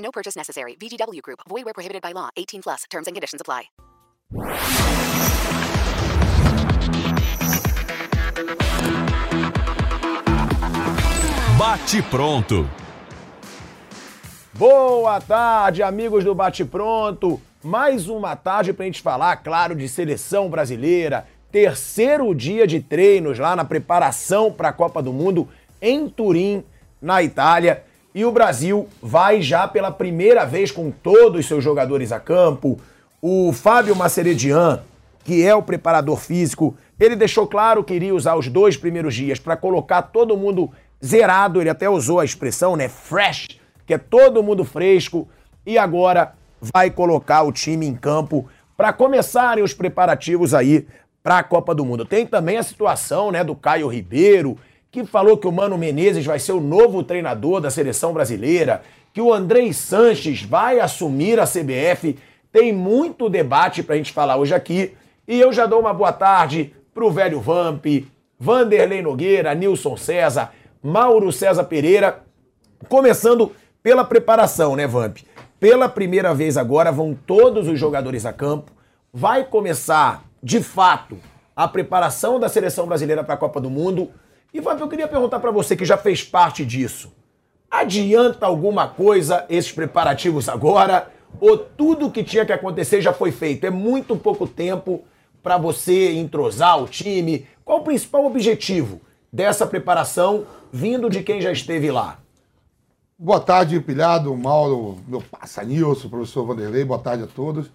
No purchase necessary. VGW Group. Void where prohibited by law. 18 plus. Terms and conditions apply. Bate pronto. Boa tarde, amigos do Bate Pronto. Mais uma tarde para a gente falar, claro, de seleção brasileira. Terceiro dia de treinos lá na preparação para a Copa do Mundo em Turim, na Itália. E o Brasil vai já pela primeira vez com todos os seus jogadores a campo. O Fábio Maceredian, que é o preparador físico, ele deixou claro que iria usar os dois primeiros dias para colocar todo mundo zerado. Ele até usou a expressão, né? Fresh, que é todo mundo fresco. E agora vai colocar o time em campo para começarem os preparativos aí para a Copa do Mundo. Tem também a situação, né, do Caio Ribeiro, que falou que o Mano Menezes vai ser o novo treinador da seleção brasileira, que o Andrei Sanches vai assumir a CBF. Tem muito debate para a gente falar hoje aqui. E eu já dou uma boa tarde pro velho Vamp, Vanderlei Nogueira, Nilson César, Mauro César Pereira, começando pela preparação, né, Vamp? Pela primeira vez agora vão todos os jogadores a campo. Vai começar, de fato, a preparação da seleção brasileira para a Copa do Mundo. E Vamp, eu queria perguntar para você que já fez parte disso. Adianta alguma coisa esses preparativos agora? Ou tudo que tinha que acontecer já foi feito? É muito pouco tempo para você entrosar o time? Qual o principal objetivo dessa preparação vindo de quem já esteve lá? Boa tarde, Pilhado, Mauro, meu passa Nilson, professor Vanderlei, boa tarde a todos.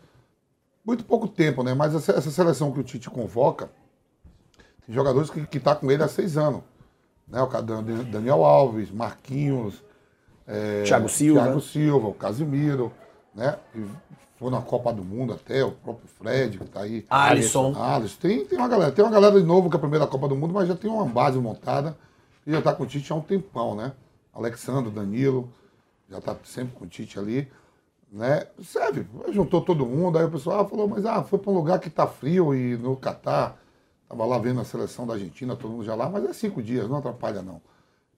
Muito pouco tempo, né? Mas essa seleção que o Tite convoca, tem jogadores que estão tá com ele há seis anos. Né? O Daniel Alves, Marquinhos, é, Thiago Silva. Thiago Silva, o Casimiro, né? Que foi na Copa do Mundo até, o próprio Fred, que está aí. Alisson. Alisson. Tem, tem uma galera. Tem uma galera de novo que é a primeira Copa do Mundo, mas já tem uma base montada e já está com o Tite há um tempão, né? Alexandre, Danilo, já está sempre com o Tite ali. Né? Serve, juntou todo mundo, aí o pessoal ah, falou, mas ah, foi para um lugar que está frio e no Catar, estava lá vendo a seleção da Argentina, todo mundo já lá, mas é cinco dias, não atrapalha não.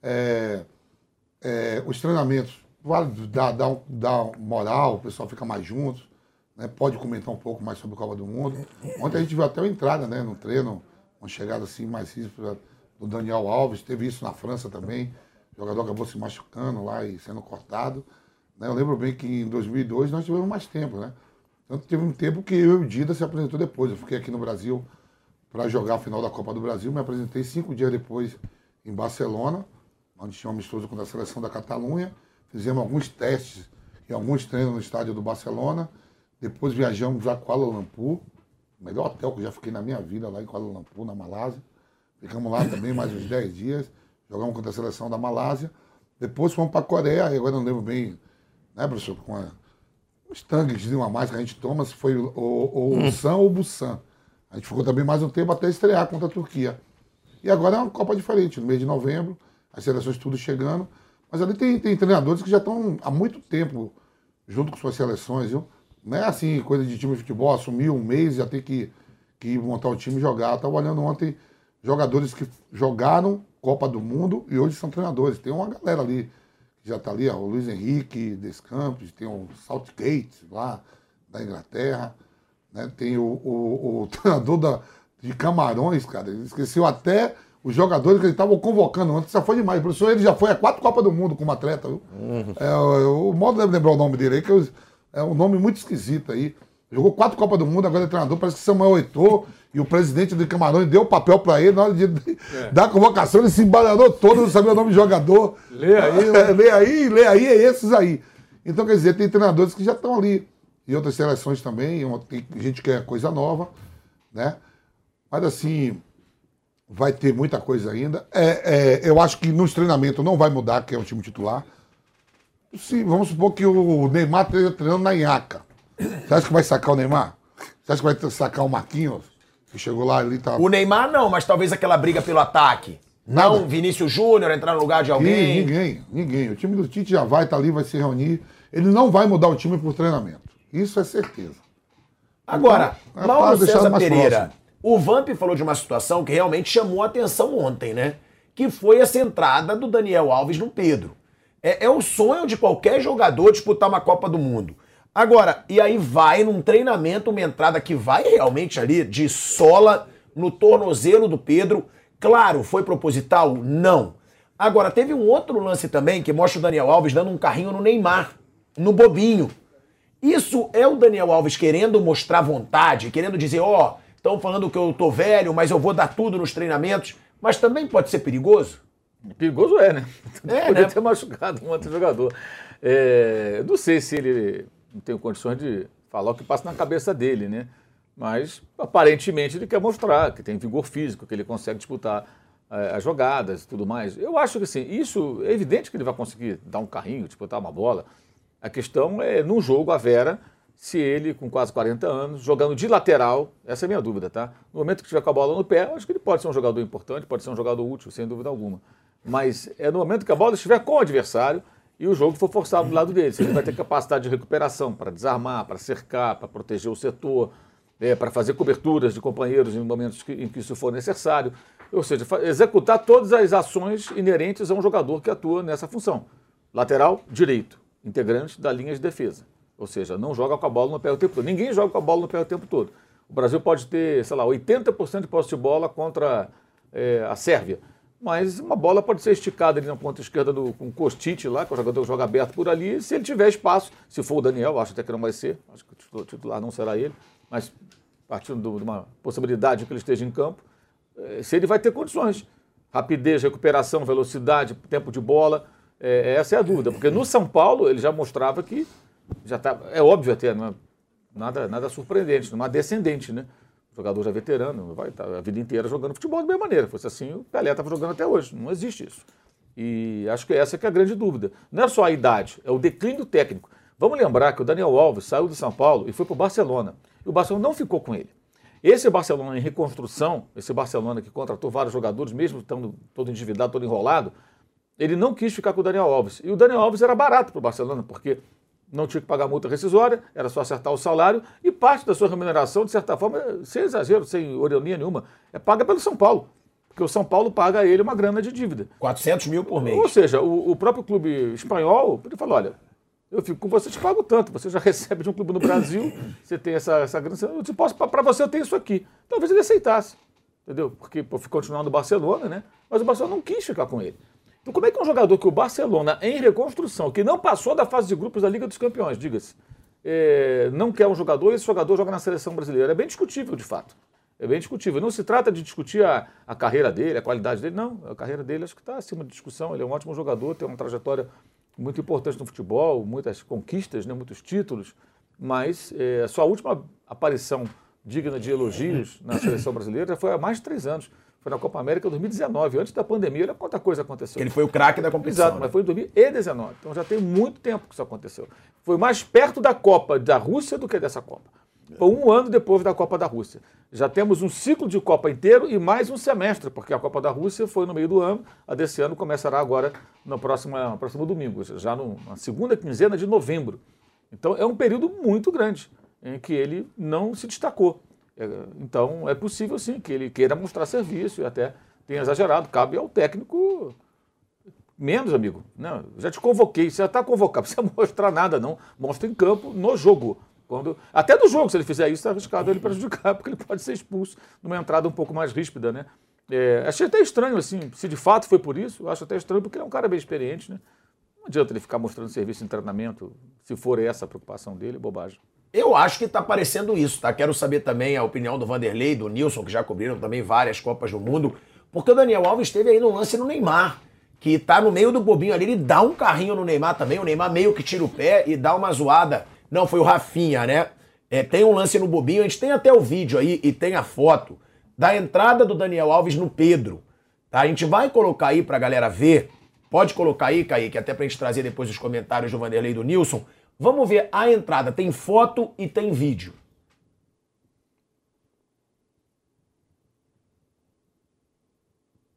É, é, os treinamentos, vale dar, dar, dar moral, o pessoal fica mais junto, né? pode comentar um pouco mais sobre a Copa do Mundo. Ontem a gente viu até uma entrada né, no treino, uma chegada assim mais ríspida do Daniel Alves, teve isso na França também. O jogador acabou se machucando lá e sendo cortado. Né? Eu lembro bem que em 2002 nós tivemos mais tempo, né? Tanto teve um tempo que eu e o Dida se apresentou depois. Eu fiquei aqui no Brasil para jogar a final da Copa do Brasil. Me apresentei cinco dias depois em Barcelona, onde tinha um amistoso contra a seleção da Catalunha. Fizemos alguns testes e alguns treinos no estádio do Barcelona. Depois viajamos para Kuala Lumpur, o melhor hotel que eu já fiquei na minha vida lá em Kuala Lumpur, na Malásia. Ficamos lá também mais uns 10 dias. Jogamos contra a seleção da Malásia. Depois fomos para a Coreia, agora não lembro bem, né, professor? Com a, os tangues de uma mais que a gente toma, se foi o, o, o hum. Busan ou o Busan. A gente ficou também mais um tempo até estrear contra a Turquia. E agora é uma Copa diferente, no mês de novembro, as seleções tudo chegando. Mas ali tem, tem treinadores que já estão há muito tempo junto com suas seleções, viu? Não é assim, coisa de time de futebol, assumir um mês já ter que, que montar o time e jogar. Estava olhando ontem jogadores que jogaram Copa do Mundo e hoje são treinadores. Tem uma galera ali que já está ali, ó, o Luiz Henrique Descampos, tem o Southgate lá da Inglaterra, né? tem o, o, o treinador da, de Camarões, cara. Ele esqueceu até os jogadores que ele estava convocando antes, já foi demais. O professor ele já foi a quatro Copas do Mundo como atleta, viu? Uhum. É, o, o modo deve lembrar o nome dele aí, que é, é um nome muito esquisito aí. Jogou quatro Copas do Mundo, agora é treinador, parece que Samuel Eto'o e o presidente do Camarões deu o papel para ele na hora de é. dar a convocação, ele se embaralhou todo, não sabia o nome do jogador. Lê aí. É, lê aí, lê aí, é esses aí. Então, quer dizer, tem treinadores que já estão ali. E outras seleções também, tem gente que quer coisa nova, né? Mas assim, vai ter muita coisa ainda. É, é, eu acho que nos treinamentos não vai mudar quem é o time titular. se vamos supor que o Neymar esteja treinando na Inhaca. Você acha que vai sacar o Neymar? Você acha que vai sacar o Marquinhos? Que chegou lá ali tá. O Neymar não, mas talvez aquela briga pelo ataque. Nada. Não, Vinícius Júnior entrar no lugar de alguém. Ninguém, ninguém. O time do Tite já vai estar ali, vai se reunir. Ele não vai mudar o time por treinamento. Isso é certeza. Agora, Então, Mauro César Pereira, próximo. o Vamp falou de uma situação que realmente chamou a atenção ontem, né? Que foi essa entrada do Daniel Alves no Pedro. É, é o sonho de qualquer jogador disputar uma Copa do Mundo. Agora, e aí vai num treinamento, uma entrada que vai realmente ali de sola no tornozelo do Pedro. Claro, foi proposital? Não. Agora, teve um outro lance também que mostra o Daniel Alves dando um carrinho no Neymar, no bobinho. Isso é o Daniel Alves querendo mostrar vontade, querendo dizer, ó, estão falando que eu tô velho, mas eu vou dar tudo nos treinamentos. Mas também pode ser perigoso. Perigoso é, né? É, Podia né? ter machucado um outro jogador. É, não sei se ele não tem condições de falar o que passa na cabeça dele, né? Mas aparentemente ele quer mostrar que tem vigor físico, que ele consegue disputar eh, as jogadas e tudo mais. Eu acho que assim, isso é evidente que ele vai conseguir dar um carrinho, disputar uma bola. A questão é, num jogo, a Vera, se ele, com quase 40 anos, jogando de lateral, essa é a minha dúvida, tá? No momento que tiver com a bola no pé, eu acho que ele pode ser um jogador importante, pode ser um jogador útil, sem dúvida alguma. Mas é no momento que a bola estiver com o adversário e o jogo for forçado do lado dele. Se ele vai ter capacidade de recuperação para desarmar, para cercar, para proteger o setor, é, para fazer coberturas de companheiros em momentos que- em que isso for necessário. Ou seja, executar todas as ações inerentes a um jogador que atua nessa função. Lateral, direito, integrante da linha de defesa. Ou seja, não joga com a bola no pé o tempo todo. Ninguém joga com a bola no pé o tempo todo. O Brasil pode ter, sei lá, 80% de posse de bola contra é, a Sérvia. Mas uma bola pode ser esticada ali na ponta esquerda do, com o Kostic lá, que é o jogador joga aberto por ali. Se ele tiver espaço, se for o Daniel, acho até que não vai ser, acho que o titular- não será ele, mas partindo do- de uma possibilidade que ele esteja em campo, eh, se ele vai ter condições. Rapidez, recuperação, velocidade, tempo de bola, eh, essa é a dúvida. Porque no São Paulo ele já mostrava que já tá, é óbvio até, é nada, nada surpreendente, numa descendente, né? O jogador já veterano, vai estar a vida inteira jogando futebol da mesma maneira. Se fosse assim, o Pelé estava jogando até hoje. Não existe isso. E acho que essa que é a grande dúvida. Não é só a idade, é o declínio técnico. Vamos lembrar que o Daniel Alves saiu do São Paulo e foi para o Barcelona. E o Barcelona não ficou com ele. Esse Barcelona em reconstrução, esse Barcelona que contratou vários jogadores, mesmo estando todo endividado, todo enrolado, ele não quis ficar com o Daniel Alves. E o Daniel Alves era barato para o Barcelona, porque não tinha que pagar multa rescisória, era só acertar o salário, e parte da sua remuneração, de certa forma, sem exagero, sem ironia nenhuma, é paga pelo São Paulo. Porque o São Paulo paga a ele uma grana de dívida. 400 mil por mês. Ou seja, o, o próprio clube espanhol, ele falou, olha, eu fico com você, te pago tanto, você já recebe de um clube no Brasil, você tem essa, essa grana, eu te posso, para você eu tenho isso aqui. Talvez ele aceitasse, entendeu? Porque pô, ficou continuando no Barcelona, né? Mas o Barcelona não quis ficar com ele. Então como é que um jogador que o Barcelona, em reconstrução, que não passou da fase de grupos da Liga dos Campeões, diga-se, é, não quer um jogador e esse jogador joga na seleção brasileira? É bem discutível, de fato. É bem discutível. Não se trata de discutir a, a carreira dele, a qualidade dele, não. A carreira dele acho que está acima de discussão. Ele é um ótimo jogador, tem uma trajetória muito importante no futebol, muitas conquistas, né, muitos títulos. Mas é, a sua última aparição digna de elogios na seleção brasileira foi há mais de três anos. Foi na Copa América 2019, antes da pandemia. Olha quanta coisa aconteceu. Ele foi o craque da competição. Exato, né? mas foi em 2019. Então já tem muito tempo que isso aconteceu. Foi mais perto da Copa da Rússia do que dessa Copa. Foi um ano depois da Copa da Rússia. Já temos um ciclo de Copa inteiro e mais um semestre, porque a Copa da Rússia foi no meio do ano, a desse ano começará agora no próximo, no próximo domingo, já no- na segunda quinzena de novembro. Então é um período muito grande em que ele não se destacou. É, Então é possível sim que ele queira mostrar serviço e até tenha exagerado. Cabe ao técnico Menos, amigo. Não, já te convoquei. Você já está convocado. Não precisa mostrar nada, não. Mostra em campo, no jogo. Quando, até no jogo, se ele fizer isso, está arriscado ele prejudicar, porque ele pode ser expulso numa entrada um pouco mais ríspida, né? É, achei até estranho, assim, se de fato foi por isso, acho até estranho, porque ele é um cara bem experiente, né? Não adianta ele ficar mostrando serviço em treinamento, se for essa a preocupação dele, bobagem. Eu acho que tá parecendo isso, tá? Quero saber também a opinião do Vanderlei, do Nilson, que já cobriram também várias Copas do Mundo. Porque o Daniel Alves teve aí no lance no Neymar, que tá no meio do bobinho ali, ele dá um carrinho no Neymar também, o Neymar meio que tira o pé e dá uma zoada. Não, foi o Rafinha, né? É, tem um lance no bobinho, a gente tem até o vídeo aí e tem a foto da entrada do Daniel Alves no Pedro. Tá? A gente vai colocar aí pra galera ver Pode colocar aí, Kaique, até pra gente trazer depois os comentários do Vanderlei e do Nilson. Vamos ver a entrada. Tem foto e tem vídeo.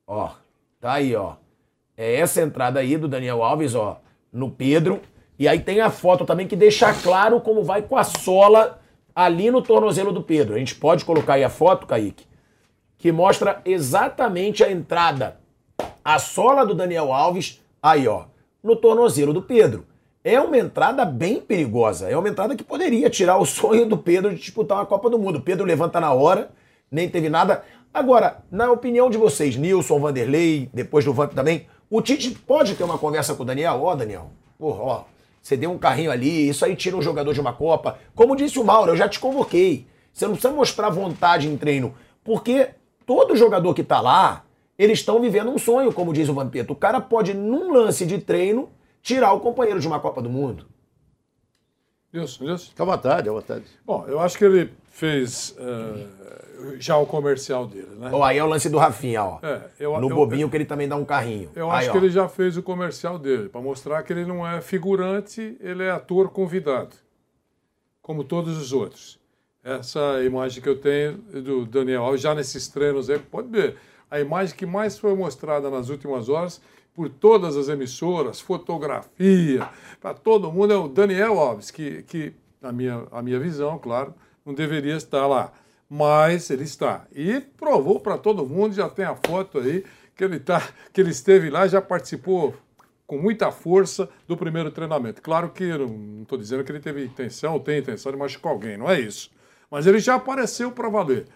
Ó, tá aí, ó. É essa entrada aí do Daniel Alves, ó, no Pedro. E aí tem a foto também que deixa claro como vai com a sola ali no tornozelo do Pedro. A gente pode colocar aí a foto, Kaique, que mostra exatamente a entrada, a sola do Daniel Alves, aí, ó, no tornozelo do Pedro. É uma entrada bem perigosa. É uma entrada que poderia tirar o sonho do Pedro de disputar uma Copa do Mundo. Pedro levanta na hora, nem teve nada. Agora, na opinião de vocês, Nilson, Vanderlei, depois do Vamp também, o Tite pode ter uma conversa com o Daniel? Ó, Daniel, porra, ó, você deu um carrinho ali, isso aí tira um jogador de uma Copa. Como disse o Mauro, eu já te convoquei. Você não precisa mostrar vontade em treino, porque todo jogador que tá lá, eles estão vivendo um sonho, como diz o Vampeta. O cara pode, num lance de treino, tirar o companheiro de uma Copa do Mundo. Isso, isso. Fica à vontade, à vontade. Bom, eu acho que ele fez eh, já o comercial dele, né? Ó, aí é o lance do Rafinha, ó. É, eu- no eu- bobinho que ele também dá um carrinho. Eu Aí, acho ó. que ele já fez o comercial dele, para mostrar que ele não é figurante, ele é ator convidado, como todos os outros. Essa imagem que eu tenho do Daniel Alves, já nesses treinos aí, pode ver, a imagem que mais foi mostrada nas últimas horas por todas as emissoras, fotografia, para todo mundo, é o Daniel Alves, que, que na minha, a minha visão, claro, não deveria estar lá. Mas ele está. E provou para todo mundo, já tem a foto aí, que ele, tá, que ele esteve lá, já participou com muita força do primeiro treinamento. Claro que não estou dizendo que ele teve intenção ou tem intenção de machucar alguém, não é isso. Mas ele já apareceu para valer.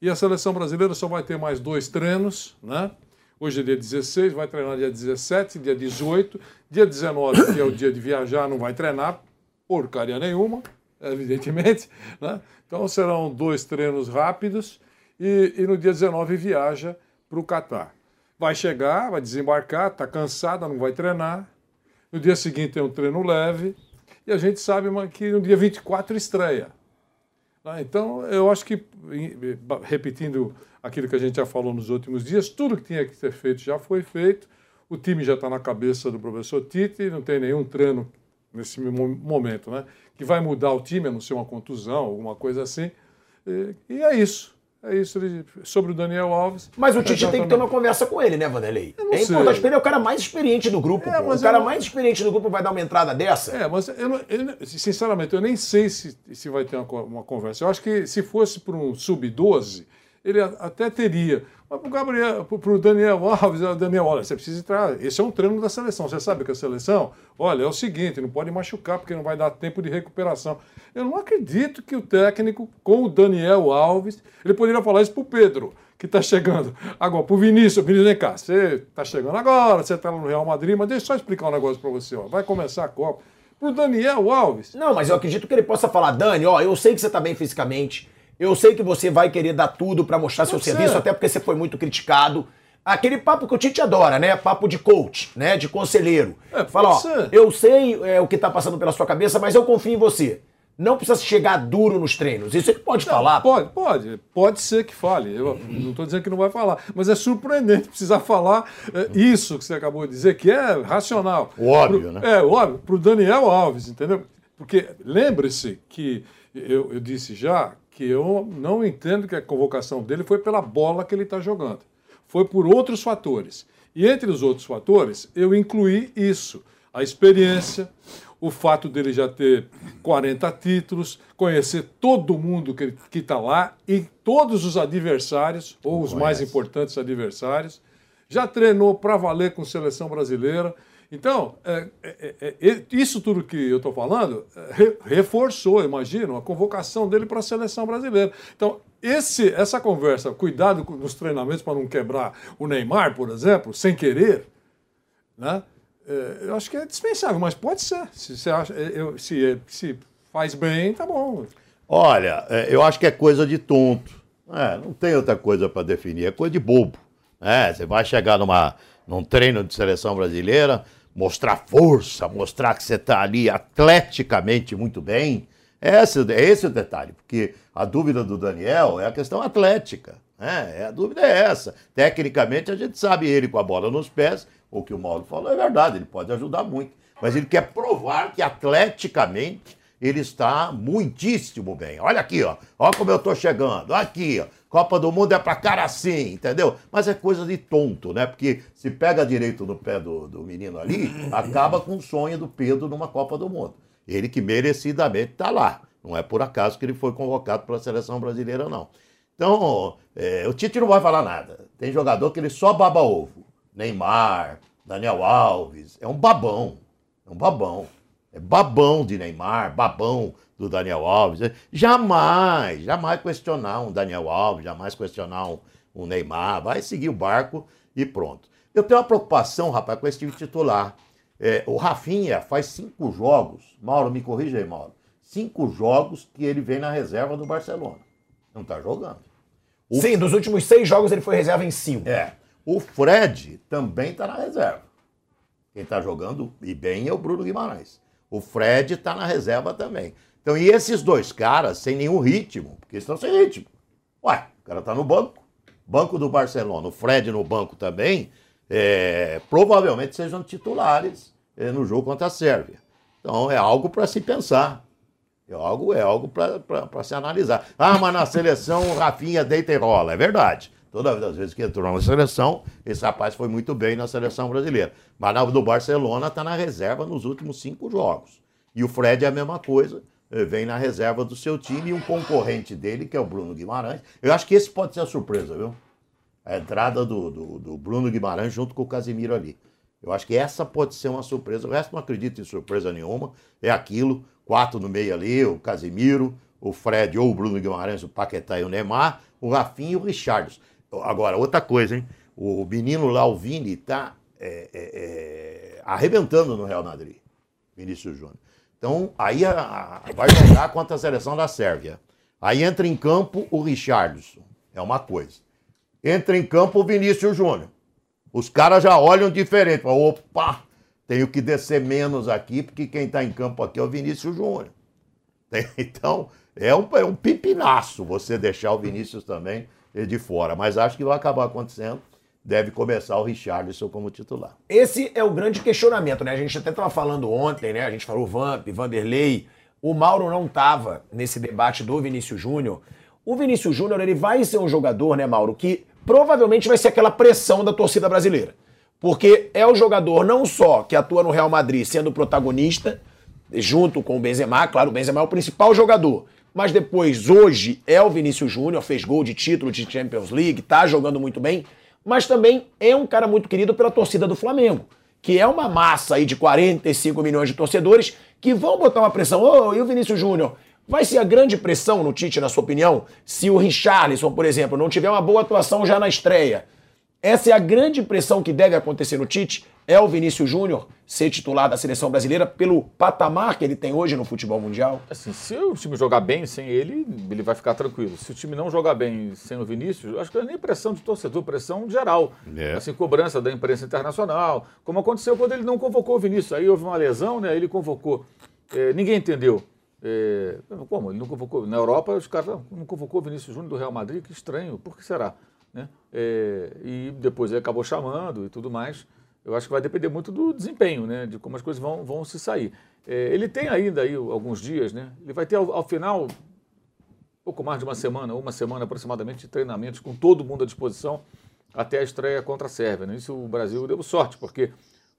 E a seleção brasileira só vai ter mais dois treinos, né? Hoje é dia 16, vai treinar dia 17, dia 18. Dia 19, que é o dia de viajar, não vai treinar porcaria nenhuma, evidentemente. Né? Então serão dois treinos rápidos e, e no dia 19 viaja para o Catar. Vai chegar, vai desembarcar, está cansada, não vai treinar. No dia seguinte tem um treino leve. E a gente sabe que no dia 24 estreia. Né? Então, eu acho que, repetindo aquilo que a gente já falou nos últimos dias, tudo que tinha que ser feito já foi feito. O time já está na cabeça do professor Tite, não tem nenhum treino nesse mo- momento, né? Que vai mudar o time, a não ser uma contusão, alguma coisa assim. E, e é isso. É isso sobre o Daniel Alves. Mas o Tite tem que ter uma conversa com ele, né, Vanderlei? não É sei. importante, porque ele é o cara mais experiente do grupo. É, O cara eu- mais experiente do grupo vai dar uma entrada dessa? É, mas eu, não- eu não- sinceramente, eu nem sei se, se vai ter uma, uma conversa. Eu acho que se fosse para um sub-12, ele até teria. Mas para o Gabriel, para o Daniel Alves, o Daniel, olha, você precisa entrar. Esse é um treino da seleção. Você sabe que a seleção, olha, é o seguinte, não pode machucar, porque não vai dar tempo de recuperação. Eu não acredito que o técnico, com o Daniel Alves, ele poderia falar isso para o Pedro, que está chegando. Agora, para o Vinícius, Vinícius, vem cá, você está chegando agora, você está no Real Madrid, mas deixa eu só explicar um negócio para você. Ó. Vai começar a Copa. Para o Daniel Alves, Não, mas eu acredito que ele possa falar, Dani, ó, eu sei que você tá bem fisicamente, eu sei que você vai querer dar tudo pra mostrar seu Pode ser. serviço, até porque você foi muito criticado. Aquele papo que o Tite adora, né? Papo de coach, né? De conselheiro. É, Fala, ó, ser. eu sei é, o que tá passando pela sua cabeça, mas eu confio em você. Não precisa chegar duro nos treinos. Isso ele pode falar. Pode, pode. Pode ser que fale. Eu não estou dizendo que não vai falar. Mas é surpreendente precisar falar é, isso que você acabou de dizer, que é racional. O óbvio, Pro- né? É, óbvio. Para o Daniel Alves, entendeu? Porque lembre-se que eu, eu disse já que eu não entendo que a convocação dele foi pela bola que ele está jogando. Foi por outros fatores. E entre os outros fatores, eu incluí isso. A experiência, o fato dele já ter 40 títulos, conhecer todo mundo que está lá e todos os adversários, ou os mais importantes adversários. Já treinou para valer com seleção brasileira. Então, é, é, é, é, isso tudo que eu estou falando é, re- reforçou, imagino, a convocação dele para a seleção brasileira. Então, esse, essa conversa, cuidado nos treinamentos para não quebrar o Neymar, por exemplo, sem querer, né? É, eu acho que é dispensável, mas pode ser. Se, você acha, eu- se, se faz bem, tá bom. Olha, eu acho que é coisa de tonto. Não tem outra coisa para definir, é coisa de bobo. É, você vai chegar numa, num treino de seleção brasileira, mostrar força, mostrar que você está ali atleticamente muito bem. Esse, é esse o detalhe, porque a dúvida do Daniel é a questão atlética. É, a dúvida é essa. Tecnicamente, a gente sabe ele com a bola nos pés, o que o Mauro falou é verdade, ele pode ajudar muito. Mas ele quer provar que atleticamente ele está muitíssimo bem. Olha aqui, ó. Olha como eu tô chegando. Aqui, ó. Copa do Mundo é pra cara assim, entendeu? Mas é coisa de tonto, né? Porque se pega direito no pé do, do menino ali, acaba com o sonho do Pedro numa Copa do Mundo. Ele que merecidamente está lá. Não é por acaso que ele foi convocado para a seleção brasileira, não. Então, é, o Tite não vai falar nada. Tem jogador que ele só baba ovo. Neymar, Daniel Alves. É um babão. É um babão. É babão de Neymar, babão do Daniel Alves. É, Jamais, jamais questionar um Daniel Alves, jamais questionar um, um Neymar. Vai seguir o barco e pronto. Eu tenho uma preocupação, rapaz, com esse time titular. É, o Rafinha faz cinco jogos. Mauro, me corrija aí, Mauro. Cinco jogos que ele vem na reserva do Barcelona. Não está jogando. O Sim, dos últimos seis jogos ele foi reserva em cinco. é. O Fred também está na reserva. Quem está jogando e bem é o Bruno Guimarães. O Fred está na reserva também. Então, e esses dois caras sem nenhum ritmo, porque estão sem ritmo. Ué, o cara está no banco. Banco do Barcelona, o Fred no banco também, é, provavelmente sejam titulares é, no jogo contra a Sérvia. Então, é algo para se pensar. É algo, é algo para se analisar. Ah, mas na seleção o Rafinha deita e rola. É verdade. Todas as vezes que entrou na seleção, esse rapaz foi muito bem na seleção brasileira. Mas na do Barcelona está na reserva nos últimos cinco jogos. E o Fred é a mesma coisa, eh, vem na reserva do seu time e um concorrente dele, que é o Bruno Guimarães. Eu acho que esse pode ser a surpresa, viu? A entrada do, do, do Bruno Guimarães junto com o Casimiro ali. Eu acho que essa pode ser uma surpresa. O resto não acredito em surpresa nenhuma. É aquilo, quatro no meio ali, o Casimiro, o Fred ou o Bruno Guimarães, o Paquetá e o Neymar, o Rafinha e o Richards. Agora, outra coisa, hein? O menino lá, o Vini, tá é, é, é, arrebentando no Real Madrid, Vinícius Júnior. Então, aí a- a- vai jogar contra a seleção da Sérvia. Aí entra em campo o Richardson. É uma coisa. Entra em campo o Vinícius Júnior. Os caras já olham diferente. Falam, opa, tenho que descer menos aqui, porque quem está em campo aqui é o Vinícius Júnior. Então, é um, é um pipinaço você deixar o Vinícius também de fora. Mas acho que vai acabar acontecendo. Deve começar o Richarlison como titular. Esse é o grande questionamento, né? A gente até estava falando ontem, né? A gente falou Vamp, Vanderlei. O Mauro não estava nesse debate do Vinícius Júnior. O Vinícius Júnior, ele vai ser um jogador, né, Mauro, que provavelmente vai ser aquela pressão da torcida brasileira. Porque é o jogador não só que atua no Real Madrid sendo protagonista, junto com o Benzema, claro, o Benzema é o principal jogador. Mas depois, hoje, é o Vinícius Júnior, fez gol de título de Champions League, tá jogando muito bem, mas também é um cara muito querido pela torcida do Flamengo, que é uma massa aí de 45 milhões de torcedores que vão botar uma pressão. Ô, e o Vinícius Júnior? Vai ser a grande pressão no Tite, na sua opinião, se o Richarlison, por exemplo, não tiver uma boa atuação já na estreia? Essa é a grande pressão que deve acontecer no Tite. É o Vinícius Júnior ser titular da seleção brasileira pelo patamar que ele tem hoje no futebol mundial? Assim, se o time jogar bem sem ele, ele vai ficar tranquilo. Se o time não jogar bem sem o Vinícius, acho que não é nem pressão de torcedor, pressão geral. É. Assim, cobrança da imprensa internacional, como aconteceu quando ele não convocou o Vinícius. Aí houve uma lesão, né? Ele convocou. É, ninguém entendeu. É, como? Ele não convocou? Na Europa, os caras "Não, não convocou o Vinícius Júnior do Real Madrid, que estranho, por que será? Né? É, e depois ele acabou chamando e tudo mais. Eu acho que vai depender muito do desempenho, né? De como as coisas vão, vão se sair. É, ele tem ainda aí alguns dias, né? Ele vai ter ao, ao final pouco mais de uma semana, uma semana aproximadamente de treinamentos com todo mundo à disposição até a estreia contra a Sérvia. Né? Isso o Brasil deu sorte, porque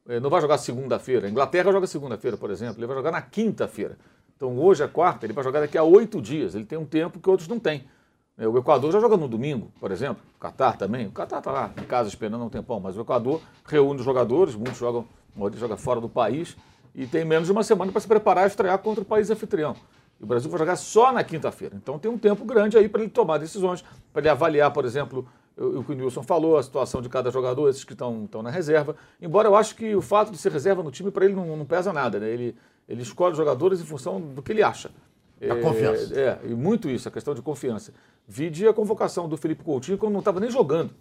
eh, não vai jogar segunda-feira. A Inglaterra joga segunda-feira, por exemplo, ele vai jogar na quinta-feira. Então hoje é quarta, ele vai jogar daqui a oito dias. Ele tem um tempo que outros não têm. Eh, O Equador já joga no domingo, por exemplo. O Catar também. O Catar está lá em casa esperando há um tempão, mas o Equador reúne os jogadores, muitos jogam, a maioria joga fora do país, e tem menos de uma semana para se preparar e estrear contra o país anfitrião. E o Brasil vai jogar só na quinta-feira. Então tem um tempo grande aí para ele tomar decisões, para ele avaliar, por exemplo, o que o Nilson falou, a situação de cada jogador, esses que estão na reserva. Embora eu acho que o fato de ser reserva no time, para ele não, não pesa nada. Né? Ele, ele escolhe os jogadores em função do que ele acha. A confiança. É, e muito isso, a questão de confiança. Vide a convocação do Felipe Coutinho quando não estava nem jogando.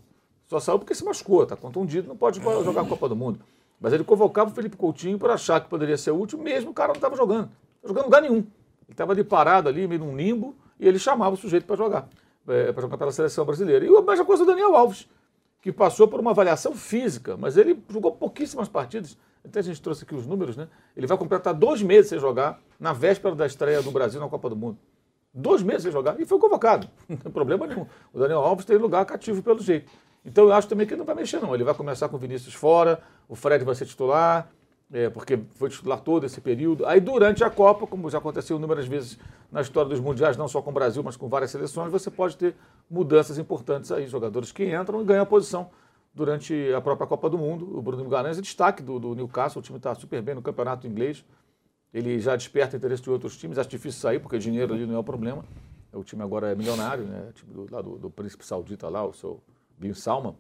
Só saiu porque se machucou, está contundido, não pode jogar a Copa do Mundo. Mas ele convocava o Felipe Coutinho por achar que poderia ser útil, mesmo o cara não estava jogando. Não estava jogando lugar nenhum. Ele estava ali parado ali, meio num limbo, e ele chamava o sujeito para jogar. para jogar pela seleção brasileira. E a mesma coisa do Daniel Alves, que passou por uma avaliação física, mas ele jogou pouquíssimas partidas. Até a gente trouxe aqui os números, né? Ele vai completar dois meses sem jogar na véspera da estreia do Brasil na Copa do Mundo. Dois meses sem jogar e foi convocado. Não tem problema nenhum. O Daniel Alves tem lugar cativo pelo jeito. Então eu acho também que ele não vai mexer, não. Ele vai começar com o Vinícius fora, o Fred vai ser titular, é, porque foi titular todo esse período. Aí durante a Copa, como já aconteceu inúmeras vezes na história dos mundiais, não só com o Brasil, mas com várias seleções, você pode ter mudanças importantes aí, jogadores que entram e ganham a posição durante a própria Copa do Mundo. O Bruno Guimarães é destaque do, do Newcastle, o time está super bem no campeonato inglês. Ele já desperta interesse de outros times, acho difícil sair, porque dinheiro ali não é o problema. O time agora é milionário, né? O time do, lá do, do príncipe saudita lá, o seu Bin Salman.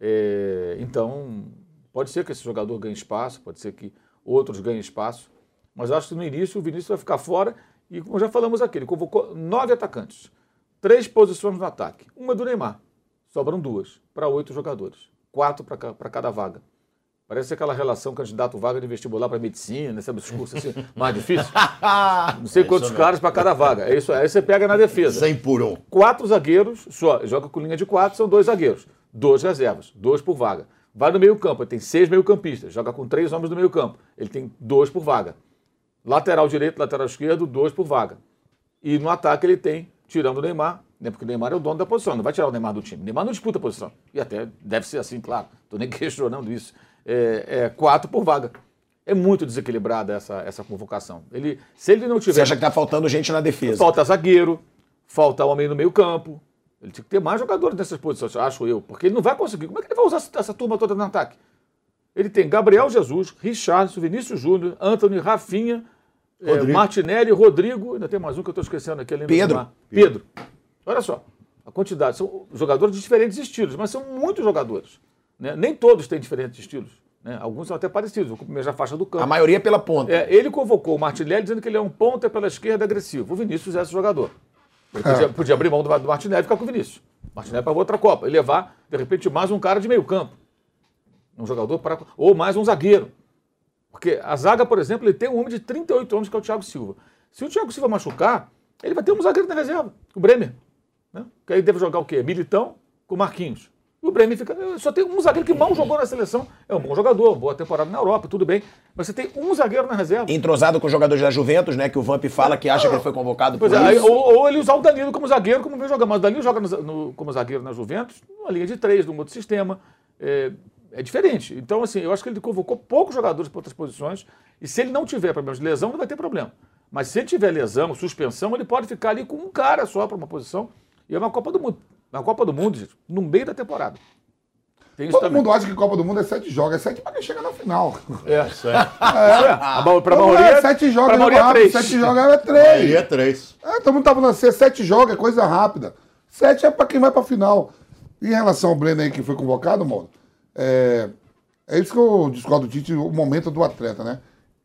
É, então, pode ser que esse jogador ganhe espaço, pode ser que outros ganhem espaço, mas acho que no início o Vinícius vai ficar fora e, como já falamos aqui, ele convocou nove atacantes, três posições no ataque, uma do Neymar, sobram duas para oito jogadores, quatro para cada vaga. Parece aquela relação candidato-vaga de vestibular para medicina, sabe, esse curso assim, mais difícil. Não sei quantos caras para cada vaga. É isso aí. Aí você pega na defesa. 100 por um. Quatro zagueiros, só. Joga com linha de quatro, são dois zagueiros. Dois reservas, dois por vaga. Vai no meio-campo, ele tem seis meio-campistas. Joga com três homens no meio-campo. Ele tem dois por vaga. Lateral direito, lateral esquerdo, dois por vaga. E no ataque ele tem, tirando o Neymar, né, porque o Neymar é o dono da posição, não vai tirar o Neymar do time. O Neymar não disputa a posição. E até deve ser assim, claro. Estou nem questionando isso é, é, quatro por vaga. É muito desequilibrada essa, essa convocação. Ele, se ele não tiver. Você acha que está faltando gente na defesa? Falta zagueiro, falta homem no meio-campo. Ele tem que ter mais jogadores nessas posições, acho eu. Porque ele não vai conseguir. Como é que ele vai usar essa, turma toda no ataque? Ele tem Gabriel Jesus, Richardson, Vinícius Júnior, Anthony, Rafinha, é, Martinelli, Rodrigo. Ainda tem mais um que eu estou esquecendo aqui. Pedro. Pedro. Olha só. A quantidade. São jogadores de diferentes estilos, mas são muitos jogadores. Né? Nem todos têm diferentes estilos. Né? Alguns são até parecidos, ocupam a mesma faixa do campo. A maioria é pela ponta. É, ele convocou o Martinelli dizendo que ele é um ponta pela esquerda agressivo. O Vinícius é esse jogador. Ele podia, podia abrir mão do, do Martinelli e ficar com o Vinícius. Martinelli para outra Copa. E levar, de repente, mais um cara de meio campo. Um jogador para. Ou mais um zagueiro. Porque a zaga, por exemplo, ele tem um homem de 38 anos, que é o Thiago Silva. Se o Thiago Silva machucar, ele vai ter um zagueiro na reserva, o Bremer. Né? Que aí deve jogar o quê? Militão com Marquinhos. E o Bremen fica. Só tem um zagueiro que mal jogou na seleção. É um bom jogador, boa temporada na Europa, tudo bem. Mas você tem um zagueiro na reserva. Entrosado com os jogadores da Juventus, né? Que o Vamp fala que acha que ele foi convocado por é. Ou, ou, ele usar o Danilo como zagueiro, como vem jogando. Mas o Danilo joga no, no, como zagueiro na Juventus, numa linha de três, num outro sistema. É, é, diferente. Então, assim, eu acho que ele convocou poucos jogadores para outras posições. E se ele não tiver problemas de lesão, não vai ter problema. Mas se ele tiver lesão, suspensão, ele pode ficar ali com um cara só para uma posição. E é uma Copa do Mundo. Na Copa do Mundo, gente, no meio da temporada. Todo também. mundo acha que Copa do Mundo é sete jogos, é sete para quem chega na final. É, sete. É. Para a maioria, é sete jogos, é rápido, sete jogos é três. é três. É, todo mundo tá falando assim, sete jogos é coisa rápida. Sete é para quem vai para a final. Em relação ao Breno aí que foi convocado, Mauro, é, é isso que eu discordo do Tite, o momento do atleta, né?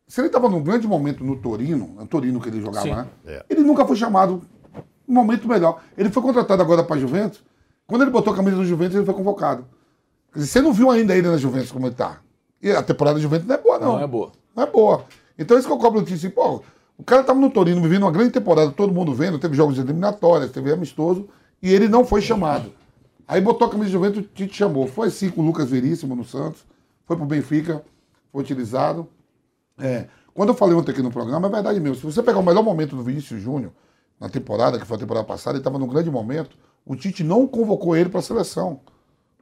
Se ele estava num grande momento no Torino, no Torino que ele jogava, Sim. né? É. Ele nunca foi chamado um momento melhor. Ele foi contratado agora para a Juventus. Quando ele botou a camisa do Juventus, ele foi convocado. Você não viu ainda ele na Juventus como ele tá. E a temporada da Juventus não é boa, não. Não é boa. Não é boa. Então, isso que eu cobro notícia. Pô, o cara tava no Torino, vivendo uma grande temporada, todo mundo vendo, teve jogos eliminatórios, teve amistoso, e ele não foi chamado. Aí botou a camisa de Juventus, o Tite chamou. Foi assim com o Lucas Veríssimo no Santos, foi pro Benfica, foi utilizado. É, quando eu falei ontem aqui no programa, é verdade mesmo. Se você pegar o melhor momento do Vinícius Júnior, na temporada, que foi a temporada passada, ele estava num grande momento, o Tite não convocou ele para a seleção.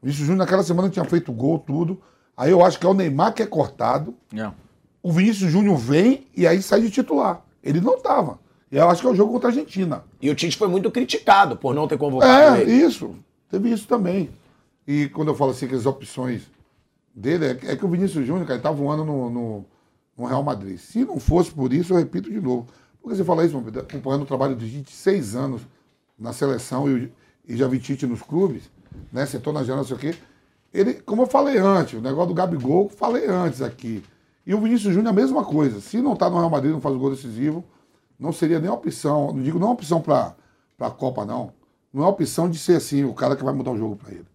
Vinícius Júnior naquela semana tinha feito gol, tudo. Aí eu acho que é o Neymar que é cortado. É. O Vinícius Júnior vem e aí sai de titular. Ele não estava. E eu acho que é o jogo contra a Argentina. E o Tite foi muito criticado por não ter convocado é, ele. isso. Teve isso também. E quando eu falo assim que as opções dele, é, é que o Vinícius Júnior, cara, tá voando no, no, no, Real Madrid. Se não fosse por isso, eu repito de novo. Porque você fala isso, acompanhando o trabalho Tite seis anos na seleção e, e já vi Tite nos clubes né? Setor na janela, não sei o quê. Ele, como eu falei antes, o negócio do Gabigol, falei antes aqui. E o Vinícius Júnior a mesma coisa. Se não está no Real Madrid, não faz o gol decisivo, não seria nem opção. Não digo não opção para a Copa, não. Não é opção de ser assim, o cara que vai mudar o jogo para ele.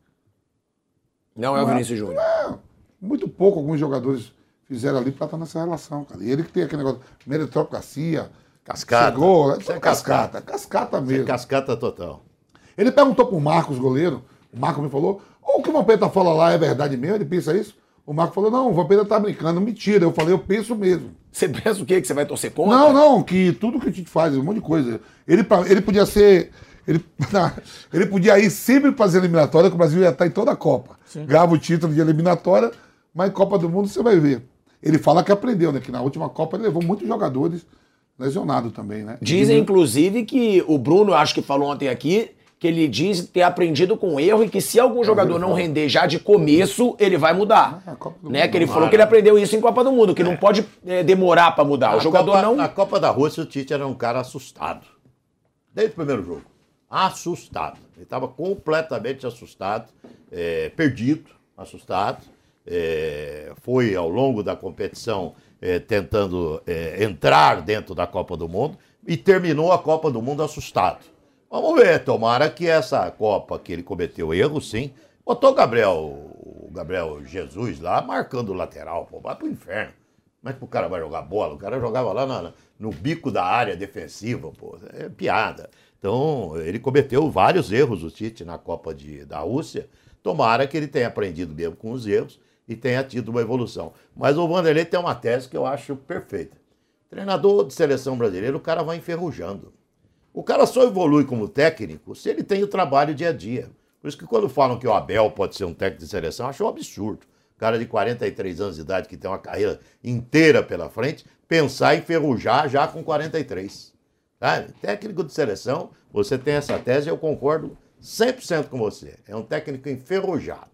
Não, é o Vinícius Júnior. É, muito pouco alguns jogadores fizeram ali para estar nessa relação, cara. E ele que tem aquele negócio, meritocracia. Cascata. Chegou, é cascata. Cascata mesmo. cascata total. Ele perguntou pro Marcos, goleiro, o Marcos me falou, ou o que o Vampeta fala lá é verdade mesmo? Ele pensa isso? O Marcos falou, não, o Vampeta tá brincando, mentira. Eu falei, eu penso mesmo. Você pensa o quê? Que você vai torcer contra? Não, não, que tudo que a gente faz, um monte de coisa. Ele, ele podia ser. Ele, ele podia ir sempre para as eliminatórias, que o Brasil ia estar em toda a Copa. Grava o título de eliminatória, mas em Copa do Mundo você vai ver. Ele fala que aprendeu, né? Que na última Copa ele levou muitos jogadores lesionados também, né? Dizem, inclusive, que o Bruno, acho que falou ontem aqui, que ele diz ter aprendido com o erro e que se algum jogador não render já de começo, ele vai mudar. Ah, Copa do Né? Mundo, Que ele falou que ele aprendeu isso em Copa do Mundo, que não pode é, demorar pra mudar. O jogador Copa, não. Na Copa da Rússia, o Tite era um cara assustado. Desde o primeiro jogo. Assustado. Ele estava completamente assustado, é, perdido, assustado. É, foi ao longo da competição é, tentando é, entrar dentro da Copa do Mundo e terminou a Copa do Mundo assustado. Vamos ver, tomara que essa Copa que ele cometeu erro, sim. Botou o Gabriel, o Gabriel Jesus lá marcando o lateral, pô, vai pro inferno. Como é o cara vai jogar bola? O cara jogava lá na- no bico da área defensiva, pô. É piada. Então, ele cometeu vários erros, o Tite, na Copa de, da Rússia. Tomara que ele tenha aprendido mesmo com os erros e tenha tido uma evolução. Mas o Vanderlei tem uma tese que eu acho perfeita. Treinador de seleção brasileira, o cara vai enferrujando. O cara só evolui como técnico se ele tem o trabalho dia a dia. Por isso que quando falam que o Abel pode ser um técnico de seleção, eu acho um absurdo. Cara de 43 anos de idade, que tem uma carreira inteira pela frente, pensar em enferrujar já com 43. Sabe? Técnico de seleção, você tem essa tese, eu concordo 100% com você. É um técnico enferrujado.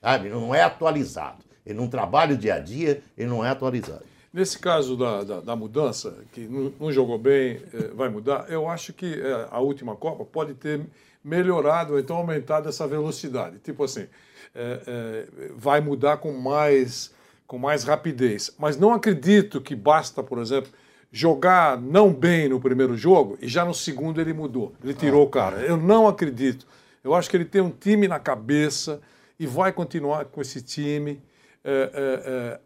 Sabe? Não é atualizado. Ele não trabalha o dia a dia, ele não é atualizado. Nesse caso da, da, da mudança, que não, não jogou bem, eh, vai mudar, eu acho que eh, a última Copa pode ter melhorado ou então aumentado essa velocidade. Tipo assim, eh, vai mudar com mais, com mais rapidez. Mas não acredito que basta, por exemplo, jogar não bem no primeiro jogo e já no segundo ele mudou. Ele tirou o cara. Eu não acredito. Eu acho que ele tem um time na cabeça e vai continuar com esse time eh, eh,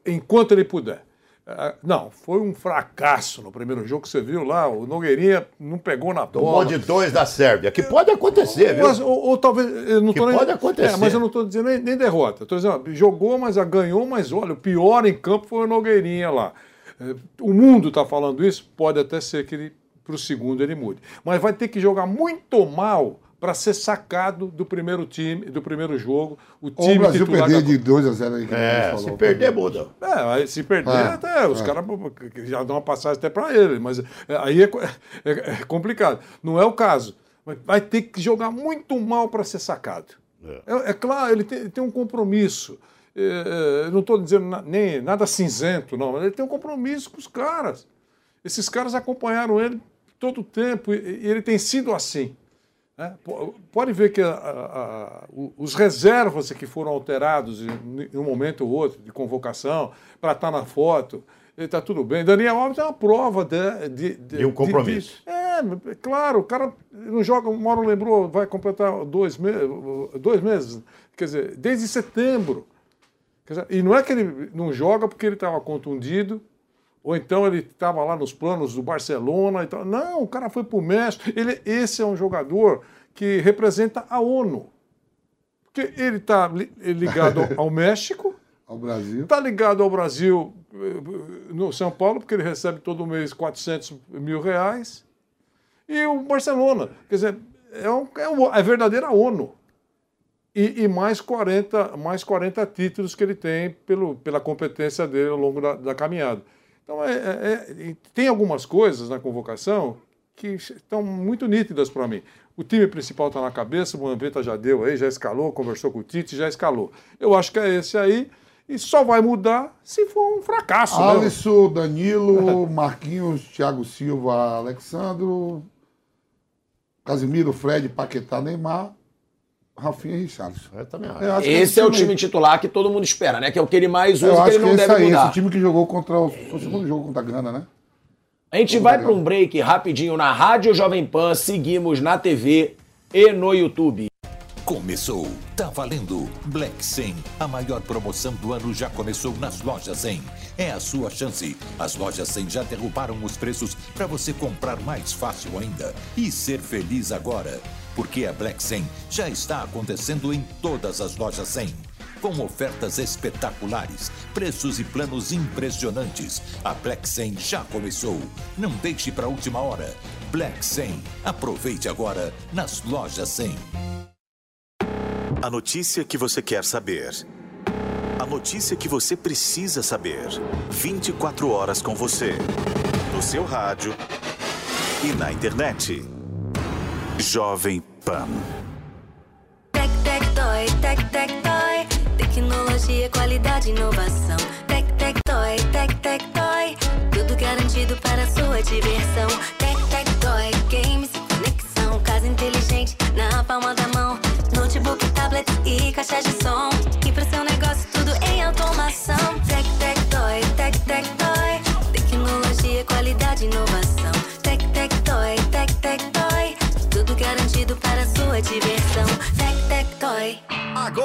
eh, enquanto ele puder. Ah, Não, foi um fracasso no primeiro jogo que você viu lá. O Nogueirinha não pegou na Tomou bola. de dois da Sérvia, que pode acontecer, viu? Mas, ou, ou talvez. Eu não Que tô nem, pode acontecer. É, mas eu não estou dizendo nem, nem derrota. Estou dizendo, ó, jogou, mas ganhou, mas olha, o pior em campo foi o Nogueirinha lá. É, O mundo está falando isso, pode até ser que ele, para o segundo ele mude. Mas vai ter que jogar muito mal para ser sacado do primeiro time, do primeiro jogo. O Ou time o Brasil perder da de 2 a 0 aí. que É, se perder, muda. é, aí se perder, É, até os caras já dão uma passagem até para ele, mas é, aí é, é- é complicado. Não é o caso. Mas vai ter que jogar muito mal para ser sacado. É, é claro, ele tem, ele tem um compromisso. É, é, não estou dizendo na- nem nada cinzento, não, mas ele tem um compromisso com os caras. Esses caras acompanharam ele todo o tempo e, e ele tem sido assim. né? Po- Pode ver que a- a- a- os reservas que foram alterados em, em um momento ou outro de convocação para estar na foto, está tudo bem. Daniel Alves é uma prova de, de, De um compromisso. de- é, é claro, o cara não joga, o Mauro lembrou, vai completar dois, me dois meses, quer dizer, desde setembro. E não é que ele não joga porque ele estava contundido, ou então ele estava lá nos planos do Barcelona e tal. Não, o cara foi para o México. Ele, esse é um jogador que representa a ONU. Porque ele está ligado ao- México, Ao Brasil. está ligado ao Brasil eh, no São Paulo, porque ele recebe todo mês 400 mil reais. E o Barcelona. Quer dizer, é, um, é, um, é a verdadeira ONU. E, e mais, 40, mais 40 títulos que ele tem pelo, pela competência dele ao longo da, da caminhada. Então, é, é- é- tem algumas coisas na convocação que estão muito nítidas para mim. O time principal está na cabeça, o Manveta já deu aí, já escalou, conversou com o Tite, já escalou. Eu acho que é esse aí, e só vai mudar se for um fracasso. mesmo. Alisson, Danilo, Marquinhos, Thiago Silva, Alexandro, Casimiro, Fred, Paquetá, Neymar, Rafinha e Richarlison. Eu também acho. Eu acho que Esse é o time titular que todo mundo espera, né? Que é o que ele mais usa Eu que acho ele que não esse deve aí, mudar. esse time que jogou contra o, foi o segundo jogo contra a Gana, né? A gente vai para um break rapidinho na Rádio Jovem Pan, seguimos na TV e no YouTube. Começou, tá valendo. Black 100, a maior promoção do ano já começou nas lojas 100. É a sua chance. As lojas 100 já derrubaram os preços para você comprar mais fácil ainda e ser feliz agora. Porque a Black 100 já está acontecendo em todas as lojas 100. Com ofertas espetaculares, preços e planos impressionantes. A Black 100 já começou. Não deixe para a última hora. Black 100. Aproveite agora nas lojas 100. A notícia que você quer saber. A notícia que você precisa saber. 24 horas com você. No seu rádio e na internet. Jovem Pan. Tec, tec, toy, tec, tec, toy. Tecnologia, qualidade, inovação. Tec, tec, toy, tec, tec, toy. Tudo garantido para sua diversão. Tec, tec, toy, games, conexão. Casa inteligente na palma da mão. Notebook, tablet e caixa de som. Para sua diversão.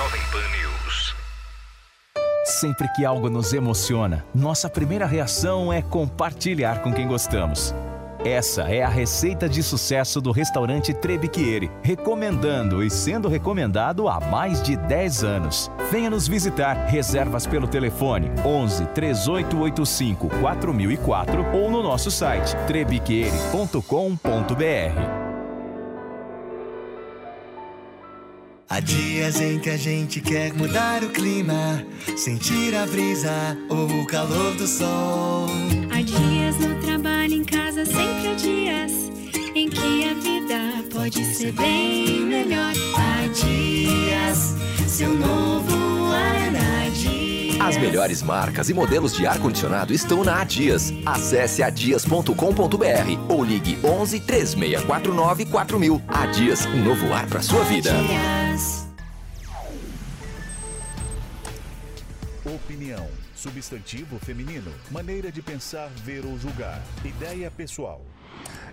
Jovem Pan News. Sempre que algo nos emociona, nossa primeira reação é compartilhar com quem gostamos. Essa é a receita de sucesso do restaurante Trebiquieri, recomendando e sendo recomendado há mais de 10 anos. Venha nos visitar. Reservas pelo telefone 11 3885 4004 ou no nosso site trebiquieri.com.br. Há dias em que a gente quer mudar o clima, sentir a brisa ou o calor do sol. Há dias no trabalho, em casa, sempre há dias em que a vida pode ser bem melhor. Há dias, seu novo. As melhores marcas e modelos de ar-condicionado estão na Adias. Acesse adias.com.br ou ligue 11 3649 4000. Adias, um novo ar para sua vida. Dias. Opinião. Substantivo feminino. Maneira de pensar, ver ou julgar. Ideia pessoal.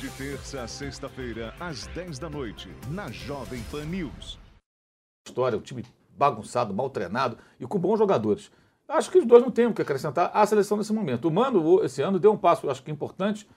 De terça a sexta-feira, às 10 da noite, na Jovem Pan News. História, o time bagunçado, mal treinado e com bons jogadores. Acho que os dois não têm o que acrescentar à seleção nesse momento. O Mano, esse ano, deu um passo, acho que importante,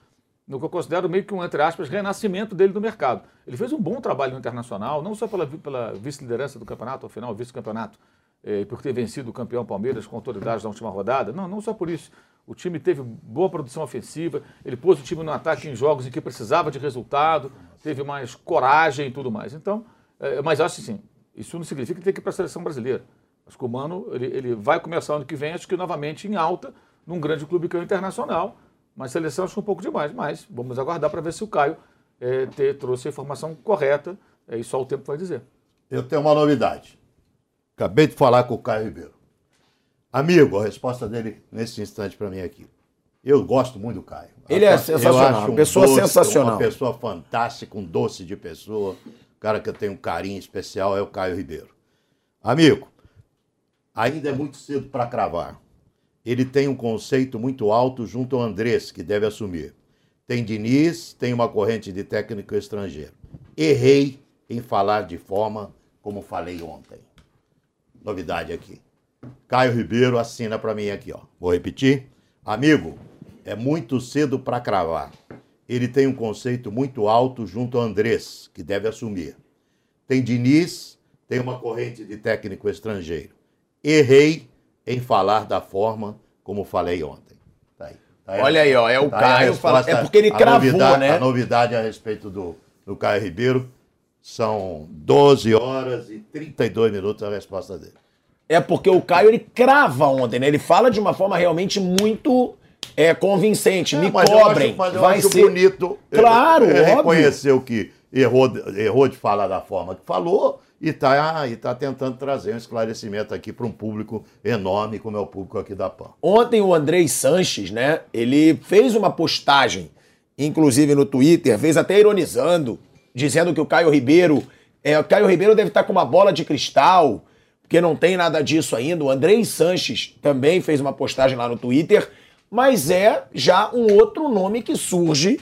no que eu considero meio que um, entre aspas, renascimento dele no mercado. Ele fez um bom trabalho no Internacional, não só pela, pela vice-liderança do campeonato, ao final, vice-campeonato, eh, por ter vencido o campeão Palmeiras com autoridade na última rodada. Não, não só por isso. O time teve boa produção ofensiva, ele pôs o time no ataque em jogos em que precisava de resultado, teve mais coragem e tudo mais. Então, eh, mas acho assim, isso não significa que tem que ir para a seleção brasileira. Acho que o Mano ele, ele vai começar ano que vem, acho que novamente em alta, num grande clube que é o Internacional. Mas seleção acho que um pouco demais. Mas vamos aguardar para ver se o Caio eh, ter- trouxe a informação correta. É, e só o tempo vai dizer. Eu tenho uma novidade. Acabei de falar com o Caio Ribeiro. Amigo, a resposta dele nesse instante para mim aqui. Eu gosto muito do Caio. Ele é sensacional, acho um pessoa doce, sensacional. Uma pessoa fantástica, um doce de pessoa. O cara que eu tenho um carinho especial é o Caio Ribeiro. Amigo, ainda é muito cedo para cravar. Ele tem um conceito muito alto junto ao Andrés, que deve assumir. Tem Diniz, tem uma corrente de técnico estrangeiro. Errei em falar de forma como falei ontem. Novidade aqui. Caio Ribeiro assina para mim aqui, ó. Vou repetir. Amigo, é muito cedo para cravar. Ele tem um conceito muito alto junto ao Andrés, que deve assumir. Tem Diniz, tem uma corrente de técnico estrangeiro. Errei em falar da forma como falei ontem. Tá aí. Olha aí, ó, é o Tá Caio fala- resposta, é porque ele cravou, novidade- né? A novidade a respeito do, do Caio Ribeiro são 12 horas e 32 minutos a resposta dele. É porque o Caio ele crava ontem, né? Ele fala de uma forma realmente muito é, convincente. Me mas cobrem. Eu acho, mas eu vai acho ser bonito. Claro, ele, óbvio. reconheceu que errou, errou de falar da forma que falou e está e tá tentando trazer um esclarecimento aqui para um público enorme, como é o público aqui da PAN. Ontem o Andrei Sanches, né? Ele fez uma postagem, inclusive no Twitter, fez até ironizando, dizendo que o Caio Ribeiro. É, o Caio Ribeiro deve estar com uma bola de cristal, porque não tem nada disso ainda. O Andrei Sanches também fez uma postagem lá no Twitter, mas é já um outro nome que surge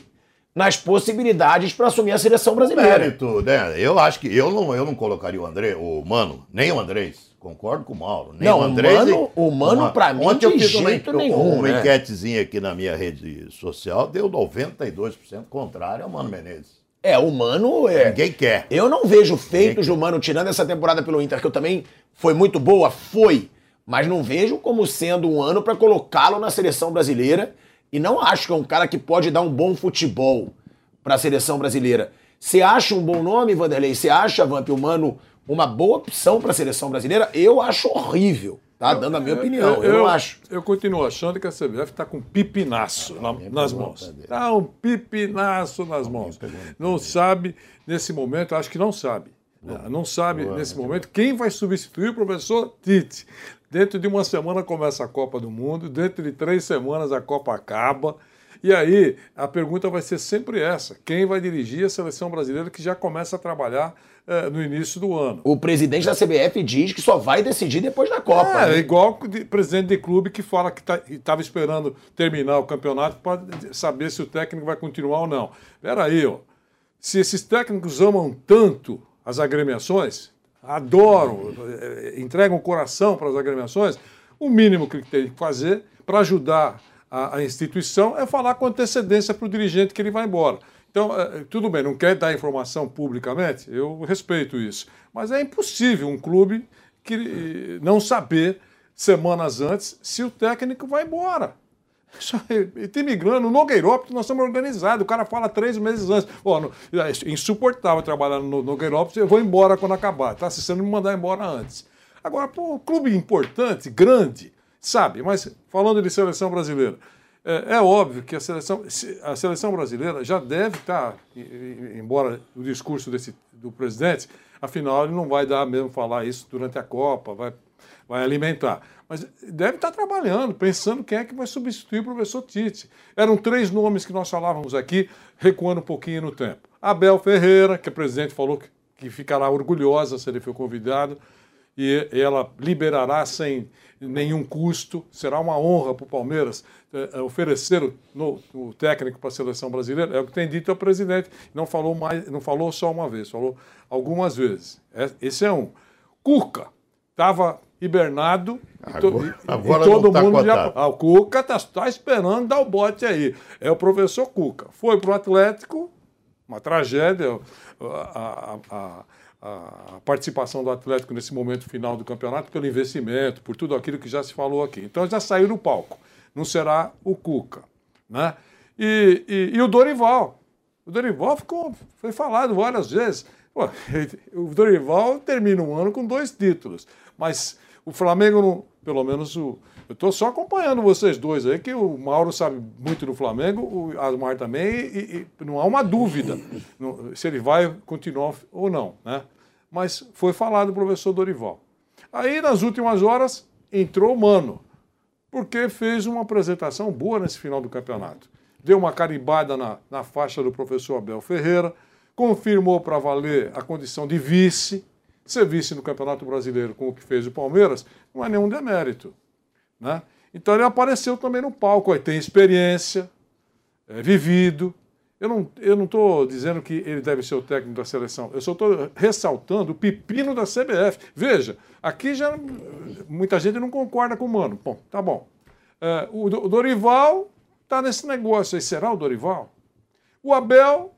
nas possibilidades para assumir a seleção brasileira. Mérito, né? Eu acho que eu não, eu não colocaria o André, o Mano, nem o Andrés. Concordo com o Mauro. Nem Não, o Andrés. Mano- o Mano, pra mim, Ontem eu fiz uma, nenhum, uma né? enquetezinha aqui na minha rede social, deu 92% contrário ao Mano Menezes. É, o Mano é. Ninguém quer. Eu não vejo feitos do Mano tirando essa temporada pelo Inter, que eu também foi muito boa, foi. Mas não vejo como sendo um ano pra colocá-lo na seleção brasileira. E não acho que é um cara que pode dar um bom futebol pra seleção brasileira. Você acha um bom nome, Vanderlei? Você acha, Vamp, o Mano uma boa opção pra seleção brasileira? Eu acho horrível, tá? Dando a minha opinião. Eu, não acho. Eu continuo achando que a CBF está com um pipinaço na- nas mãos. Está um pipinaço nas mãos. Não sabe, nesse momento, acho que não sabe. Né? Não sabe, nesse momento, quem vai substituir o professor Tite. Dentro de uma semana começa a Copa do Mundo, dentro de três semanas a Copa acaba. E aí, a pergunta vai ser sempre essa: quem vai dirigir a seleção brasileira que já começa a trabalhar eh, no início do ano? O presidente da CBF diz que só vai decidir depois da Copa. É, né? igual o presidente de clube que fala que estava esperando terminar o campeonato para saber se o técnico vai continuar ou não. Peraí, ó. Se esses técnicos amam tanto as agremiações, adoram, eh, entregam o coração para as agremiações, o mínimo que tem que fazer para ajudar a, a instituição é falar com antecedência para o dirigente que ele vai embora. Então, eh, tudo bem, não quer dar informação publicamente, eu respeito isso. Mas é impossível um clube que eh, não saber semanas antes se o técnico vai embora. Tem migrando, no Nogueirópolis nós estamos organizados, o cara fala três meses antes. Ó, é insuportável trabalhar no Nogueirópolis, eu vou embora quando acabar, tá? Se você não me mandar embora antes. Agora, pô, um clube importante, grande, sabe? Mas falando de seleção brasileira, é, é óbvio que a seleção, se- a seleção brasileira já deve estar, e- e- embora o discurso desse, do presidente, afinal ele não vai dar mesmo falar isso durante a Copa, vai, vai alimentar. Mas deve estar trabalhando, pensando quem é que vai substituir o professor Tite. Eram três nomes que nós falávamos aqui, recuando um pouquinho no tempo. Abel Ferreira, que o presidente falou que, ficará orgulhosa se ele for convidado, e ela liberará sem nenhum custo. Será uma honra para o Palmeiras eh, oferecer o, o técnico para a seleção brasileira. É o que tem dito ao presidente. Não falou, mais, não falou só uma vez, falou algumas vezes. É- esse é um. Cuca estava e, to- Agora- e- e agora todo não tá mundo já. Ah, o Cuca está esperando dar o bote aí. É o professor Cuca. Foi para o Atlético, uma tragédia. A, a- a- a participação do Atlético nesse momento final do campeonato, pelo investimento, por tudo aquilo que já se falou aqui. Então já saiu no palco. Não será o Cuca. Né? E, e- e o Dorival. O Dorival ficou, foi falado várias vezes. Pô, o Dorival termina um ano com dois títulos. Mas o Flamengo, não, pelo menos o. Eu estou só acompanhando vocês dois aí, que o Mauro sabe muito do Flamengo, o Asmar também, e, e não há uma dúvida se ele vai continuar ou não. Né? Mas foi falado o professor Dorival. Aí, nas últimas horas, entrou o Mano, porque fez uma apresentação boa nesse final do campeonato. Deu uma carimbada na, na faixa do professor Abel Ferreira, confirmou para valer a condição de vice. Ser vice no Campeonato Brasileiro com o que fez o Palmeiras não é nenhum demérito. Né? Então ele apareceu também no palco, aí tem experiência, é vivido. Eu não eu não estou dizendo que ele deve ser o técnico da seleção, eu só estou ressaltando o pepino da CBF. Veja, aqui já muita gente não concorda com o Mano. Bom, tá bom. É, o Dorival está nesse negócio aí. Será o Dorival? O Abel,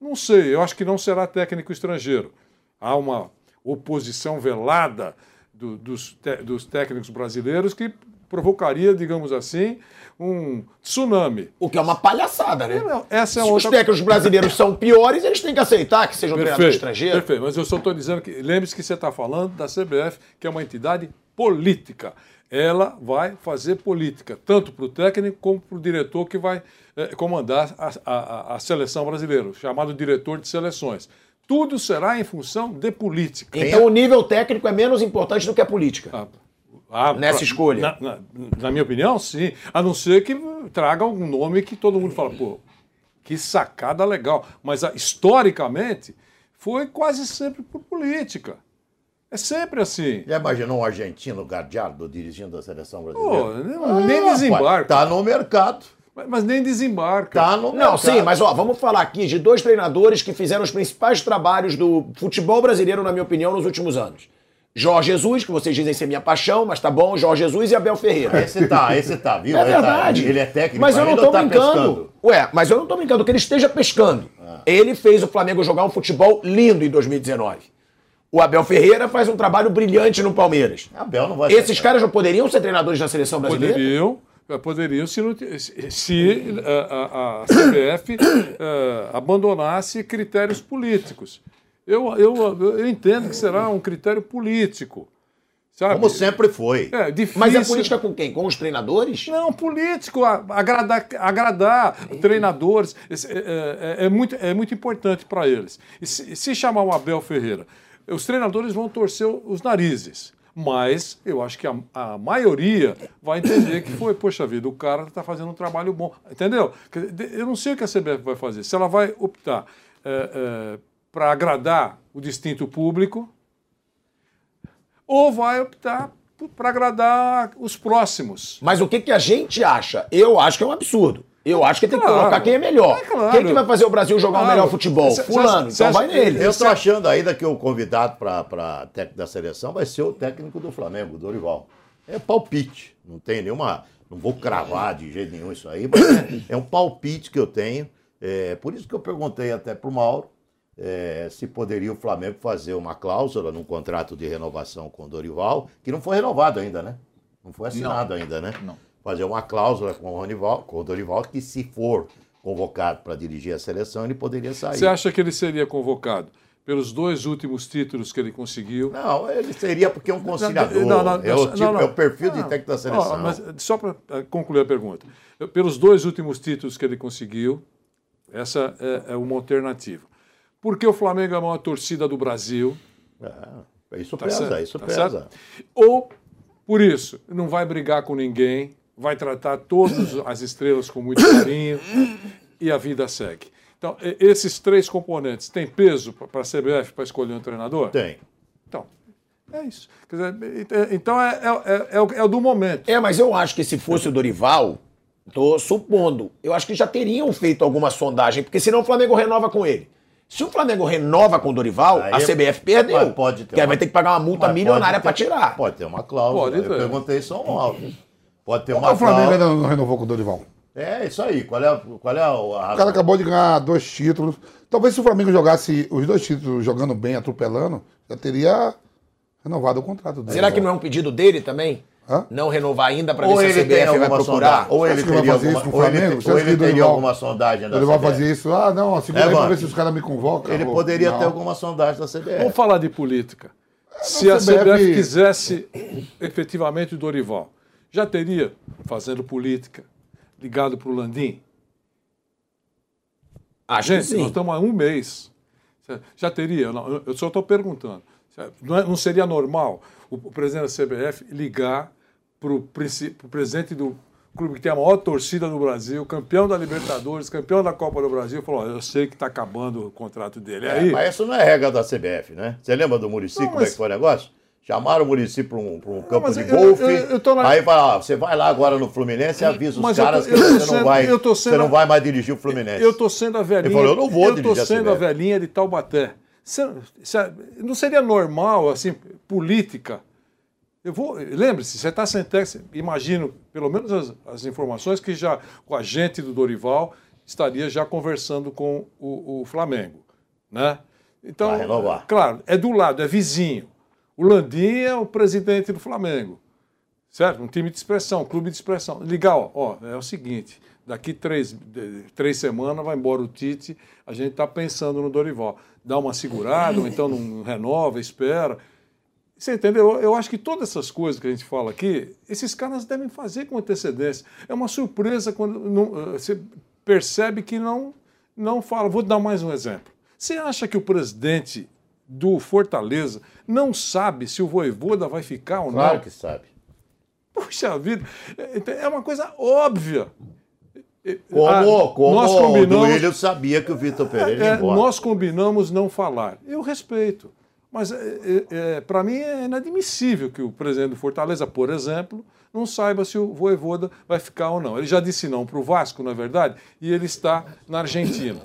não sei, eu acho que não será técnico estrangeiro. Há uma oposição velada do- dos, te- dos técnicos brasileiros que provocaria, digamos assim, um tsunami. O que é uma palhaçada, né? Essa é Se os outra- técnicos brasileiros são piores, eles têm que aceitar que sejam treinadores estrangeiros. Perfeito, mas eu só estou dizendo que. Lembre-se que você está falando da CBF, que é uma entidade política. Ela vai fazer política, tanto para o técnico como para o diretor que vai eh, comandar a, a- a seleção brasileira, chamado diretor de seleções. Tudo será em função de política. Então o nível técnico é menos importante do que a política. Ah, Nessa pra- escolha. Na, na- na minha opinião, sim. A não ser que traga algum nome que todo mundo fala, pô, que sacada legal. Mas ah, historicamente foi quase sempre por política. É sempre assim. Já imaginou um argentino Gardiardo dirigindo a seleção brasileira? Pô, nem- nem desembarca. Tá no mercado. Mas, mas nem desembarca. Tá no Não, sim, mas ó, vamos falar aqui de dois treinadores que fizeram os principais trabalhos do futebol brasileiro, na minha opinião, nos últimos anos. Jorge Jesus, que vocês dizem ser minha paixão, mas tá bom, Jorge Jesus e Abel Ferreira. Esse tá, esse tá, viu? É Ele tá- verdade. ele é técnico Mas eu não tô tá brincando. pescando? Ué, mas eu não tô brincando que ele esteja pescando. Ele fez o Flamengo jogar um futebol lindo em 2019. O Abel Ferreira faz um trabalho brilhante no Palmeiras. Abel não vai Esses caras não poderiam ser treinadores da seleção brasileira? Poderiam, poderiam se, se- se, eh, a, a- a CBF eh, abandonasse critérios políticos. Eu, eu, eu entendo que será um critério político. Sabe? Como sempre foi. É difícil. Mas é política com quem? Com os treinadores? Não, político, agradar, agradar treinadores, esse- é, é- é muito, é muito importante para eles. E se, se chamar o Abel Ferreira, os treinadores vão torcer os narizes. Mas eu acho que a, a maioria vai entender que foi, poxa vida, o cara está fazendo um trabalho bom. Entendeu? Eu não sei o que a CBF vai fazer. Se ela vai optar para agradar o distinto público, ou vai optar para agradar os próximos. Mas o que, que a gente acha? Eu acho que é um absurdo. Eu acho que tem que Claro. colocar quem é melhor. É claro. Quem que vai fazer o Brasil jogar o Claro. melhor futebol? Cê- Fulano. cê Então vai nele. Eu tô achando ainda que o convidado para técnico da seleção vai ser o técnico do Flamengo, Dorival. É palpite. Não tem nenhuma. Não vou cravar de jeito nenhum isso aí, mas é, é um palpite que eu tenho. É, por isso que eu perguntei até pro Mauro é, se poderia o Flamengo fazer uma cláusula num contrato de renovação com o Dorival, que não foi renovado ainda, né? Não foi assinado ainda, né? Não. Fazer uma cláusula com o, Ronival, com o Dorival que, se for convocado para dirigir a seleção, ele poderia sair. Você acha que ele seria convocado pelos dois últimos títulos que ele conseguiu? Não, ele seria porque é um conciliador. Não, não, é, o não, tipo- não. é o perfil de Não. técnico da seleção. mas só para concluir a pergunta. Pelos dois últimos títulos que ele conseguiu, essa é, é uma alternativa. Porque o Flamengo é a maior torcida do Brasil. É, isso Tá pesa, certo, isso tá pesa. certo? Ou, por isso, não vai brigar com ninguém, vai tratar todas as estrelas com muito carinho e a vida segue. Então, esses três componentes têm peso para a CBF para escolher um treinador? Tem. Então, é isso. Quer dizer, é- então é, é- é- é o, é o do momento. É, mas eu acho que se fosse o Dorival, tô supondo, eu acho que já teriam feito alguma sondagem, porque senão o Flamengo renova com ele. Se o Flamengo renova com o Dorival, Aí- a CBF perdeu. Pode ter Porque aí uma- vai ter que pagar uma multa milionária ter- tirar. Pode ter uma cláusula. Pode eu ter. perguntei só um áudio. Pode ter O uma Flamengo ainda não renovou com o Dorival. É isso aí. Qual é, a- qual é a, a O cara acabou de ganhar dois títulos. Talvez se o Flamengo jogasse os dois títulos jogando bem, atropelando, já teria renovado o contrato dele. Será que não é um pedido dele também? Não renovar ainda Ou ver se a CBF vai alguma procurar? sondagem, ou ele teria fazer alguma, isso com o ou ele, Flamengo? te- ou ele teria Dorival- alguma sondagem da Ele vai fazer isso. Ah, não, segura É, aí mano. ver se os caras me convocam. Ele poderia não. ter alguma sondagem da CBF. Vamos falar de política. Se a CBF CBF quisesse efetivamente o Dorival, já teria, fazendo política, ligado para o Landim? Acho que Gente, nós estamos há um mês. Já teria? Não, eu- só estou perguntando. Não, é- não seria normal o, o presidente da CBF ligar para o presidente do clube que tem a maior torcida do Brasil, campeão da Libertadores, campeão da Copa do Brasil, falar: "Ó, eu sei que está acabando o contrato dele. É, Aí, mas isso não é regra da CBF, né? Você lembra do Muricy, Não, como é mas- que foi o negócio? Chamaram o Muricy para um, um campo mas de eu- golfe. eu- eu na- Aí fala, ó, você vai lá agora no Fluminense e avisa os Mas eu caras eu que você, sendo- não vai, eu você não vai mais dirigir o Fluminense. Eu estou sendo a velhinha. Ele falou, eu não vou Eu dirigir estou a sendo a velhinha de Taubaté. Não seria normal, assim, política? Eu vou. Lembre-se, você está sem imagino, pelo menos as, as informações, que já o agente do Dorival estaria já conversando com o, o Flamengo. Né? Então, claro, é do lado, é vizinho. O Landim é o presidente do Flamengo. certo? Um time de expressão, um clube de expressão. Ligar, ó, é o seguinte, daqui três, três semanas vai embora o Tite, a gente está pensando no Dorival. Dá uma segurada, ou então não renova, espera. Você entendeu? Eu- acho que todas essas coisas que a gente fala aqui, esses caras devem fazer com antecedência. É uma surpresa quando não- você percebe que não, não fala. Vou dar mais um exemplo. Você acha que o presidente do Fortaleza não sabe se o Voivoda vai ficar ou Claro não? que sabe. Puxa vida, é é uma coisa óbvia. Como, Ah, como nós o combinamos- Duílio sabia que o Vitor Pereira ia é, embora. nós combinamos não falar. Eu respeito. Mas para mim é inadmissível que o presidente do Fortaleza, por exemplo, não saiba se o Voivoda vai ficar ou não. Ele já disse não para o Vasco, na verdade, e ele está na Argentina.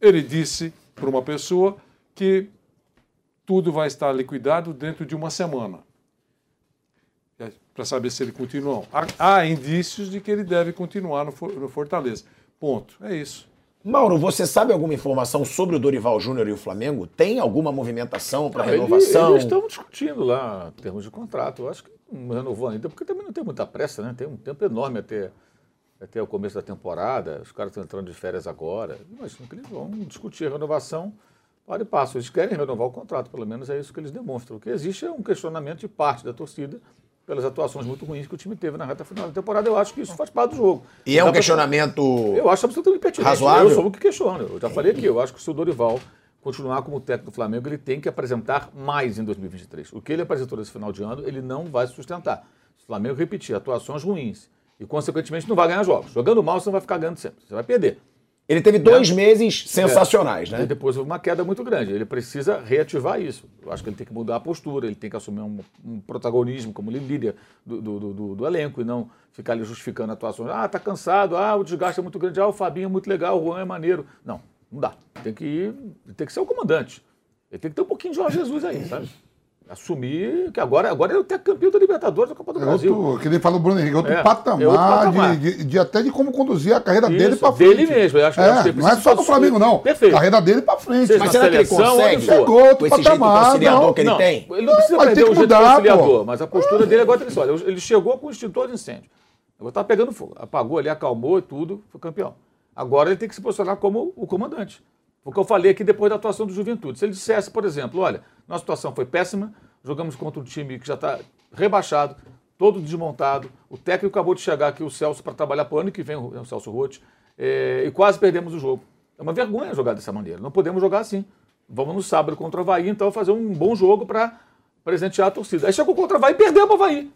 Ele disse para uma pessoa que tudo vai estar liquidado dentro de uma semana. Para saber se ele continua ou não. Há, há indícios de que ele deve continuar no, no Fortaleza. Ponto. É isso. Mauro, você sabe alguma informação sobre o Dorival Júnior e o Flamengo? Tem alguma movimentação para renovação? Eles estão discutindo lá em termos de contrato. Eu acho que não renovou ainda, porque também não tem muita pressa, né? Tem um tempo enorme até, até o começo da temporada. Os caras estão entrando de férias agora. Imagino que eles vão discutir a renovação para e passo. Eles querem renovar o contrato, pelo menos é isso que eles demonstram. O que existe é um questionamento de parte da torcida pelas atuações muito ruins que o time teve na reta final da temporada. Eu acho que isso faz parte do jogo. E é um Dá pra- questionamento eu acho absolutamente pertinente. razoável? Eu sou o que questiono. Eu já falei aqui, eu acho que se o Dorival continuar como técnico do Flamengo, ele tem que apresentar mais em 2023. O que ele apresentou nesse final de ano, ele não vai sustentar. Se o Flamengo repetir atuações ruins e, consequentemente, não vai ganhar jogos. Jogando mal, você não vai ficar ganhando sempre. Você vai perder. Ele teve dois Né? meses sensacionais, É. né? E depois houve uma queda muito grande. Ele precisa reativar isso. Eu acho que ele tem que mudar a postura, ele tem que assumir um, um protagonismo como líder do, do, do- do- do elenco e não ficar ali justificando atuações. Ah, tá cansado, ah, o desgaste é muito grande, ah, o Fabinho é muito legal, o Juan é maneiro. Não, não dá. Tem que ir, tem que ser o comandante. Ele tem que ter um pouquinho de Jorge Jesus aí, sabe? Assumir que agora, agora ele é o campeão da Libertadores da Copa do É Brasil. outro, que nem fala o Bruno Henrique, outro É, patamar, é outro patamar. De, de- de até de como conduzir a carreira dele Isso, pra frente. dele mesmo, eu acho que- é, que ele não é só do Flamengo, não. Perfeito. Carreira dele pra frente. Seja Mas será que ele consegue? Chegou outro Com esse jeito patamar. conciliador não. que ele não, tem? Ele não precisa mas perder o jeito mudar, conciliador, mas a postura dele agora tem olha, ele chegou com o extintor de incêndio. Agora tá pegando fogo. Apagou ali, acalmou e tudo, foi campeão. Agora ele tem que se posicionar como o comandante. O que eu falei aqui depois da atuação do Juventude. Se ele dissesse, por exemplo, olha, nossa situação foi péssima, jogamos contra um time que já está rebaixado, todo desmontado, o técnico acabou de chegar aqui, o Celso, para trabalhar para o ano que vem, o Celso Roth, e quase perdemos o jogo. É uma vergonha jogar dessa maneira. Não podemos jogar assim. Vamos no sábado contra o Havaí, então, fazer um bom jogo para presentear a torcida. Aí chegou contra o Havaí e perdeu para o Havaí.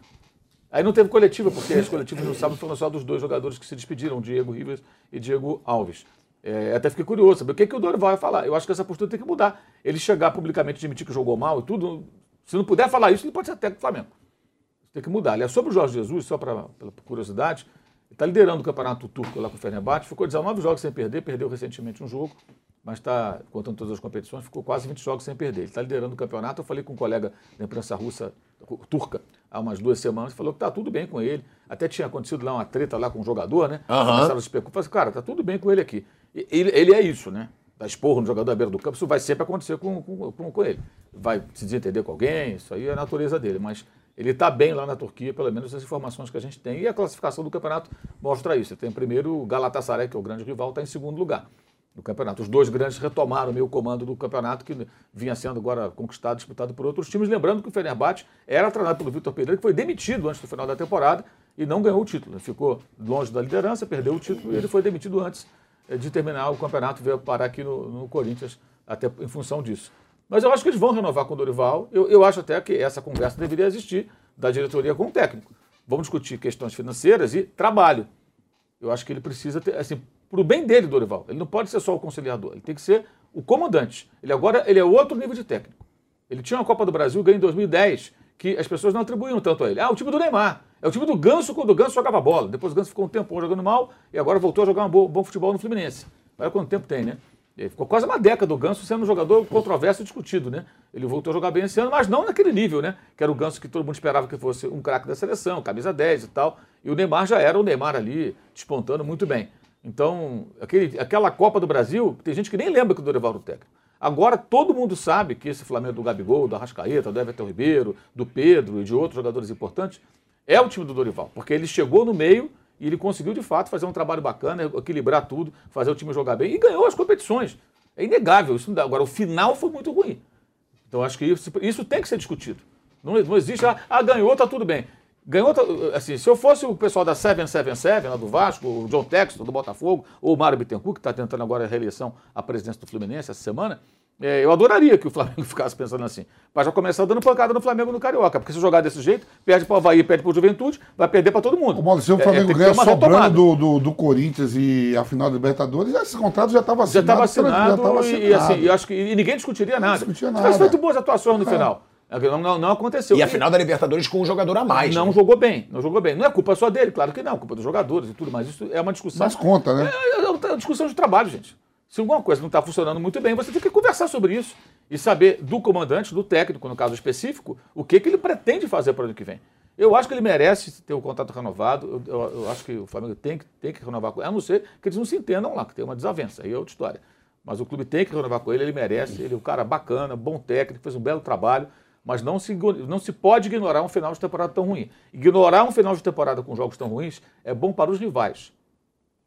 Aí não teve coletiva, porque as coletivas no sábado foram só dos dois jogadores que se despediram, Diego Rivas e Diego Alves. É, até fiquei curioso, saber o que, que o Dorival vai falar. Eu acho que essa postura tem que mudar. Ele chegar publicamente e admitir que jogou mal e tudo, se não puder falar isso, ele pode ser técnico do Flamengo. Tem que mudar. Aliás, sobre o Jorge Jesus, só pra, pela curiosidade, ele está liderando o campeonato turco lá com o Fenerbahçe, ficou 19 jogos sem perder, perdeu recentemente um jogo, mas está, contando todas as competições, ficou quase 20 jogos sem perder. Ele está liderando o campeonato. Eu falei com um colega da imprensa russa, turca, há umas duas semanas, falou que está tudo bem com ele. Até tinha acontecido lá uma treta lá com um jogador, né? Aham. Começaram a especular. Falei cara, tá tudo bem com ele aqui. Ele, ele é isso, né? Dá esporro no jogador à beira do campo, isso vai sempre acontecer com, com, com, ele. Vai se desentender com alguém, isso aí é a natureza dele. Mas ele está bem lá na Turquia, pelo menos as informações que a gente tem. E a classificação do campeonato mostra isso. Tem primeiro o Galatasaray, que é o grande rival, está em segundo lugar no campeonato. Os dois grandes retomaram meio comando do campeonato, que vinha sendo agora conquistado, disputado por outros times. Lembrando que o Fenerbahçe era treinado pelo Vitor Pereira, que foi demitido antes do final da temporada e não ganhou o título. Ele ficou longe da liderança, perdeu o título e ele foi demitido antes de terminar o campeonato, veio parar aqui no, no Corinthians, até em função disso. Mas eu acho que eles vão renovar com o Dorival. Eu, eu acho até que essa conversa deveria existir da diretoria com o técnico. Vamos discutir questões financeiras e trabalho. Eu acho que ele precisa ter, assim, para o bem dele, Dorival. Ele não pode ser só o conciliador, ele tem que ser o comandante. Ele agora ele é outro nível de técnico. Ele tinha uma Copa do Brasil, ganhou em 2010, que as pessoas não atribuíam tanto a ele. Ah, o time do Neymar. É o time do Ganso quando o Ganso jogava bola. Depois o Ganso ficou um tempo jogando mal e agora voltou a jogar um bom, bom futebol no Fluminense. Olha quanto tempo tem, né? Ele ficou quase uma década o Ganso sendo um jogador controverso e discutido, né? Ele voltou a jogar bem esse ano, mas não naquele nível, né? Que era o Ganso que todo mundo esperava que fosse um craque da seleção, camisa 10 e tal. E o Neymar já era o Neymar ali, despontando muito bem. Então, aquele, aquela Copa do Brasil, tem gente que nem lembra que o Dorival era o técnico. Agora todo mundo sabe que esse Flamengo do Gabigol, do Arrascaeta, do Everton Ribeiro, do Pedro e de outros jogadores importantes é o time do Dorival, porque ele chegou no meio e ele conseguiu de fato fazer um trabalho bacana, equilibrar tudo, fazer o time jogar bem e ganhou as competições. É inegável isso. Agora o final foi muito ruim. Então acho que isso, isso tem que ser discutido. Não, não existe, ah, ah, ganhou, tá tudo bem. Ganhou, tá- assim, se eu fosse o pessoal da 777, lá do Vasco, o John Texton, do Botafogo, ou o Mário Bittencourt, que está tentando agora a reeleição à presidência do Fluminense essa semana, é, eu adoraria que o Flamengo ficasse pensando assim. Mas já começar dando pancada no Flamengo no Carioca. Porque se jogar desse jeito, perde para o Havaí, perde para o Juventude, vai perder para todo mundo. Bom, se o É, é, Flamengo que ganha sobrando do, do, do Corinthians e a final da Libertadores, esse contrato já estava Já assinado. estava assinado, já tava e, assinado. assim, e acho que e ninguém discutiria nada. discutia Mas nada. feito boas atuações no É. final. Não, não, não aconteceu. E a final da Libertadores com um jogador a mais. Não né? jogou bem, não jogou bem. Não é culpa só dele, claro que não, culpa dos jogadores e tudo, mas isso é uma discussão. Mas conta, né? É, é uma discussão de trabalho, gente. Se alguma coisa não está funcionando muito bem, você tem que conversar sobre isso e saber do comandante, do técnico, no caso específico, o que, que ele pretende fazer para o ano que vem. Eu acho que ele merece ter o contrato renovado. Eu, eu- eu acho que o Flamengo tem que, tem que renovar com ele, a não ser que eles não se entendam lá, que tem uma desavença. Aí é outra história. Mas o clube tem que renovar com ele, ele merece. Ele é um cara bacana, bom técnico, fez um belo trabalho. Mas não se, não se pode ignorar um final de temporada tão ruim. Ignorar um final de temporada com jogos tão ruins é bom para os rivais.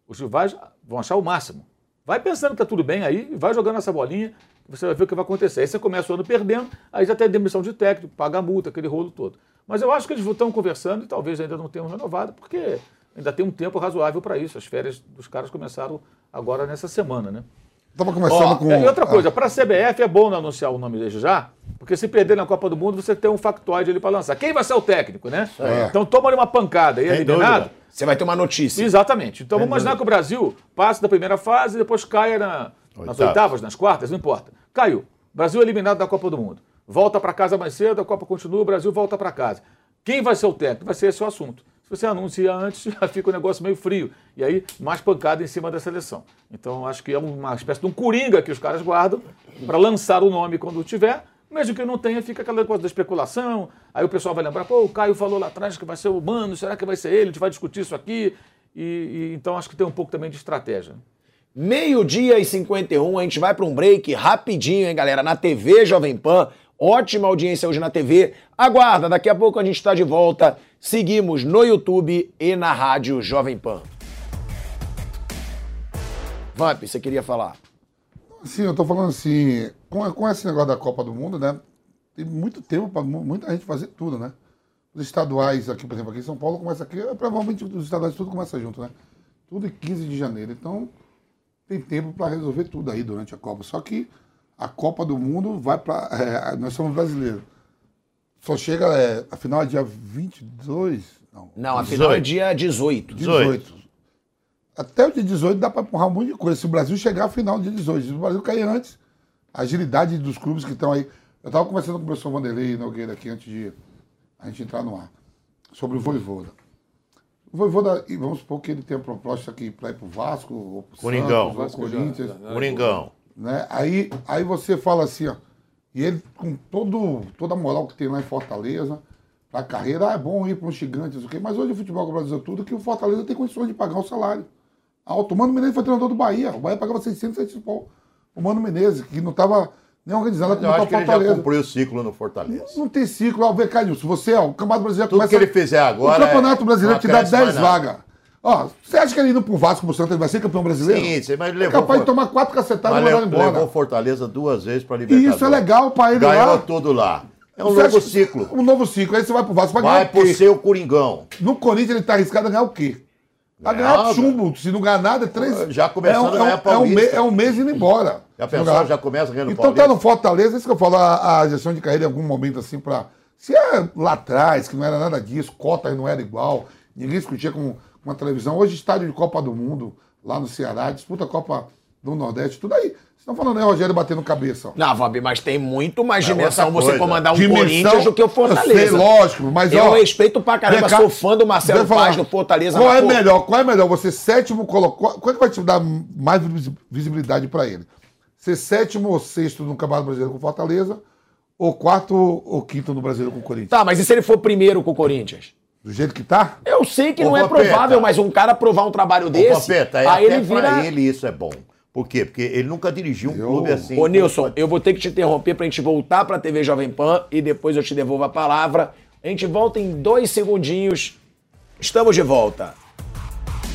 Os rivais vão achar o máximo. Vai pensando que tá tudo bem aí, vai jogando essa bolinha, você vai ver o que vai acontecer. Aí você começa o ano perdendo, aí já tem demissão de técnico, paga a multa, aquele rolo todo. Mas eu acho que eles estão conversando e talvez ainda não tenham renovado, porque ainda tem um tempo razoável para isso. As férias dos caras começaram agora nessa semana, né? Estava começando Ó, com. E outra ah, coisa, para a CBF é bom não anunciar o nome dele já, porque se perder na Copa do Mundo, você tem um factoide ali para lançar. Quem vai ser o técnico, né? É. Então toma ali uma pancada e é eliminado. dúvida. Você vai ter uma notícia. Exatamente. Então vamos imaginar que o Brasil passe da primeira fase e depois caia na- nas Oitavas. nas quartas, não importa. Caiu. Brasil eliminado da Copa do Mundo. Volta para casa mais cedo, a Copa continua, o Brasil volta para casa. Quem vai ser o técnico? Vai ser esse o assunto. Se você anuncia antes, já fica o negócio meio frio. E aí, mais pancada em cima da seleção. Então, acho que é uma espécie de um coringa que os caras guardam para lançar o nome quando tiver. Mesmo que não tenha, fica aquela coisa da especulação. Aí o pessoal vai lembrar, pô, o Caio falou lá atrás que vai ser o Mano, será que vai ser ele? A gente vai discutir isso aqui. E, e- então acho que tem um pouco também de estratégia. Meio-dia e 51, a gente vai para um break rapidinho, hein, galera? Na TV Jovem Pan. Ótima audiência hoje na TV. Aguarda, daqui a pouco a gente está de volta. Seguimos no YouTube e na Rádio Jovem Pan. Vamp, você queria falar? Sim, eu tô falando assim, com, com esse negócio da Copa do Mundo, né? Tem muito tempo para muita gente fazer tudo, né? Os estaduais aqui, por exemplo, aqui em São Paulo começa aqui, é, provavelmente os estaduais tudo começa junto, né? Tudo em 15 de janeiro. Então, tem tempo para resolver tudo aí durante a Copa. Só que a Copa do Mundo vai para. nós somos brasileiros. Só chega. É, a final é dia 22? Não. Não, a final é dia 18. 18. Até o dia 18 dá para empurrar um monte de coisa. Se o Brasil chegar à final do dia 18, se o Brasil cair antes, a agilidade dos clubes que estão aí. Eu estava conversando com o professor Vanderlei Nogueira aqui antes de a gente entrar no ar, sobre o Voivoda. O Voivoda, e vamos supor que ele tem a proposta aqui para ir para o Vasco, ou para o Coringão. Santos, ou Corinthians. Coringão. Né? Aí, aí você fala assim, ó, e ele com todo, toda a moral que tem lá em Fortaleza, para a carreira, ah, é bom ir para um gigante, isso aqui, mas hoje o futebol com o Brasil é tudo que o Fortaleza tem condições de pagar o salário. Alto. O Mano Menezes foi treinador do Bahia, o Bahia pagava 600, 700 pau. O Mano Menezes, que não estava nem organizado Eu acho que ele já Fortaleza. cumpriu o ciclo no Fortaleza. Não tem ciclo, ó, vê, Caio, você, ó, o Campeonato Brasileiro Tudo começa... que ele fizer agora O Campeonato é- Brasileiro não te dá acresce 10 mais nada. vagas. Ó, você acha que ele indo pro Vasco, pro Santos, ele vai ser campeão brasileiro? Sim, sim, mas ele é levou... capaz de tomar quatro cacetadas e mandar embora. levou Fortaleza duas vezes para E Libertadores. isso é legal pra ele Ganhou lá. tudo lá. É um Você novo ciclo. Um novo ciclo. Aí você vai pro Vasco, vai, Vai ganhar o quê? ser o Coringão. No Corinthians ele tá arriscado a ganhar o quê? A ganhar Nada. chumbo. Se não ganhar nada, é três... Já começando é um, a ganhar é um, é um, Paulista. mês, é um mês indo embora. Já ganhar- já começa ganhando Então tá Paulista. no Fortaleza, isso que eu falo, a, a gestão de carreira em algum momento assim pra... Se é lá atrás, que não era nada disso, cotas não era igual, ninguém discutia com, com a televisão. Hoje estádio de Copa do Mundo, lá no Ceará, disputa a Copa do Nordeste, tudo aí. Vocês estão falando, né, Rogério, batendo cabeça. ó. Não, Vabi, mas tem muito mais É dimensão você comandar um Dimensão, Corinthians do que o Fortaleza. eu sei, lógico, mas, Eu ó, respeito pra caramba, cá, sou fã do Marcelo eu Paz do Fortaleza. Qual é pô, melhor? Qual é melhor? Você sétimo colocou. Qual é que vai te dar mais visi- visibilidade pra ele? Ser sétimo ou sexto no Campeonato Brasileiro com Fortaleza, ou quarto ou quinto no Brasileiro com o Corinthians? Tá, mas e se ele for primeiro com o Corinthians? Do jeito que tá? Eu sei que Ô, não é Vampeta. provável, mas um cara provar um trabalho Ô, desse, Vampeta, é aí até ele vira... pra ele isso é bom. Por quê? Porque ele nunca dirigiu um clube assim. Ô, Nilson, eu vou ter que te interromper pra gente voltar pra TV Jovem Pan e depois eu te devolvo a palavra. A gente volta em dois segundinhos. Estamos de volta.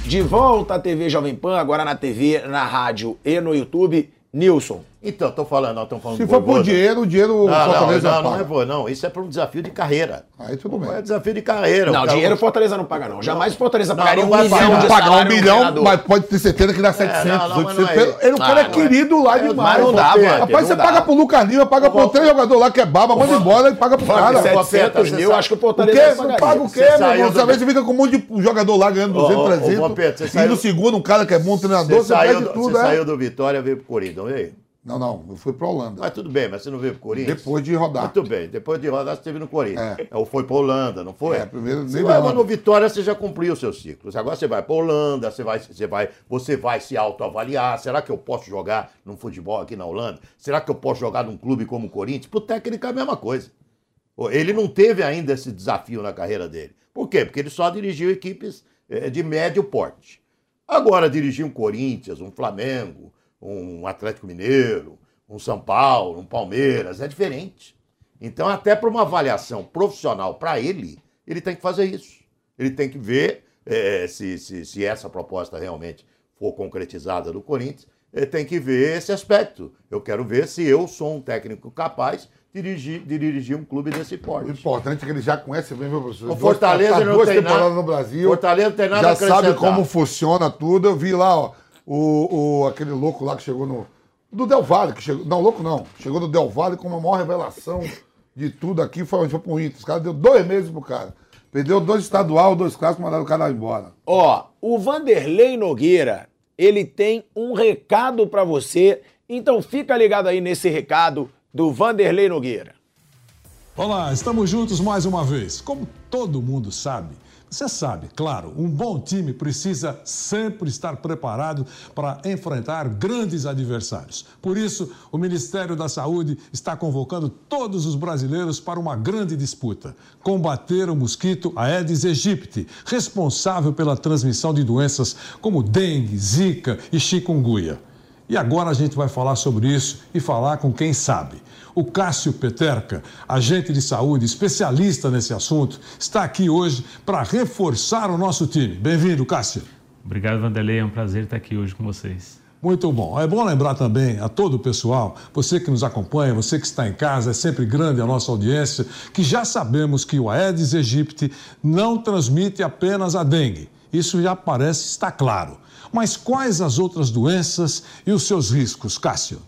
De volta à TV Jovem Pan, agora na TV, na rádio e no YouTube. Nilson. Então, tô falando, nós estamos falando Se for por dinheiro, o dinheiro o Não, não, Fortaleza não, não paga. é boa, não. Isso é para um desafio de carreira. Aí tudo bem. É desafio de carreira. Não, O dinheiro o Fortaleza não paga, não. Jamais o Fortaleza Não, pagaria não um vai milhão pagar. de pagar um milhão, treinador. mas pode ter certeza que dá 700, não, não, mas 800. não é ele, o cara é querido lá eu- demais. mas não dá, Rapaz, Walter, Rapaz, você não paga pro Lucas Lima, paga pro três jogadores lá que é baba, manda embora e paga pro cara. 700 mil, acho que o Fortaleza não paga o quê, Você meu irmão? Às vezes você fica com um monte de jogador lá ganhando Ô, ô, 200, ô, 300. Vampeta, você e no segundo, um cara que é bom treinador, Você perde do, tudo, você é? saiu do Vitória e veio pro Corinthians, e aí? Não, não, eu fui pra Holanda. Mas tudo bem, mas você não veio pro Corinthians? Depois de rodar. Muito bem, depois de rodar você esteve no Corinthians. Ou foi pra Holanda, não foi? É, primeiro Você nem vai, mas no Vitória você já cumpriu os seus ciclos. Agora você vai pra Holanda, você vai, você vai, você vai se autoavaliar. Será que eu posso jogar num futebol aqui na Holanda? Será que eu posso jogar num clube como o Corinthians? Pro técnico é a mesma coisa. Ele não teve ainda esse desafio na carreira dele. Por quê? Porque ele só dirigiu equipes eh, de médio porte. Agora dirigir um Corinthians, um Flamengo, um Atlético Mineiro, um São Paulo, um Palmeiras, é diferente. Então, até para uma avaliação profissional para ele, ele tem que fazer isso. Ele tem que ver eh, se, se, se essa proposta realmente for concretizada do Corinthians, ele tem que ver esse aspecto. Eu quero ver se eu sou um técnico capaz de dirigir, de dirigir um clube desse porte. O importante é que ele já conhece bem, meu professor. O Fortaleza Duas- não duas tem nada- no Brasil. Fortaleza não tem nada Já sabe como funciona tudo. Eu vi lá, ó, o, o, aquele louco lá que chegou no. Do Del Valle, que chegou. Não, louco não. Chegou do Del Valle com uma maior revelação de tudo aqui. Foi onde foi pro Inter. Os caras deu dois meses pro cara. Perdeu dois estadual, dois clássicos, mandaram o cara embora. Ó, o Vanderlei Nogueira, ele tem um recado pra você. Então fica ligado aí nesse recado do Vanderlei Nogueira. Olá, estamos juntos mais uma vez. Como todo mundo sabe, você sabe, claro, um bom time precisa sempre estar preparado para enfrentar grandes adversários. Por isso, o Ministério da Saúde está convocando todos os brasileiros para uma grande disputa: combater o mosquito Aedes aegypti, responsável pela transmissão de doenças como dengue, zika e chikungunya. E agora a gente vai falar sobre isso e falar com quem sabe. O Cássio Peterca, agente de saúde, especialista nesse assunto, está aqui hoje para reforçar o nosso time. Bem-vindo, Cássio. Obrigado, Vanderlei. É um prazer estar aqui hoje com vocês. Muito bom. É bom lembrar também a todo o pessoal, você que nos acompanha, você que está em casa, é sempre grande a nossa audiência, que já sabemos que o Aedes aegypti não transmite apenas a dengue. Isso já parece estar claro. Mas quais as outras doenças e os seus riscos, Cássio?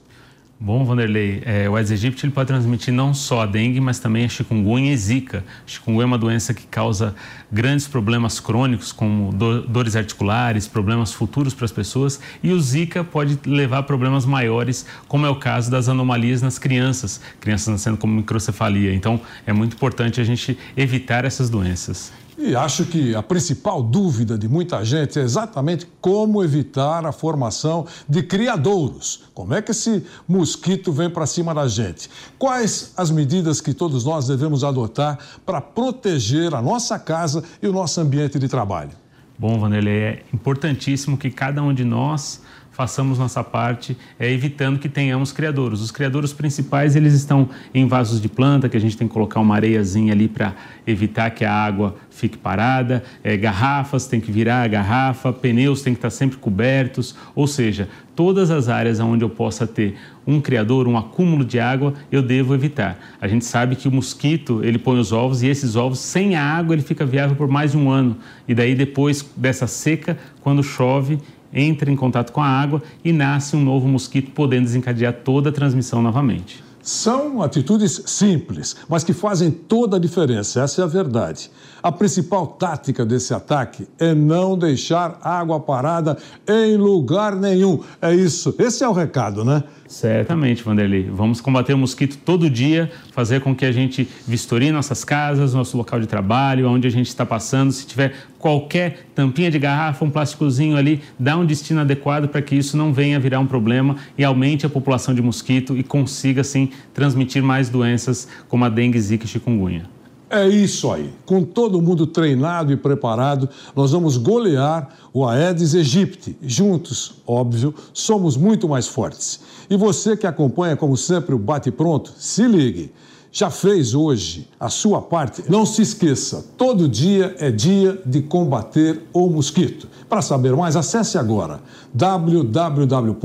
Bom, Vanderlei, é, o Aedes aegypti ele pode transmitir não só a dengue, mas também a chikungunya e zika. Chikungunya é uma doença que causa grandes problemas crônicos, como do- dores articulares, problemas futuros para as pessoas, e o zika pode levar a problemas maiores, como é o caso das anomalias nas crianças, crianças nascendo com microcefalia. Então, é muito importante a gente evitar essas doenças. E acho que a principal dúvida de muita gente é exatamente como evitar a formação de criadouros. Como é que esse mosquito vem para cima da gente? Quais as medidas que todos nós devemos adotar para proteger a nossa casa e o nosso ambiente de trabalho? Bom, Vanderlei, é importantíssimo que cada um de nós façamos nossa parte, é, evitando que tenhamos criadouros. Os criadouros principais, eles estão em vasos de planta, que a gente tem que colocar uma areiazinha ali para evitar que a água fique parada, é, garrafas tem que virar a garrafa, pneus tem que estar sempre cobertos, ou seja, todas as áreas onde eu possa ter um criador, um acúmulo de água, eu devo evitar. A gente sabe que o mosquito, ele põe os ovos e esses ovos, sem a água, ele fica viável por mais de um ano. E daí, depois dessa seca, quando chove, entra em contato com a água e nasce um novo mosquito, podendo desencadear toda a transmissão novamente. São atitudes simples, mas que fazem toda a diferença, essa é a verdade. A principal tática desse ataque é não deixar água parada em lugar nenhum. É isso, esse é o recado, né? Certamente, Vanderlei. Vamos combater o mosquito todo dia, fazer com que a gente vistorie nossas casas, nosso local de trabalho, onde a gente está passando. Se tiver qualquer tampinha de garrafa, um plásticozinho ali, dá um destino adequado para que isso não venha virar um problema e aumente a população de mosquito e consiga, assim, transmitir mais doenças como a dengue, zika e chikungunya. É isso aí. Com todo mundo treinado e preparado, nós vamos golear o Aedes aegypti. Juntos, óbvio, somos muito mais fortes. E você que acompanha, como sempre, o Bate Pronto, se ligue. Já fez hoje a sua parte? Não se esqueça, todo dia é dia de combater o mosquito. Para saber mais, acesse agora www.gov.br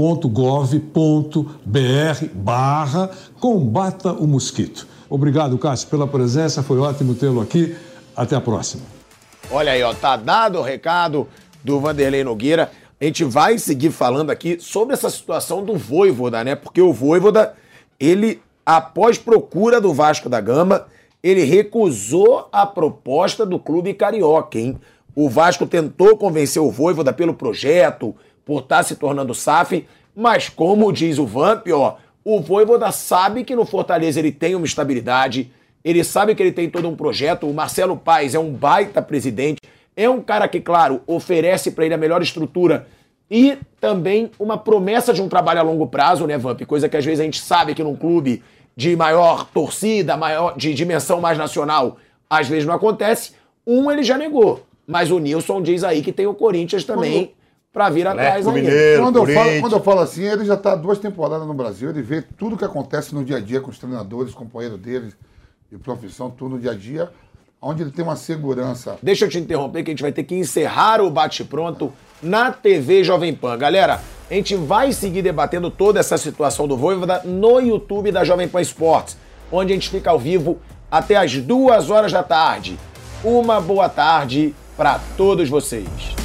barra combata o mosquito. Obrigado, Cássio, pela presença, foi ótimo tê-lo aqui. Até a próxima. Olha aí, ó, tá dado o recado do Vanderlei Nogueira. A gente vai seguir falando aqui sobre essa situação do Voivoda, né? Porque o Voivoda, ele, após procura do Vasco da Gama, ele recusou a proposta do clube carioca, hein? O Vasco tentou convencer o Voivoda pelo projeto, por estar se tornando SAF, mas como diz o Vamp, ó, o Voivoda sabe que no Fortaleza ele tem uma estabilidade, ele sabe que ele tem todo um projeto. O Marcelo Paes é um baita presidente, é um cara que, claro, oferece para ele a melhor estrutura e também uma promessa de um trabalho a longo prazo, né, Vamp? Coisa que às vezes a gente sabe que num clube de maior torcida, maior de dimensão mais nacional, às vezes não acontece. Um ele já negou, mas o Nilson diz aí que tem o Corinthians também para vir atrás ainda. quando, eu falo, quando eu falo assim, ele já está duas temporadas no Brasil, ele vê tudo que acontece no dia a dia com os treinadores, companheiros dele, de profissão, tudo no dia a dia, onde ele tem uma segurança. Deixa eu te interromper que a gente vai ter que encerrar o bate-pronto na TV Jovem Pan. Galera, a gente vai seguir debatendo toda essa situação do Voivoda no YouTube da Jovem Pan Esportes, onde a gente fica ao vivo até as duas horas da tarde. Uma boa tarde para todos vocês.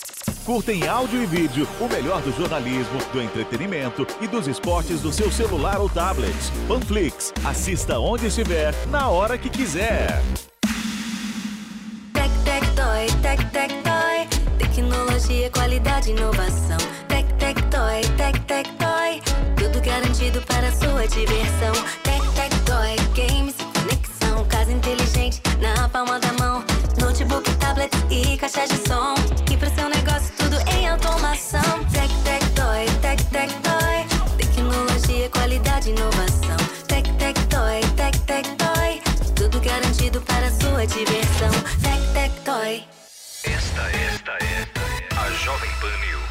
Curta em áudio e vídeo o melhor do jornalismo, do entretenimento e dos esportes do seu celular ou tablet. Panflix. Assista onde estiver, na hora que quiser. Tec, tec, toy, tec, tec, toy. Tecnologia, qualidade, inovação. Tec, tec, toy, tec, tec, toy. Tudo garantido para sua diversão. Tec, tec, toy, games, conexão. Casa inteligente na palma da mão. Tablet e caixa de som. E pro seu negócio tudo em automação. Tec, tec, toy, tec, tec, toy. Tecnologia, qualidade, inovação. Tec, tec, toy, tec, tec, toy. Tudo garantido para sua diversão. Tec, tec, toy. Esta, esta é a Jovem Pan News.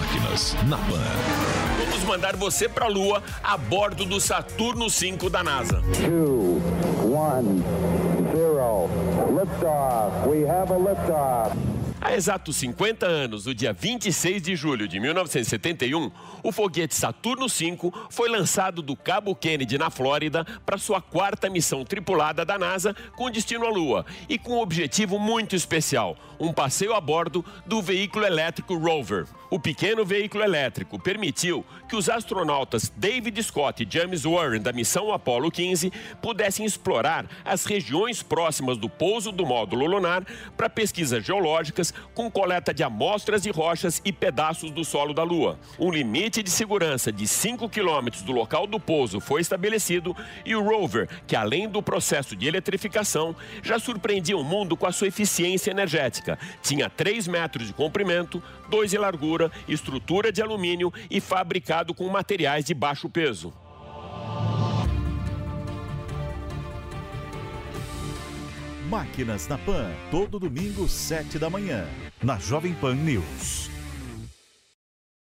Máquinas na Pan. Vamos mandar você para a Lua a bordo do Saturno 5 da NASA. two, one, zero. Liftoff. We have a liftoff. Há exatos 50 anos, no dia 26 de julho de 1971, o foguete Saturno V foi lançado do Cabo Kennedy, na Flórida, para sua quarta missão tripulada da NASA com destino à Lua e com um objetivo muito especial: um passeio a bordo do veículo elétrico Rover. O pequeno veículo elétrico permitiu que os astronautas David Scott e James Warren da missão Apollo 15 pudessem explorar as regiões próximas do pouso do módulo lunar para pesquisas geológicas com coleta de amostras de rochas e pedaços do solo da Lua. Um limite de segurança de 5 quilômetros do local do pouso foi estabelecido e o rover, que além do processo de eletrificação, já surpreendia o mundo com a sua eficiência energética. Tinha 3 metros de comprimento, 2 de largura, estrutura de alumínio e fabricado com materiais de baixo peso. Máquinas na Pan, todo domingo, 7 da manhã, na Jovem Pan News.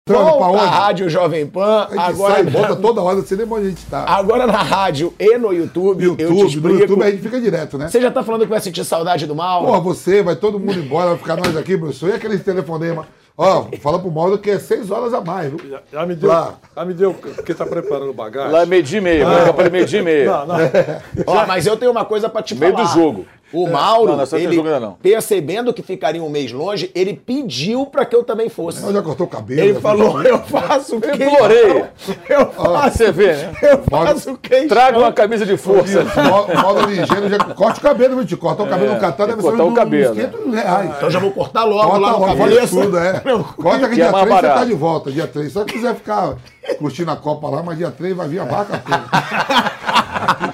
Volta pra Volta onde? a Rádio Jovem Pan. Agora, sai e volta toda hora, sei nem onde a gente tá. agora na rádio e no YouTube. eu te YouTube, no explico. YouTube a gente fica direto, né? Você já tá falando que vai sentir saudade do mal? Porra, você, vai todo mundo embora, vai ficar nós aqui, professor. E aquele telefonema? Ó, fala pro Mauro que é seis horas a mais, viu? Já, já me deu, Lá. já me deu, porque tá preparando bagagem. Lá é meio-dia e meia, Ah. ah. para meio-dia e meia. Não, não. Ó, mas eu tenho uma coisa pra te Meio falar. do jogo. O Mauro, Não, não, ele, jogo ainda não. percebendo que ficaria um mês longe, ele pediu pra que eu também fosse. Ela já cortou o cabelo. Ele falou, eu faço Eu questão. implorei. Eu Ó, faço, você vê, né? eu faço questão. Traga uma camisa de força. O Mauro ligeiro já corta o cabelo, viu? Te corta o cabelo É, no Catar, tem deve ser cortar o cabelo, 500 reais. Então já vou cortar logo Corta lá no logo, Cavaleça. tudo, é. Corta que Que é dia 3 mais você tá de volta, dia 3. Só que quiser ficar curtindo a Copa lá, mas dia 3 vai vir a vaca toda.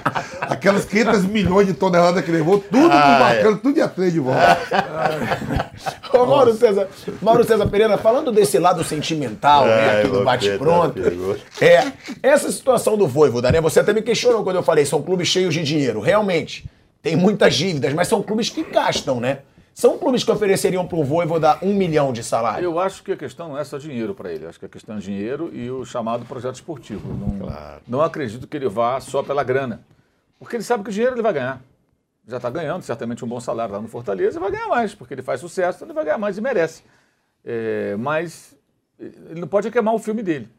Aquelas 500 milhões de toneladas que levou, tudo Ah, pro bacana, tudo dia 3 de volta. Ô, Mauro César, Mauro César Pereira, falando desse lado sentimental, né, aqui do bate-pronto, é, essa situação do Voivoda, né, você até me questionou quando eu falei, são clubes cheios de dinheiro, realmente, tem muitas dívidas, mas são clubes que gastam, né? São clubes que ofereceriam pro Voivoda um milhão de salário. Eu acho que a questão não é só dinheiro para ele. Acho que a questão é dinheiro e o chamado projeto esportivo. Não, não acredito que ele vá só pela grana. Porque ele sabe que o dinheiro ele vai ganhar. Já está ganhando certamente um bom salário lá no Fortaleza e vai ganhar mais, porque ele faz sucesso, ele vai ganhar mais e merece. É, mas ele não pode queimar o filme dele.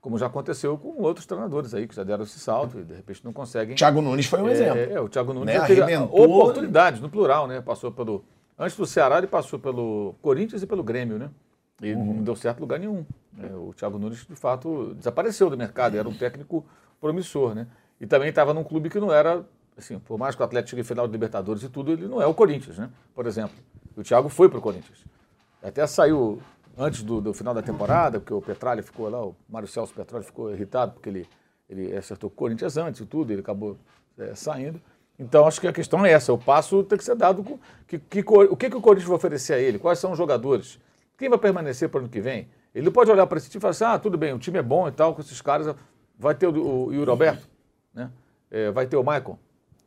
Como já aconteceu com outros treinadores aí, que já deram esse salto e de repente não conseguem. Thiago Nunes foi um É, exemplo. É, o Thiago Nunes Né, já teve oportunidades, no plural, né? Passou pelo. Antes do Ceará, ele passou pelo Corinthians e pelo Grêmio, né? E Uhum. não deu certo lugar nenhum. né? O Thiago Nunes, de fato, desapareceu do mercado, era um técnico promissor, né? E também estava num clube que não era, assim, por mais que o Atlético chegue final de Libertadores e tudo, ele não é o Corinthians, né? Por exemplo. O Thiago foi para o Corinthians. Até saiu antes do, do final da temporada, porque o Petralha ficou lá, o Mário Celso Petralha ficou irritado, porque ele, ele acertou o Corinthians antes e tudo, ele acabou é, saindo. Então, acho que a questão é essa, o passo tem que ser dado com que, que, o que, que o Corinthians vai oferecer a ele, quais são os jogadores, quem vai permanecer para o ano que vem. Ele pode olhar para esse time e falar assim, ah, tudo bem, o time é bom e tal, com esses caras, vai ter o, o Yuri Alberto, né? É, vai ter o Michael,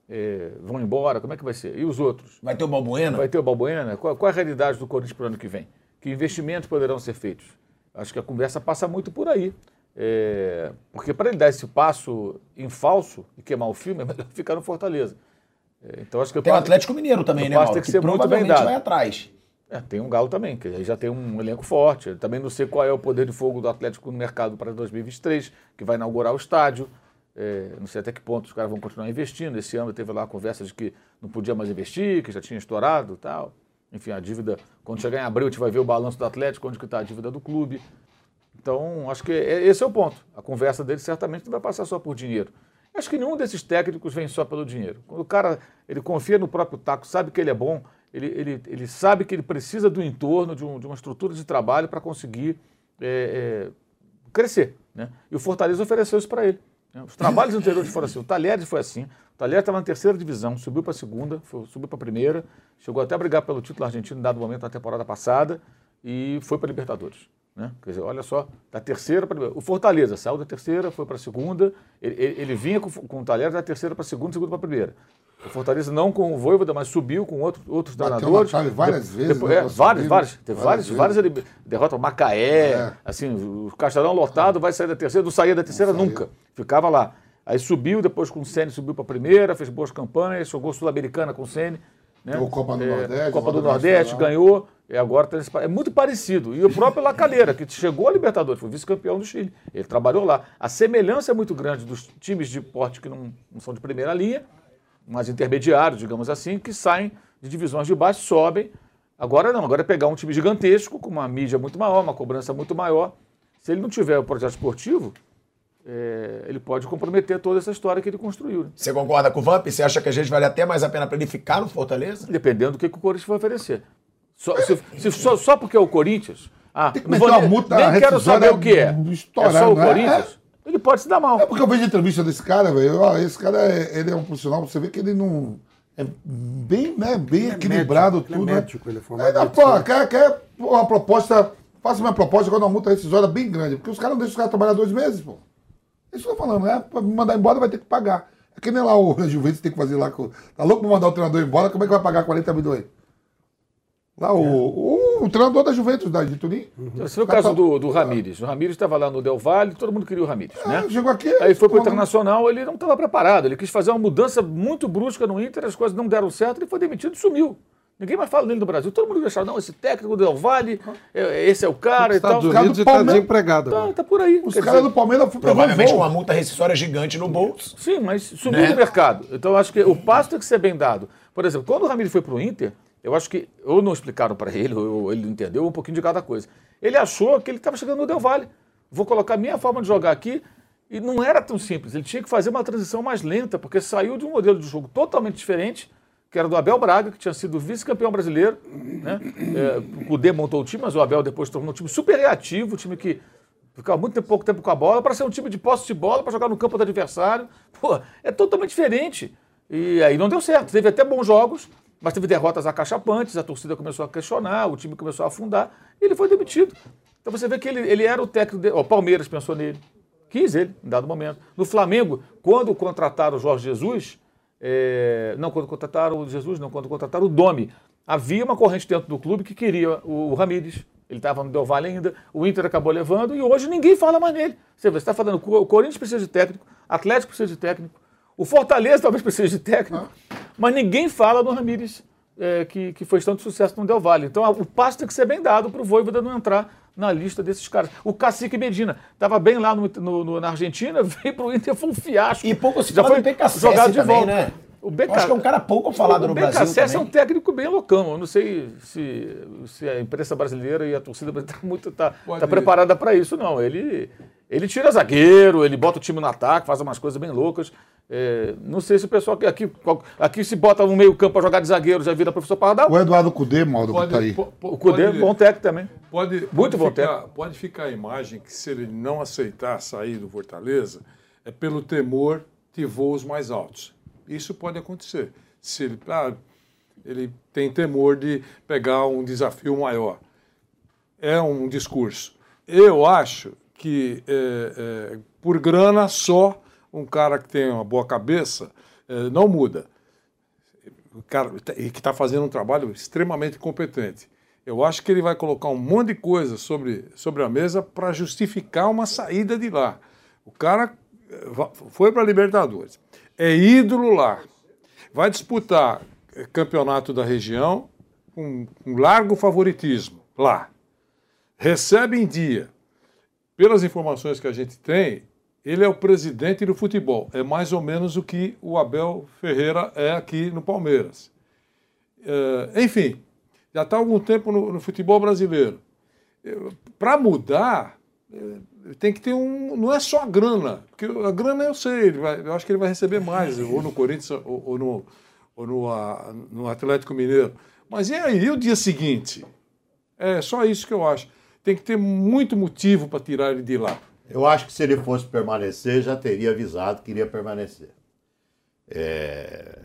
é, vão embora, como é que vai ser? E os outros? Vai ter o Balbuena? Vai ter o Balbuena? Qual, qual é a realidade do Corinthians para o ano que vem? Que investimentos poderão ser feitos? Acho que a conversa passa muito por aí. É, porque para ele dar esse passo em falso e queimar o filme, é melhor ficar no Fortaleza. É, então acho que Tem o Atlético Mineiro também, né, Mauro? tem que Que ser muito bem dado. vai atrás. É, tem um Galo também, que aí já tem um elenco forte. Eu também não sei qual é o poder de fogo do Atlético no mercado para 2023, que vai inaugurar o estádio. É, não sei até que ponto os caras vão continuar investindo. Esse ano teve lá a conversa de que não podia mais investir, que já tinha estourado tal. Enfim, a dívida, quando chegar em abril, a gente vai ver o balanço do Atlético, onde que está a dívida do clube. Então, acho que é- esse é o ponto. A conversa dele certamente não vai passar só por dinheiro. Acho que nenhum desses técnicos vem só pelo dinheiro. Quando o cara ele confia no próprio taco, sabe que ele é bom, ele, ele, ele sabe que ele precisa do entorno, de, um- de uma estrutura de trabalho para conseguir é, é, crescer. Né? E o Fortaleza ofereceu isso para ele. Né? Os trabalhos anteriores foram assim. O Talheres foi assim. O Talheres estava na terceira divisão, subiu para a segunda, foi- subiu para a primeira, chegou até a brigar pelo título argentino em dado momento na temporada passada e foi para a Libertadores. Né? Quer dizer, olha só, da terceira para o Fortaleza saiu da terceira, foi para a segunda. Ele, ele- ele vinha com, com o Talheres da terceira para a segunda, segunda para a primeira. O Fortaleza não com o Voivoda, mas subiu com outro, outros Bateu na treinadores. trave várias De- vezes, depois- né, é, vários. né? Teve Várias várias derrota o Macaé, É. assim, o Castelão lotado, vai sair da terceira, não saía da terceira nunca. Ficava lá. Aí subiu, depois com o Sene subiu para a primeira, fez boas campanhas, jogou Sul-Americana com o Sene. Né? Jogou Copa do Nordeste, Copa do Nordeste, Nacional. ganhou. E agora tá é muito parecido. E o próprio Lacalheira, que chegou a Libertadores, foi vice-campeão do Chile. Ele trabalhou lá. A semelhança é muito grande dos times de porte que não, não são de primeira linha, mas intermediários, digamos assim, que saem de divisões de baixo, sobem. Agora não, agora é pegar um time gigantesco, com uma mídia muito maior, uma cobrança muito maior. Se ele não tiver o projeto esportivo, é, ele pode comprometer toda essa história que ele construiu. né? Você concorda com o Vamp? Você acha que às vezes vale até mais a pena para ele ficar no Fortaleza? Dependendo do que, que o Corinthians vai oferecer. Só, se- se só, só porque é o Corinthians. Ah, Tem que não meter vou uma multa nem quero saber o que é. É só o não é? Ele pode se dar mal. É porque eu vejo a entrevista desse cara, velho. Ó, Esse cara, é- ele é um profissional, você vê que ele não. É bem, né, bem equilibrado médico, ele é tudo. né? médico, ele é formado Aí, em pô, quer, quer uma proposta. Faça uma proposta com uma multa rescisória bem grande. Porque os caras não deixam os caras trabalhar dois meses, pô. Isso que eu tô falando, né? Pra me mandar embora vai ter que pagar. É que nem lá o Juventus tem que fazer lá. com- Tá louco pra mandar o treinador embora, como é que vai pagar 40 milhões? Lá o, o treinador da Juventus, da de Turim. Você viu o caso do, do Ramires. O Ramires estava lá no Del Valle, todo mundo queria o Ramires, né? É, Chegou aqui. Aí foi para o Internacional, ele não estava preparado. Ele quis fazer uma mudança muito brusca no Inter, as coisas não deram certo, ele foi demitido e sumiu. Ninguém mais fala nele no Brasil. Todo mundo achava, não, esse técnico do Del Valle, é- esse é o cara Nos e tal. Estados Unidos ele tá desempregado Tá, tá por aí. Os caras do Palmeiras Provavelmente voo. uma multa rescisória gigante no bolso. Sim, mas sumiu Né? do mercado. Então eu acho que o passo tem que ser bem dado. Por exemplo, quando o Ramiro foi para o Inter, eu acho que ou não explicaram para ele, ou ele não entendeu um pouquinho de cada coisa. Ele achou que ele estava chegando no Del Valle. Vou colocar minha forma de jogar aqui. E não era tão simples. Ele tinha que fazer uma transição mais lenta, porque saiu de um modelo de jogo totalmente diferente, que era do Abel Braga, que tinha sido vice-campeão brasileiro. Né? É, o Cudê montou o time, mas o Abel depois tornou um time super reativo, um time que ficava muito tempo, pouco tempo com a bola, para ser um time de posse de bola, para jogar no campo do adversário. Pô, é totalmente diferente. E aí não deu certo. Teve até bons jogos, mas teve derrotas acachapantes, a torcida começou a questionar, o time começou a afundar, e ele foi demitido. Então você vê que ele, ele era o técnico. De, o Palmeiras pensou nele. Quis ele, em dado momento. No Flamengo, quando contrataram o Jorge Jesus, é, não, quando contrataram o Jesus, não, quando contrataram o Domi, havia uma corrente dentro do clube que queria o, o Ramires. Ele estava no Del Valle ainda, o Inter acabou levando e hoje ninguém fala mais nele. Você está falando, o Corinthians precisa de técnico, Atlético precisa de técnico, o Fortaleza talvez precise de técnico, mas ninguém fala no Ramires, é, que, que foi tanto sucesso no Del Valle. Então o passo tem que ser bem dado para o Voivoda não entrar na lista desses caras. O Cacique Medina estava bem lá no, no- no- na Argentina, veio para o Inter, foi um fiasco. E pouco se Já foi do jogado de também, volta. né? O BK... Eu acho que é um cara pouco falado o no Brasil BKSS é um técnico bem loucão. Eu não sei se, se a imprensa brasileira e a torcida brasileira está muito tá, tá preparada para isso, não. Ele, ele tira zagueiro, ele bota o time no ataque, faz umas coisas bem loucas. É, não sei se o pessoal aqui, aqui se bota no meio campo para jogar de zagueiro, já vira professor Pardal. O Eduardo Cudê, Mauro, que tá aí. po- po- O Cudê é bom técnico também. Pode, Muito pode bom ficar, técnico. Pode ficar a imagem que se ele não aceitar sair do Fortaleza, é pelo temor de voos mais altos. Isso pode acontecer. Se ele, ah, ele tem temor de pegar um desafio maior. É um discurso. Eu acho que é, é, por grana só um cara que tem uma boa cabeça é, não muda o cara e que está fazendo um trabalho extremamente competente. Eu acho que ele vai colocar um monte de coisa sobre, sobre a mesa para justificar uma saída de lá. O cara va- foi para a Libertadores, é ídolo lá, vai disputar campeonato da região com um largo favoritismo lá. Recebe em dia. Pelas informações que a gente tem, ele é o presidente do futebol. É mais ou menos o que o Abel Ferreira é aqui no Palmeiras. Eh, enfim, já está há algum tempo no, no futebol brasileiro. Para mudar, eh, tem que ter um. Não é só a grana, porque a grana eu sei, vai- eu acho que ele vai receber mais, ou no Corinthians ou, ou no, ou no, ah, no Atlético Mineiro. Mas e aí, e o dia seguinte? É só isso que eu acho. Tem que ter muito motivo para tirar ele de lá. Eu acho que se ele fosse permanecer, já teria avisado que iria permanecer. É,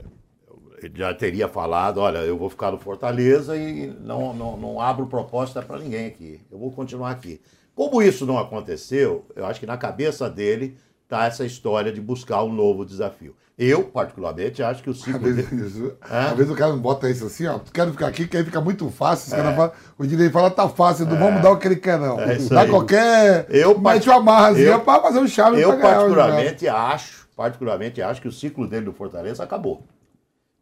ele já teria falado, olha, eu vou ficar no Fortaleza e não, não, não abro proposta para ninguém aqui. Eu vou continuar aqui. Como isso não aconteceu, eu acho que na cabeça dele está essa história de buscar um novo desafio. Eu, particularmente, acho que o ciclo Às vezes, às vezes o cara não bota isso assim, ó. Quero ficar aqui, que aí fica muito fácil. Caras falam- o direito fala, tá fácil, não vamos dar o que ele quer, não. É Dá aí. qualquer. Eu, mete uma amarrazinha eu- pra fazer um chave Eu jogo. particularmente acho, particularmente acho que o ciclo dele do Fortaleza acabou.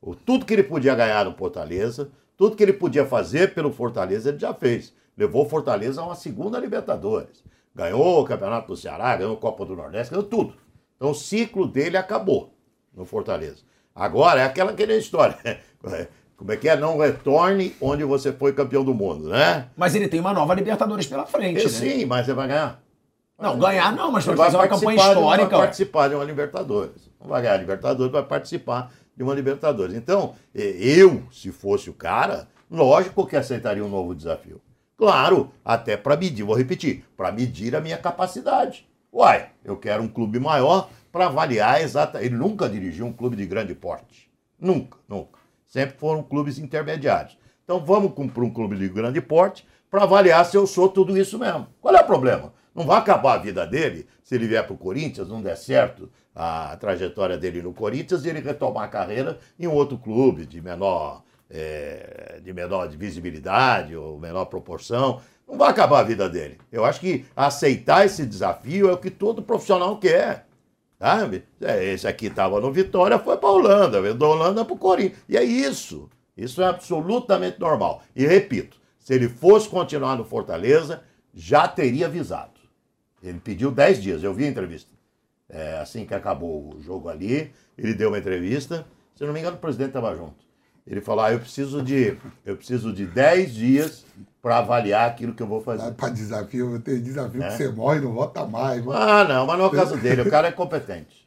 O- Tudo que ele podia ganhar no Fortaleza, tudo que ele podia fazer pelo Fortaleza, ele já fez. Levou o Fortaleza a uma segunda Libertadores. Ganhou o Campeonato do Ceará, ganhou a Copa do Nordeste, ganhou tudo. Então o ciclo dele acabou no Fortaleza. Agora é aquela, aquela história. Como é que é? Não retorne onde você foi campeão do mundo, né? Mas ele tem uma nova Libertadores pela frente, Eu, né? Sim, mas você vai ganhar. Não, ganhar não, mas vai fazer uma campanha histórica. ué. participar de uma Libertadores. Não vai ganhar a Libertadores, vai participar de uma Libertadores. Então, eu, se fosse o cara, lógico que aceitaria um novo desafio. Claro, até para medir, vou repetir, para medir a minha capacidade. Uai, eu quero um clube maior para avaliar exata. Ele nunca dirigiu um clube de grande porte. Nunca, nunca. Sempre foram clubes intermediários. Então vamos para um clube de grande porte para avaliar se eu sou tudo isso mesmo. Qual é o problema? Não vai acabar a vida dele se ele vier para o Corinthians, não der certo a trajetória dele no Corinthians e ele retomar a carreira em um outro clube de menor, é, de menor visibilidade ou menor proporção. Não vai acabar a vida dele. Eu acho que aceitar esse desafio é o que todo profissional quer. Sabe? É, Esse aqui estava no Vitória, foi para Holanda, veio da Holanda para o Corinthians. E é isso. Isso é absolutamente normal. E repito, se ele fosse continuar no Fortaleza, já teria avisado. Ele pediu 10 dias, eu vi a entrevista. É, assim que acabou o jogo ali, ele deu uma entrevista. Se não me engano, o presidente estava junto. Ele falou: ah, eu preciso de, eu preciso de 10 dias para avaliar aquilo que eu vou fazer. Para desafio, tem desafio É. que você morre e não volta mais. mano. Ah, não, mas não é o caso dele, o cara é competente.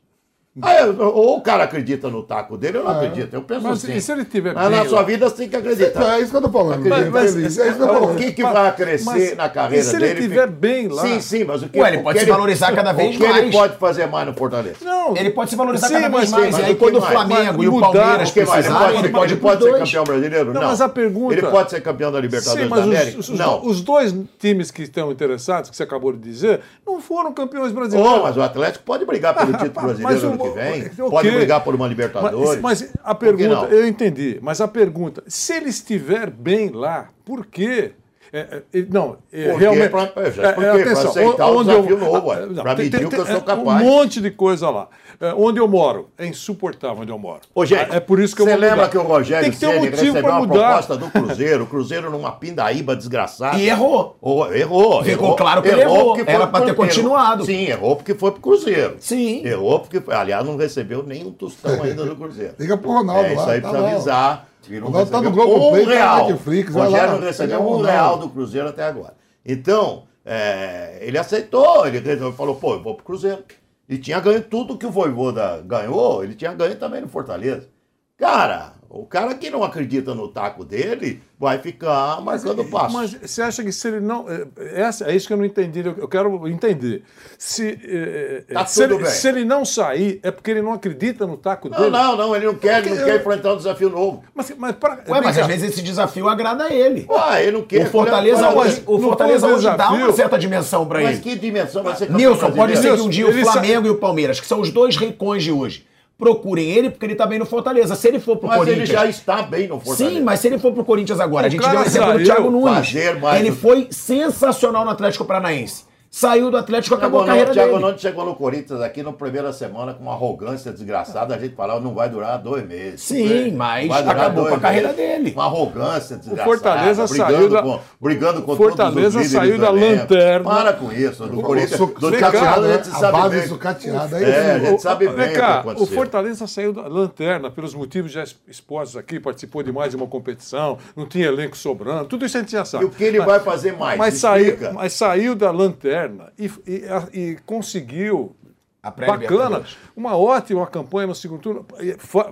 Ah, eu- ou o cara acredita no taco dele ou não É. acredita. Eu penso Mas assim. e se ele tiver Mas na sua vida você tem que acreditar. É isso que eu tô falando. Mas- mas- é isso que eu tô falando. o que, que vai crescer Mas- na carreira e se ele dele? tiver bem lá? Sim, sim, mas o que Ué, ele o pode que se valorizar cada vez O que ele mais. pode fazer mais no Fortaleza? Não, Ele pode se valorizar Sim, cada vez mais. mas E aí, quando o mais? Flamengo e o Palmeiras mais? Ele precisarem, pode, ele pode ele pode ser campeão brasileiro? Não, Não. mas a pergunta- Ele pode ser campeão da Libertadores da América? não. os dois times que estão interessados, que você acabou de dizer, não foram campeões brasileiros. Oh, mas o Atlético pode brigar pelo título brasileiro ano que vem. ok. Pode brigar por uma Libertadores. Mas, mas a pergunta, eu entendi, mas a pergunta, se ele estiver bem lá, por quê? É, é, não, é, Por quê? realmente. Pra- é, já- é, quê? Pra atenção, aceitar o onde desafio eu, novo, tem- medir tem- o que eu sou é, capaz. Um monte de coisa lá. É, onde eu moro, é insuportável onde eu moro. Ô, gente, é por isso que eu você vou lembra mudar. que o Rogério Tem que ter um motivo recebeu para uma proposta do Cruzeiro, o Cruzeiro numa pindaíba desgraçada. E errou. Oh, errou. Ficou errou, claro que errou. porque foi Era pro pra ter continuado. Sim, errou porque foi pro Cruzeiro. Sim. Errou porque, foi- aliás, não recebeu nem um tostão ainda do Cruzeiro. Liga pro Ronaldo É, isso lá, aí tá precisa lá. avisar. Ronaldo tá no Globoplay, um tá na real. Netflix, vai Rogério lá, não recebeu é o um Ronaldo. real do Cruzeiro até agora. Então, é, ele aceitou, ele resolveu, falou, pô, eu vou pro Cruzeiro. E tinha ganho tudo que o Voivoda ganhou, ele tinha ganho também no Fortaleza. Cara, o cara que não acredita no taco dele vai ficar marcando passo. Mas você acha que se ele não. É, essa- é isso que eu não entendi. Eu eu quero entender. Se, é, é, Tá se, tudo ele, bem. se ele não sair, é porque ele não acredita no taco Não, dele? não, não, ele não quer, ele não Porque quer eu- enfrentar um desafio novo. Mas, mas, pra, Ué, mas às vezes esse desafio agrada ele. Ah, ele não quer. O Fortaleza Olha, hoje, o Fortaleza hoje dá desafio. uma certa dimensão pra Mas ele. que dimensão vai ser Nilson, pode ser que um dia o Ele Flamengo e o Palmeiras, que são os dois ricões de hoje, procurem ele porque ele tá bem no Fortaleza. Se ele for pro Mas ele Corinthians. já está bem no Fortaleza. Sim, mas se ele for pro Corinthians agora, O a gente vê o exemplo do Thiago Nunes. fazer mais Ele foi sensacional no Atlético Paranaense. Saiu do Atlético, acabou a Thiago carreira Thiago dele. Nunes chegou no Corinthians aqui na primeira semana com uma arrogância desgraçada. A gente falava, não vai durar dois meses. Sim, mas acabou com a carreira meses. dele. Uma arrogância desgraçada. Fortaleza brigando saiu da- Com, brigando com Fortaleza todos saiu da lanterna. Para com isso. Do Corinthians, do Cateado a gente a sabe base bem. sucateada aí. É, a gente O- sabe o- bem vem o que cá, o aconteceu. Fortaleza saiu da lanterna pelos motivos já expostos aqui, participou de mais de uma competição, não tinha elenco sobrando, tudo isso a gente já sabe. E o que ele vai fazer mais? Mas saiu, mas saiu da lanterna e, e- e conseguiu. A Bacana, uma ótima campanha no segundo turno.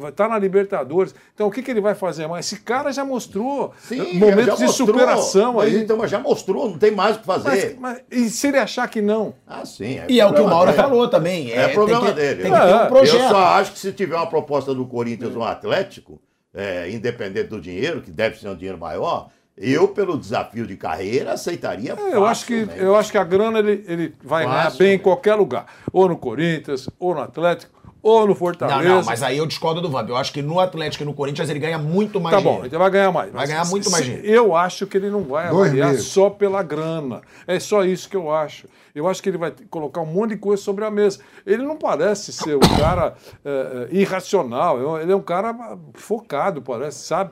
Está na Libertadores. Então o que, que ele vai fazer mais? Esse cara já mostrou Sim, eh, momentos já de mostrou. superação Mas aí. Então, mas já mostrou, não tem mais o que fazer. Mas, mas- e se ele achar que não? Ah, sim. E é o que o Mauro dele. falou também. É, tem problema que- dele. Tem que ter É, um projeto. Eu só acho que se tiver uma proposta do Corinthians ou um Atlético, é, independente do dinheiro, que deve ser um dinheiro maior, eu, pelo desafio de carreira, aceitaria. É, eu, acho que, eu acho que a grana ele, ele vai ganhar Fácil, bem em qualquer lugar. Ou no Corinthians, ou no Atlético, ou no Não, Fortaleza. não, mas aí eu discordo do Vamp. Eu acho que no Atlético e no Corinthians ele ganha muito mais Tá bom, dinheiro. então vai ganhar mais. Vai ganhar se- muito mais dinheiro. Eu acho que ele não vai Dois avaliar meses. só pela grana. É só isso que eu acho. Eu acho que ele vai colocar um monte de coisa sobre a mesa. Ele não parece ser um cara eh, eh, irracional. Ele é um cara focado, parece, sabe?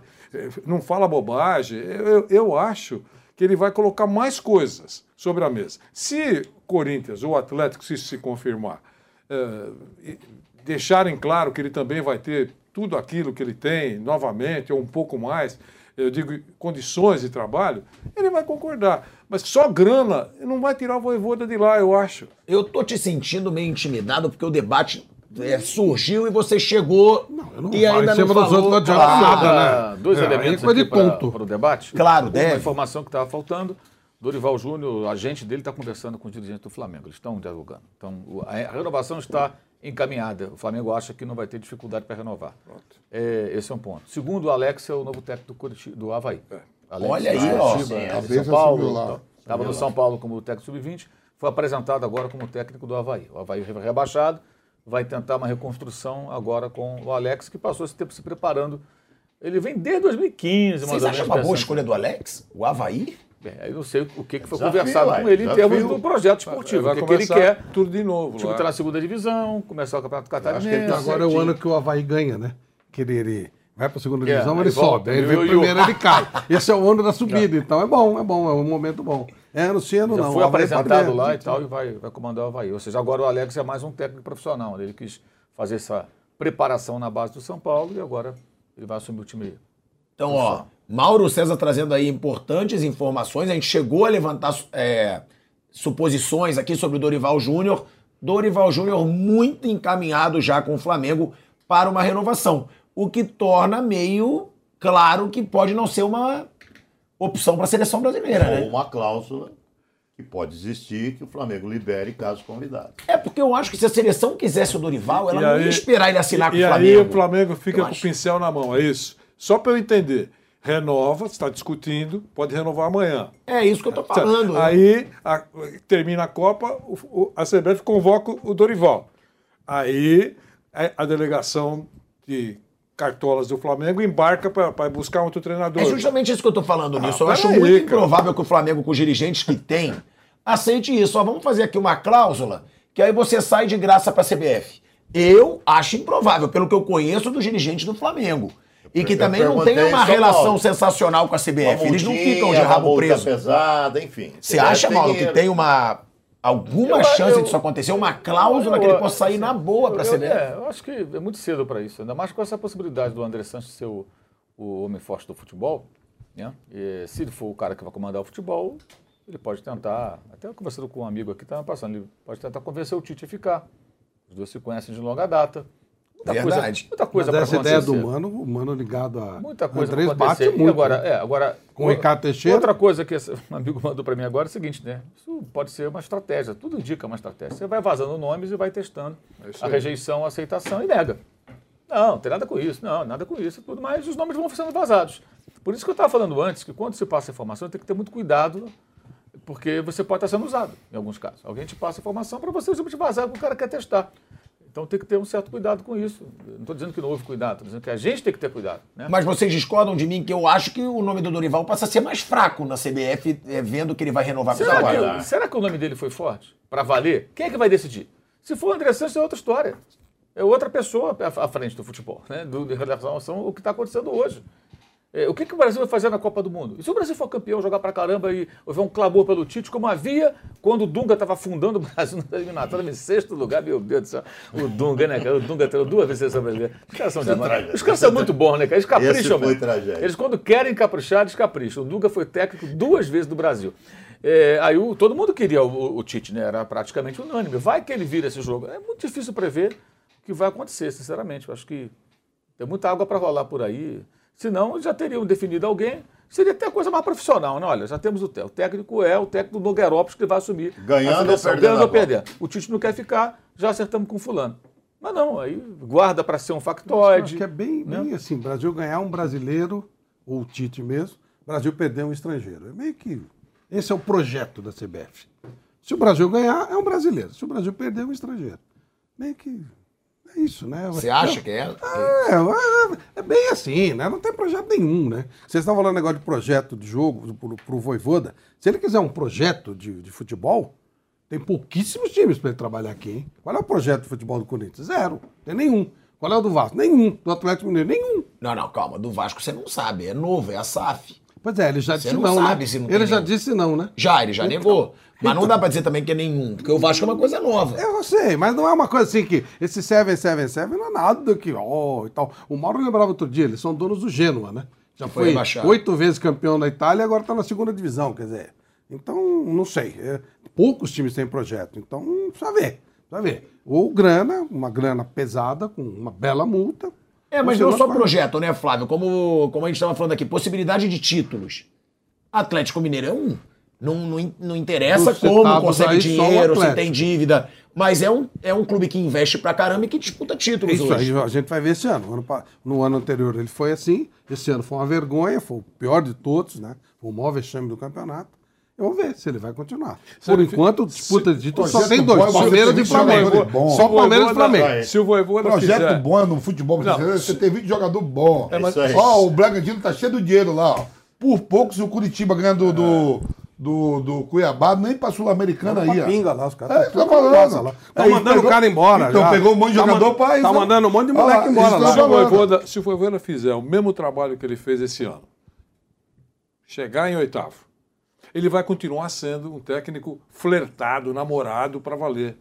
Não fala bobagem. Eu, eu- acho que ele vai colocar mais coisas sobre a mesa. Se Corinthians ou Atlético, se se confirmar, eh, deixarem claro que ele também vai ter tudo aquilo que ele tem novamente, ou um pouco mais, eu digo, condições de trabalho, ele vai concordar. Mas só grana não vai tirar o voivoda de lá, eu acho. Eu tô te sentindo meio intimidado porque o debate é, surgiu e você chegou não e falo ainda em cima não dos falou. outros, não adianta Ah, nada, né? Ah, dois É, elementos aí aqui de ponto. para o debate. Claro, Uma deve. informação que estava faltando. Dorival Júnior, o agente dele, está conversando com o dirigente do Flamengo. Eles estão dialogando. Então, a renovação está encaminhada. O Flamengo acha que não vai ter dificuldade para renovar. É, esse é um ponto. Segundo, o Alex é o novo técnico do, do Havaí. Alex, Olha aí, ó. Curitiba, é, a de Bessa São Paulo. Estava no São Paulo como técnico sub-20. Foi apresentado agora como técnico do Havaí. O Havaí rebaixado vai tentar uma reconstrução agora com o Alex, que passou esse tempo se preparando Ele vem desde 2015, mais Vocês acham uma boa escolha do Alex? O Havaí? É, eu não sei o que, que foi Desafio, conversado com ele em desafio. termos do projeto esportivo. Vai o que, que ele quer. tudo de novo O time está na segunda divisão, começar o Campeonato Catarinense. Então, Agora é o ano que o Havaí ganha, né? Que ele, ele vai pra segunda É, divisão, aí ele volta, sobe. Aí ele vem e primeiro, ele cai. Esse é o ano da subida, então é bom, é bom, é um momento bom. É Já não. foi apresentado lá e tal e vai, vai comandar o Havaí. Ou seja, agora o Alex é mais um técnico profissional. Ele quis fazer essa preparação na base do São Paulo e agora ele vai assumir o time. Então, ó, Mauro César trazendo aí importantes informações. A gente chegou a levantar é, suposições aqui sobre o Dorival Júnior. Dorival Júnior muito encaminhado já com o Flamengo para uma renovação. O que torna meio claro que pode não ser uma opção para a seleção brasileira, Ou né? uma cláusula que pode existir que o Flamengo libere caso convidado. É porque eu acho que se a seleção quisesse o Dorival, ela E não aí- ia esperar ele assinar e, com o e Flamengo. aí o Flamengo fica Eu com o acho. pincel na mão, é isso? Só para eu entender. Renova, está discutindo, pode renovar amanhã. É isso que eu tô falando. né? Aí a- termina a Copa, o- o- a CBF convoca o Dorival. Aí a, a delegação de cartolas do Flamengo embarca para buscar outro treinador. É justamente isso que eu tô falando nisso. eu Ah, acho peraí, muito cara. improvável que o Flamengo, com os dirigentes que tem, aceite isso. Ó, vamos fazer aqui uma cláusula que aí você sai de graça para a CBF. Eu acho improvável, pelo que eu conheço dos dirigentes do Flamengo. E que Eu também não tem uma relação Paulo. sensacional com a CBF. Eles não ficam de rabo preso. pesada, enfim. Você acha, Mauro, que tem uma alguma Eu- chance eu- disso acontecer? Uma cláusula que ele possa sair na boa para a eu, CBF? é, eu acho que é muito cedo para isso. Ainda mais com essa possibilidade do André Santos ser o, o homem forte do futebol. Né? E, se ele for o cara que vai comandar o futebol, ele pode tentar, até conversando com um amigo aqui, estava passando, ele pode tentar convencer o Tite a ficar. Os dois se conhecem de longa data. Muita Verdade. Coisa, muita coisa Mas para essa acontecer. ideia do Mano, o Mano ligado a Muita coisa Andrés bate muito. E agora, né? é, agora, Com o Ricardo Teixeira. Outra coisa que esse, um amigo mandou para mim agora é o seguinte, né? Isso pode ser uma estratégia, tudo indica uma estratégia. Você vai vazando nomes e vai testando isso a rejeição, a aceitação e nega. Não, não tem nada com isso, não, nada com isso, tudo, mas os nomes vão sendo vazados. Por isso que eu estava falando antes, que quando se passa informação, tem que ter muito cuidado, porque você pode estar sendo usado, em alguns casos. Alguém te passa informação para você simplesmente vazar, porque o cara quer testar. Então tem que ter um certo cuidado com isso. Não estou dizendo que não houve cuidado, estou dizendo que a gente tem que ter cuidado. Né? Mas vocês discordam de mim que eu acho que o nome do Dorival passa a ser mais fraco na CBF, é, vendo que ele vai renovar com o Será que, será que o nome dele foi forte? Para valer? Quem é que vai decidir? Se for o André Santos, é outra história. É outra pessoa à à frente do futebol, né? Do, em relação ao que está acontecendo hoje. É, o que, que o Brasil vai fazer na Copa do Mundo? E se o Brasil for campeão, jogar pra caramba e houver um clamor pelo Tite, como havia quando o Dunga estava afundando o Brasil na eliminatória em sexto lugar, meu Deus do céu. O Dunga, né, cara? O Dunga teve duas vezes seleção brasileira. Os caras são é demais. tragédia. Os caras são muito bons, né, cara? Eles capricham mesmo. tragédia. Eles, quando querem caprichar, eles capricham. O Dunga foi técnico duas vezes do Brasil. É, aí o- todo mundo queria o, o- o Tite, né? Era praticamente unânime. Vai que ele vira esse jogo. É muito difícil prever o que vai acontecer, sinceramente. Eu acho que tem muita água para rolar por aí. Senão, já teriam definido alguém. Seria até coisa mais profissional, né? Olha, já temos o técnico. O técnico é o técnico do Nogueirópolis que vai assumir. Ganhando ou perdendo Ganhando ou perdendo. O Tite não quer ficar, já acertamos com fulano. Mas não, aí guarda para ser um Acho factoide. que é bem, bem assim, Brasil ganhar um brasileiro, ou o Tite mesmo, Brasil perder um estrangeiro. É meio que. Esse é o projeto da CBF. Se o Brasil ganhar, é um brasileiro. Se o Brasil perder, é um estrangeiro. Meio que. É isso, né? Você acha que é? É, é, é bem assim, né? Não tem projeto nenhum, né? Vocês estão falando negócio de projeto de jogo pro, pro Voivoda. Se ele quiser um projeto de, de futebol, tem pouquíssimos times para ele trabalhar aqui, hein? Qual é o projeto de futebol do Corinthians? Zero. Tem nenhum. Qual é o do Vasco? Nenhum. Do Atlético Mineiro? Nenhum. Não, não, calma. Do Vasco você não sabe. É novo, é a SAF. Pois é, ele já Você disse não não, sabe né? se não Ele já nenhum. disse não, né? Já, ele já Então- negou. Mas não dá pra dizer também que é nenhum, porque o Vasco é uma coisa nova. Eu sei, mas não é uma coisa assim que esse 777 não é nada que, ó, e tal. O Mauro lembrava outro dia, eles são donos do Gênua, né? Já Foi foi oito vezes campeão na Itália e agora tá na segunda divisão, quer dizer. Então, não sei. é, poucos times têm projeto, então precisa ver. Precisa ver. Ou grana, uma grana pesada, com uma bela multa. É, mas não só projeto, né, Flávio? Como, como a gente estava falando aqui, possibilidade de títulos. Atlético Mineiro é um. Não, não, não interessa Dos como consegue dinheiro, se tem dívida. Mas é um, é um clube que investe pra caramba e que disputa títulos Isso hoje. aí a gente vai ver esse ano. No ano anterior ele foi assim, esse ano foi uma vergonha, foi o pior de todos, né? Foi o maior vexame do campeonato. Vamos ver se ele vai continuar. Por enquanto, disputa de título só tem dois: é Palmeiras e Flamengo. Só Palmeiras e Flamengo. Se o Voivoda Projeto fizer... bom é no futebol brasileiro, você tem 20 jogador bom. É, mas- Ó, o Bragantino tá cheio de dinheiro lá, ó. Por poucos o Curitiba ganhando do, do, do Cuiabá, nem pra Sul-Americana Pra aí, pinga lá, os caras É, tá falando. lá. Tão Aí mandando pegou- o cara embora. Então já. pegou um monte de Tá jogador man- pra Tá mandando um monte de moleque lá, embora lá. Se o. Voivoda, se o Voivoda fizer o mesmo trabalho que ele fez esse ano, chegar em oitavo, ele vai continuar sendo um técnico flertado, namorado para valer.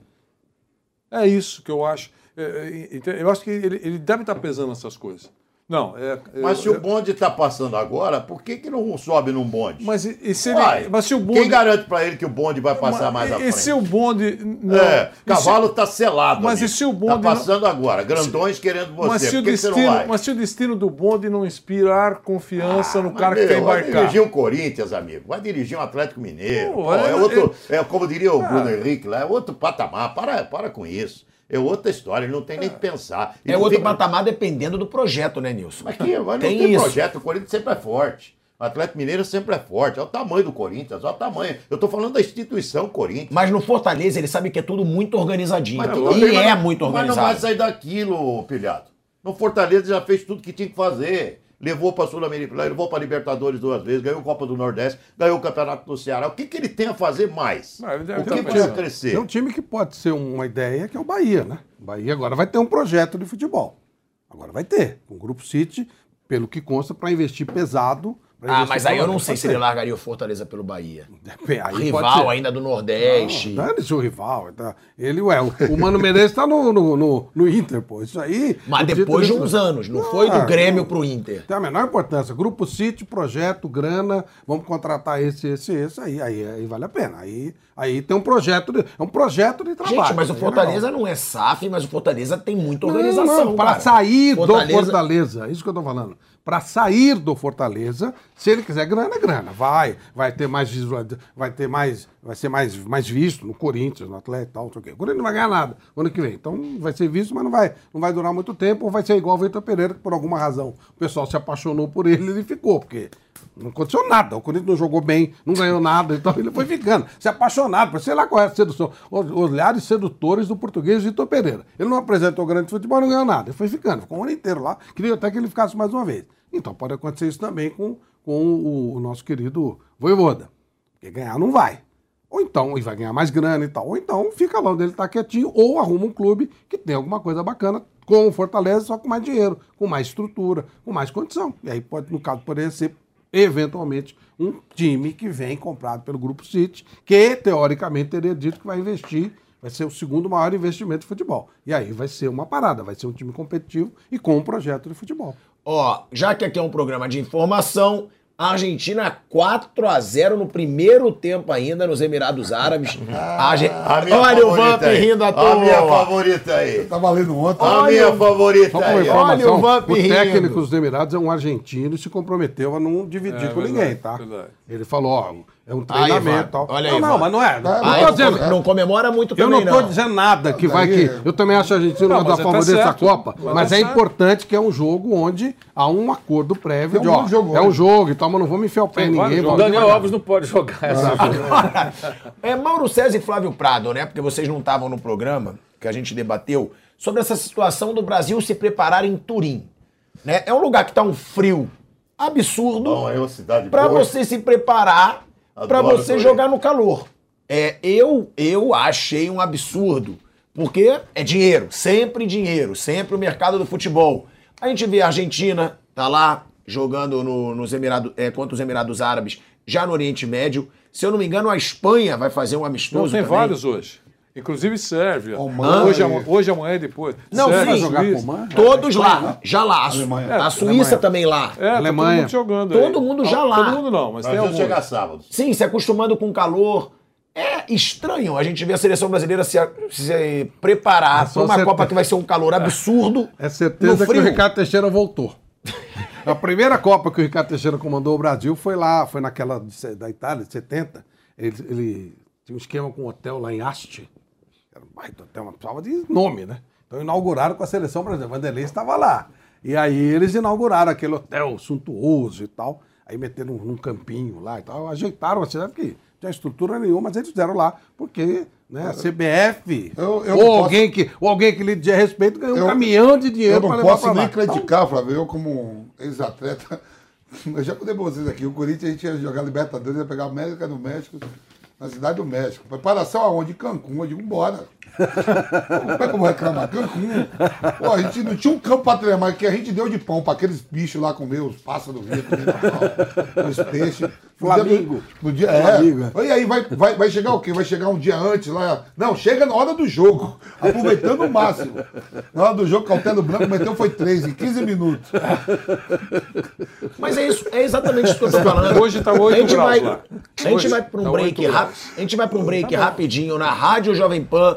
É isso que eu acho. É, é, ente- eu acho que ele, ele deve estar pesando essas coisas. Não, é. Mas se eu- o bonde está passando agora, por que, que não sobe num bonde? Mas e, se ele. Vai. Mas se o bonde. Quem garante para ele que o bonde vai passar mais à e, e frente? se o bonde. Não, É, se- cavalo está selado. Mas amigo. e se o Tá bonde. não- passando agora, grandões querendo você. Mas se, o que que não destino, vai? mas se o destino do bonde não inspirar confiança no cara que Meu, quer Vai embarcar. dirigir o Corinthians, amigo. Vai dirigir um Atlético Mineiro. Pô, Pô, é, é- outro, é como diria o Ah. Bruno Henrique lá, é outro patamar. Para, para com isso. É outra história, ele não tem nem que pensar. É Ele outro fica- patamar dependendo do projeto, né, Nilson? Mas que, mas não Tem tem, isso. projeto, o Corinthians sempre é forte. O Atlético Mineiro sempre é forte. Olha o tamanho do Corinthians, olha o tamanho. Eu tô falando da instituição Corinthians. Mas no Fortaleza ele sabe que é tudo muito organizadinho. Mas tudo e bem, é muito Mas não organizado. vai sair daquilo, pilhado. No Fortaleza já fez tudo que tinha que fazer. Levou para a Sul-Americana, levou para Libertadores duas vezes, ganhou a Copa do Nordeste, ganhou o Campeonato do Ceará. O que, que ele tem a fazer mais? Não, o que precisa pensado. crescer? Tem um time que pode ser uma ideia, que é o Bahia, né? O Bahia agora vai ter um projeto de futebol. Agora vai ter. Com o Grupo City, pelo que consta, para investir pesado. Ah, mas aí eu não sei se ele largaria o Fortaleza pelo Bahia. Aí Rival ainda do Nordeste. Não, dane-se o rival. Tá? Ele, ué, o, Mano Menezes tá no, no, no, no Inter, pô. Isso aí. Mas depois de uns anos, não foi do Ah, Grêmio não. pro Inter. Tem a menor importância. Grupo City, projeto, grana, vamos contratar esse, esse, esse, aí, aí, aí vale a pena. Aí, aí tem um projeto, de, é um projeto de trabalho. Gente, mas o é Fortaleza não é SAF, mas o Fortaleza tem muita Não, organização. não, para cara. sair Fortaleza- do Fortaleza, isso que eu tô falando. Para sair do Fortaleza, se ele quiser grana, é grana. Vai, vai ter mais visual, vai ter mais, vai ser mais, mais visto no Corinthians, no Atlético e tal, não o. O Corinthians não vai ganhar nada no ano que vem. Então vai ser visto, mas não vai, não vai durar muito tempo, ou vai ser igual o Vitor Pereira, que por alguma razão o pessoal se apaixonou por ele e ele ficou, porque não aconteceu nada. O Corinthians não jogou bem, não ganhou nada, então ele foi ficando. Se apaixonado, por sei lá qual é a sedução. Os olhares sedutores do português Vitor Pereira. Ele não apresentou grande futebol, não ganhou nada. Ele foi ficando, ficou um ano inteiro lá. Queria até que ele ficasse mais uma vez. Então pode acontecer isso também com, com o, o nosso querido Voivoda. Porque ganhar não vai. Ou então, e vai ganhar mais grana e tal. Ou então fica lá onde ele está quietinho, ou arruma um clube que tem alguma coisa bacana, como o Fortaleza, só com mais dinheiro, com mais estrutura, com mais condição. E aí, pode, no caso, poderia ser, eventualmente, um time que vem comprado pelo Grupo City, que, teoricamente, teria dito que vai investir, vai ser o segundo maior investimento de futebol. E aí vai ser uma parada, vai ser um time competitivo e com um projeto de futebol. Ó, já que aqui é um programa de informação, a Argentina 4 a 0 no primeiro tempo ainda nos Emirados Árabes. A A minha Olha o Vamp aí. rindo à A toa. minha favorita aí. Tá valendo ontem. A Olha minha o- favorita aí. Olha o Vamp o rindo. técnico dos Emirados é um argentino e se comprometeu a não dividir É, com verdade, ninguém, tá? verdade. Ele falou, ó, é um Aí, treinamento e tal. olha não, aí, não, Ivan. mas não é. Não, Ah, não não, tô dizendo. não comemora muito Eu também, não não. tô dizendo nada que vai que. Eu também acho a Argentina Não, uma das é, tá favoritas da certo. Copa, Mas mas é importante que é um jogo onde há um acordo prévio Tem de, ó, é um jogo e tal, mas não vamos enfiar o pé em ninguém. jogos. Daniel. Alves não pode jogar essa Agora, é Mauro César e Flávio Prado, né? Porque vocês não estavam no programa que a gente debateu sobre essa situação do Brasil se preparar em Turim. Né? É um lugar que tá um frio absurdo Bom, é uma cidade para você se preparar para você jogar no calor. É, eu eu achei um absurdo, porque é dinheiro, sempre dinheiro, sempre o mercado do futebol. A gente vê a Argentina tá lá jogando no- nos Emirados, é, contra os Emirados Árabes, já no Oriente Médio. Se eu não me engano, a Espanha vai fazer um Não, amistoso tem também. vários hoje. Inclusive Sérvia. Oman. Hoje, ama- hoje, amanhã e depois. Não, Sérvia, sim. jogar com. Oman? Todos lá, já lá. A, Su- Alemanha. a É, Suíça Alemanha. também lá. É, tá Alemanha. todo mundo jogando Todo aí. mundo já lá. Todo mundo não, mas tem Brasil alguns. chega sábado. Sim, se acostumando com o calor. É estranho a gente ver a seleção brasileira se, se preparar É só para uma certeza. Copa que vai ser um calor absurdo. É certeza no que o. Ricardo Teixeira voltou. A primeira Copa que o Ricardo Teixeira comandou o Brasil foi lá, foi naquela da Itália, de 70. Ele, ele tinha um esquema com um hotel lá em Asti. Era baita uma prova de nome, né? Então inauguraram com a seleção brasileira. Vanderlei estava lá. E aí eles inauguraram aquele hotel suntuoso e tal. Aí meteram num, campinho lá e tal. Ajeitaram a cidade que tinha estrutura nenhuma, mas eles fizeram lá, porque né, a CBF Eu- eu ou, não posso- alguém que, ou alguém que lhe dê respeito ganhou um Eu- caminhão de dinheiro Eu para não levar posso pra lá. nem criticar, Flávio. Eu, como um ex-atleta, eu já contei pra vocês aqui. O Corinthians a gente ia jogar Libertadores, ia pegar a América do México, na cidade do México. Preparação aonde? Cancún. Eu digo, bora. Como é que eu vou reclamar? Cancún. Pô, a gente não tinha um campo pra treinar, mas que a gente deu de pão pra aqueles bichos lá comer, os pássaros vinham comer na pau, os peixes. No dia. No dia, é. E aí, vai, vai, vai chegar o quê? Vai chegar um dia antes lá? Não, chega na hora do jogo, aproveitando o máximo. Na hora do jogo, Cautelo Branco meteu foi três em 15 minutos. Mas é isso, é exatamente isso que eu tô falando. Hoje tá oito a gente graus vai, lá. A gente Hoje vai para um tá break rápido. A gente vai para um break rapidinho na Rádio Jovem Pan.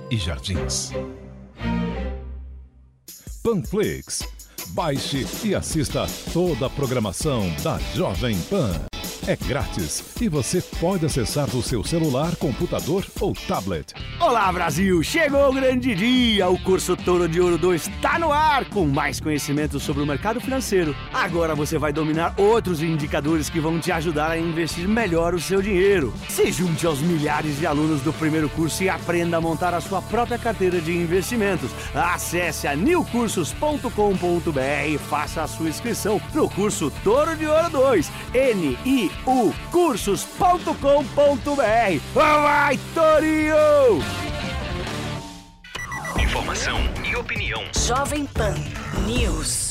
e Jardins. Panflix. Baixe e assista toda a programação da Jovem Pan. É grátis e você pode acessar do seu celular, computador ou tablet. Olá, Brasil! Chegou o grande dia! O curso Toro de Ouro 2 está no ar com mais conhecimento sobre o mercado financeiro. Agora você vai dominar outros indicadores que vão te ajudar a investir melhor o seu dinheiro. Se junte aos milhares de alunos do primeiro curso e aprenda a montar a sua própria carteira de investimentos. Acesse a newcursos.com.br e faça a sua inscrição no curso Toro de Ouro 2. N-I-U cursos.com.br. Vai, Torinho! Informação e opinião. Jovem Pan News.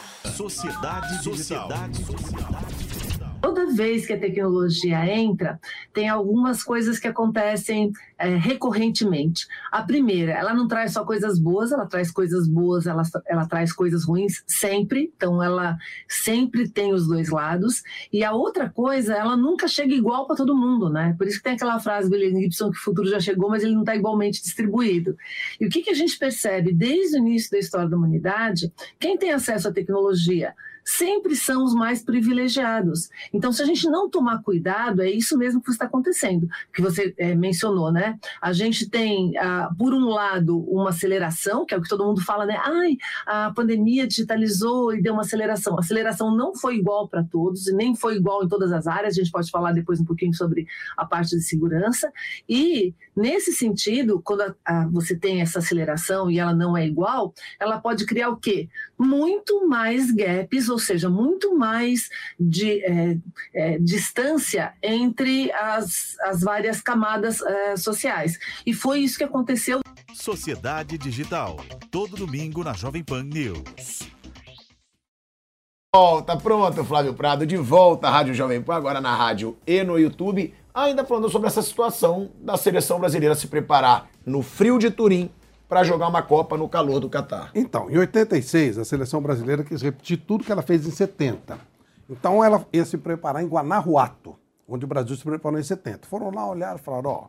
Sociedade Digital. Toda vez que a tecnologia entra, tem algumas coisas que acontecem é, recorrentemente. A primeira, ela não traz só coisas boas, ela traz coisas boas, ela, ela traz coisas ruins sempre, então ela sempre tem os dois lados. E a outra coisa, ela nunca chega igual para todo mundo, né? Por isso que tem aquela frase do William Gibson que o futuro já chegou, mas ele não está igualmente distribuído. E o que, que a gente percebe desde o início da história da humanidade? Quem tem acesso à tecnologia? Sempre são os mais privilegiados. Então, se a gente não tomar cuidado, é isso mesmo que está acontecendo, que você é, mencionou, né? A gente tem, ah, por um lado, uma aceleração, que é o que todo mundo fala, né? Ai, a pandemia digitalizou e deu uma aceleração. A aceleração não foi igual para todos, e nem foi igual em todas as áreas, a gente pode falar depois um pouquinho sobre a parte de segurança. E, nesse sentido, quando a, a, você tem essa aceleração e ela não é igual, ela pode criar o quê? Muito mais gaps, ou seja, muito mais de é, é, distância entre as, as várias camadas é, sociais. E foi isso que aconteceu. Sociedade Digital. Todo domingo na Jovem Pan News. Volta, pronto, Flávio Prado, de volta à Rádio Jovem Pan, agora na rádio e no YouTube, ainda falando sobre essa situação da seleção brasileira se preparar no frio de Turim para jogar uma Copa no calor do Catar. Então, em 86, a seleção brasileira quis repetir tudo que ela fez em 70. Então, ela ia se preparar em Guanajuato, onde o Brasil se preparou em 70. Foram lá, olharam e falaram: ó,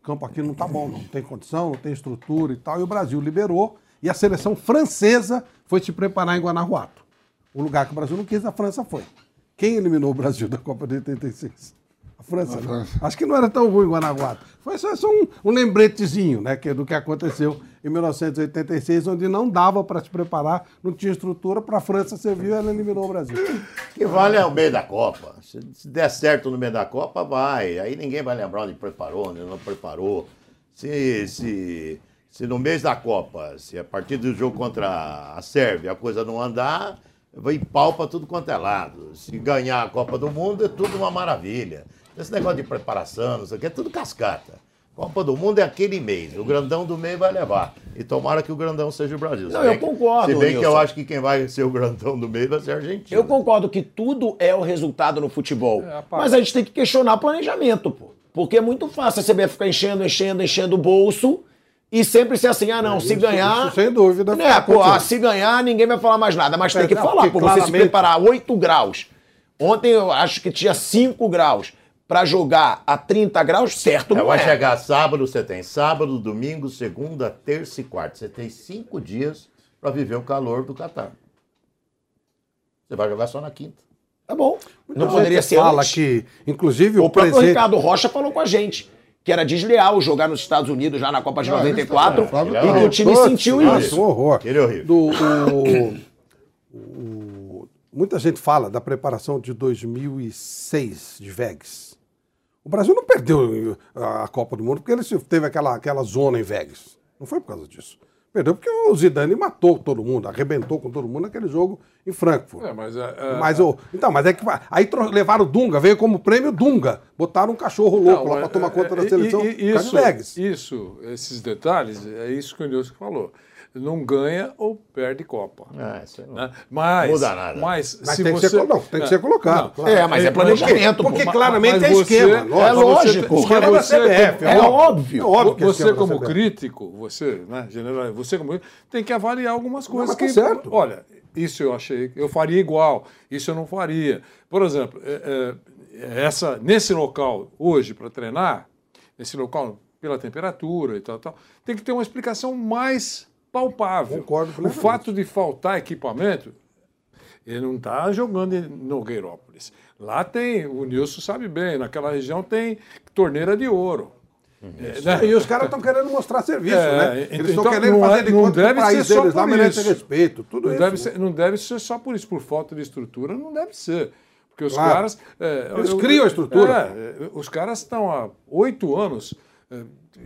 o campo aqui não tá bom, não tem condição, não tem estrutura e tal. E o Brasil liberou e a seleção francesa foi se preparar em Guanajuato. O lugar que o Brasil não quis, a França foi. Quem eliminou o Brasil da Copa de 86? A França. A né? França. Acho que não era tão ruim Guanajuato. Foi só, só um, um lembretezinho né, que, do que aconteceu em 1986, onde não dava para se preparar, não tinha estrutura, para a França serviu e ela eliminou o Brasil. Que vale é o meio da Copa. Se, se der certo no meio da Copa, vai. Aí ninguém vai lembrar onde preparou, onde não preparou. Se, se, se no mês da Copa, se a partir do jogo contra a Sérvia a coisa não andar, vai pau para tudo quanto é lado. Se ganhar a Copa do Mundo, é tudo uma maravilha. Esse negócio de preparação, não sei o que, é tudo cascata. Copa do Mundo é aquele mês. O grandão do meio vai levar. E tomara que o grandão seja o Brasil. Não, eu que- concordo, Se bem que eu acho que quem vai ser o grandão do meio vai ser a Argentina. Eu concordo que tudo é o resultado no futebol. É, mas a gente tem que questionar planejamento, pô. Porque é muito fácil a CBF ficar enchendo, enchendo, enchendo o bolso e sempre ser assim, ah, não, É, se isso- ganhar. isso sem dúvida. Né, pô, ah, se ganhar, ninguém vai falar mais nada. Mas É, tem que não, falar, porque pô. Você se claramente- preparar 8 graus. Ontem eu acho que tinha 5 graus. Pra jogar a 30 graus, certo É, vai é. chegar sábado, você tem sábado, domingo, segunda, terça e quarta. Você tem cinco dias para viver o calor do Catar. Você vai jogar só na quinta. Tá bom. Não poderia gente ser fala antes. que, inclusive, O, o, próprio presidente... Ricardo Rocha falou com a gente que era desleal jogar nos Estados Unidos já na Copa de Não, 94 isso tá- e que o time sentiu nossa, isso. um horror. Ele é horrível. Do, o- o- muita gente fala da preparação de 2006 de Vegas. O Brasil não perdeu a Copa do Mundo porque ele teve aquela, aquela zona em Vegas. Não foi por causa disso. Perdeu porque o Zidane matou todo mundo, arrebentou com todo mundo naquele jogo em Frankfurt. É, mas, é, Mas o, então, mas é que aí levaram o Dunga, veio como prêmio Dunga. Botaram um cachorro louco lá Não, para tomar conta é, da seleção. e- e- isso, isso, esses detalhes, é isso que o Nilson falou. Não ganha ou perde Copa. Ah, isso aí não né? Mas, muda nada. Mas, Mas se tem que você... ser colo- não, tem que ser colocado, claro. É, mas é planejamento, Porque pô. claramente mas é você- esquema. É lógico. Você, Esquema você, CBF, é É óbvio. É óbvio que é você como CBF. crítico, você, né, general, você como tem que avaliar algumas coisas mas tá que, certo. olha, isso eu achei, eu faria igual, isso eu não faria. Por exemplo, é, é, essa nesse local hoje para treinar, nesse local pela temperatura e tal, tal, tem que ter uma explicação mais palpável. Concordo o fato de faltar equipamento, ele não está jogando em Nogueirópolis. Lá tem, o Nilson sabe bem, naquela região tem torneira de ouro. É, né? E os caras estão querendo mostrar serviço, É, né? então Eles estão querendo não é- fazer de não deve o país ser só deles lá por merece isso. respeito. Tudo não isso. Deve ser, não deve ser só por isso, por falta de estrutura, não deve ser. Porque os Claro. caras. é, Eles criam a estrutura. é, é, os caras estão há oito anos é,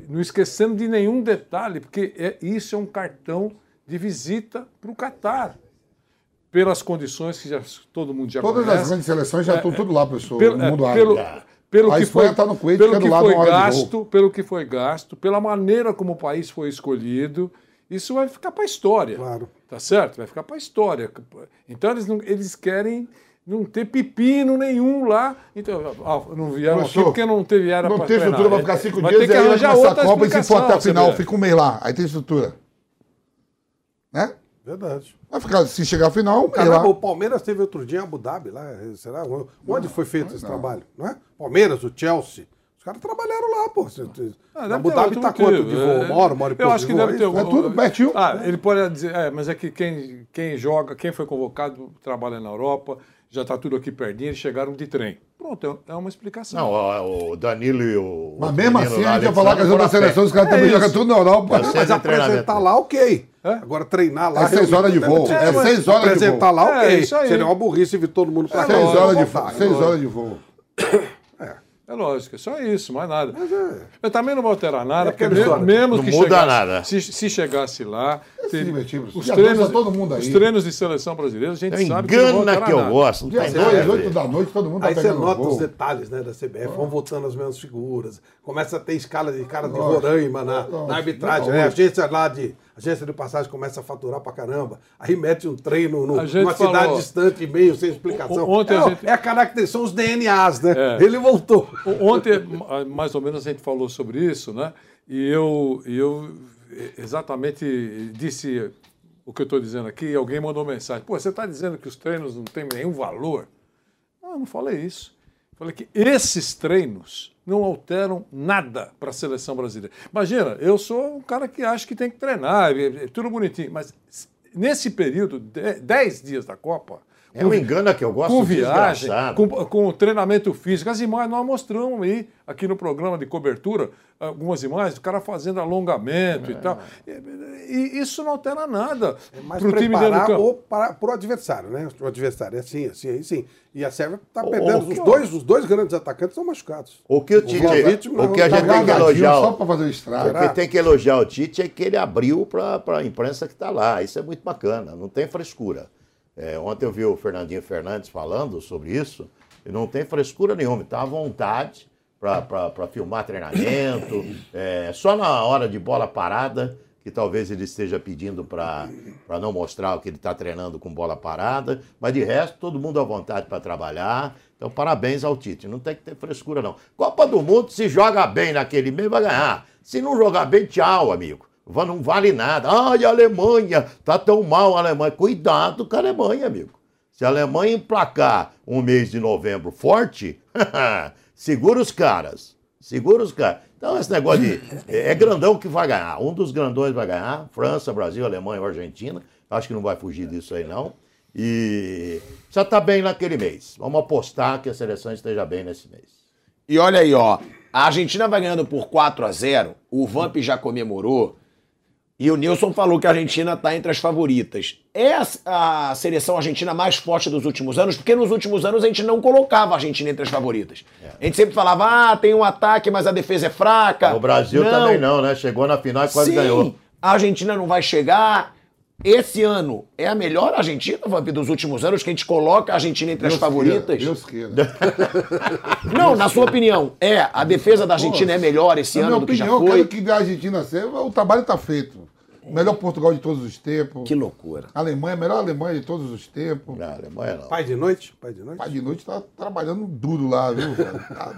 não esquecendo de nenhum detalhe, porque é, isso é um cartão de visita para o Catar. Pelas condições que já, todo mundo já Todas conhece. as grandes seleções já estão tudo lá, pessoal, Pelo, no mundo é, árabe. pelo, pelo a que Espanha foi, está no Kuwait, pelo que é que foi gasto, pelo que foi gasto, pela maneira como o país foi escolhido, isso vai ficar para a história. Claro. Tá certo? Vai ficar para a história. Então eles, não, eles querem não ter pepino nenhum lá. Então, não vieram aqui Professor, porque não teve Não para tem treinar. estrutura para ficar cinco Vai dias ter que aí arranjar começar outra a Copa e se for até a final, fica um mês lá. Aí tem estrutura. Né? Verdade. Vai ficar, se chegar a final, um mês Caramba, lá. o Palmeiras teve outro dia em Abu Dhabi, lá, será? Onde foi feito esse trabalho? Não é? Palmeiras, o Chelsea. Os caras trabalharam lá, pô. Ah, Abu Dhabi tá quanto de voo? É, Uma hora, uma hora e Eu pouco acho de que deve é ter. É tudo pertinho. Ah, ele pode dizer, é, mas é que quem, quem joga, quem foi convocado, trabalha na Europa, já está tudo aqui pertinho, eles chegaram de trem. Pronto, é é uma explicação. Não, o Danilo e o. Mas o mesmo assim, lá, a gente ia Alexandre, falar que as foram outras a pé. seleções, os caras É também jogam tudo na Europa. Você- Mas apresentar lá, ok. Agora treinar lá. É seis horas de voo. É mas seis horas de Apresentar voo. lá, É, ok. isso aí. Seria uma burrice vir todo mundo pra Seis cá. horas de voo. Seis horas de voo. É lógico, é só isso, mais nada. Eu também não vou alterar nada, É porque mesmo, mesmo Não que muda chegasse, nada. Se, se chegasse lá, teria- divertido. os, treinos, tá todo mundo aí. os treinos de seleção brasileira, a gente É sabe que não que eu nada. gosto. Dia tem nada a 2, ver. 8 da noite, todo mundo tá Aí você pegando nota os detalhes né, da CBF, vão voltando as mesmas figuras. Começa a ter escala de cara de. Roraima na, na arbitragem. Né? A lógico. agência lá de. A Agência de passagem começa a faturar pra caramba. Aí mete um treino no, gente numa falou- cidade distante e meio, sem explicação. Ontem é, a gente- é a característica, são os DNAs, né? É. Ele voltou. Ontem, ma- mais ou menos, a gente falou sobre isso, né? E eu, eu exatamente disse o que eu estou dizendo aqui, e alguém mandou mensagem. Pô, você está dizendo que os treinos não têm nenhum valor? Não, eu não falei isso. Falei que esses treinos não alteram nada para a seleção brasileira. Imagina, eu sou um cara que acha que tem que treinar, é, é tudo bonitinho, mas nesse período, 10 dias da Copa, É um engano que eu gosto com viagem, com, com treinamento físico. As imagens nós mostramos aí, aqui no programa de cobertura, algumas imagens, o cara fazendo alongamento e tal. E, e isso não altera nada É mais para o time dentro do preparar campo. ou para o adversário, né? O adversário é assim, assim, aí sim. E a Sérvia está perdendo. Os dois, os dois grandes atacantes estão machucados. O que o Tite, Vlahovic, o que a não, gente tá tem que elogiar, Só pra fazer o estrago. o que tem que elogiar o Tite é que ele abriu para a imprensa que está lá. Isso é muito bacana, não tem frescura. É, ontem eu vi o Fernandinho Fernandes falando sobre isso, e não tem frescura nenhuma, está à vontade para filmar treinamento. É, só na hora de bola parada, que talvez ele esteja pedindo para não mostrar o que ele está treinando com bola parada. Mas de resto, todo mundo à vontade para trabalhar. Então, parabéns ao Tite. Não tem que ter frescura, não. Copa do Mundo, se joga bem naquele meio, vai ganhar. Se não jogar bem, tchau, amigo. Não vale nada. Ai, a Alemanha, tá tão mal a Alemanha. Cuidado com a Alemanha, amigo. Se a Alemanha emplacar um mês de novembro forte, segura os caras. Segura os caras. Então, esse negócio de. É é grandão que vai ganhar. Um dos grandões vai ganhar. França, Brasil, Alemanha ou Argentina. Acho que não vai fugir disso aí, não. E já está bem naquele mês. Vamos apostar que a seleção esteja bem nesse mês. E olha aí, ó. A Argentina vai ganhando por 4 a 0 O Vamp já comemorou. E o Nilson falou que a Argentina está entre as favoritas. É a, a seleção argentina mais forte dos últimos anos, porque nos últimos anos a gente não colocava a Argentina entre as favoritas. A gente sempre falava, ah, tem um ataque, mas a defesa é fraca. O Brasil também não, né? Chegou na final e quase Sim, ganhou. A Argentina não vai chegar. Esse ano é a melhor Argentina, Vamp, dos últimos anos, que a gente coloca a Argentina entre as Deus favoritas. queira, Deus queira. Não, na sua opinião, é. A defesa da Argentina é melhor esse ano minha do que já opinião, eu foi. quero que a Argentina seja. O trabalho está feito. Melhor Portugal de todos os tempos. Que loucura. Alemanha, melhor Alemanha de todos os tempos. Não, Alemanha não. Pai de noite? Pai de noite? Pai de noite tá trabalhando duro lá, viu? velho? Tá,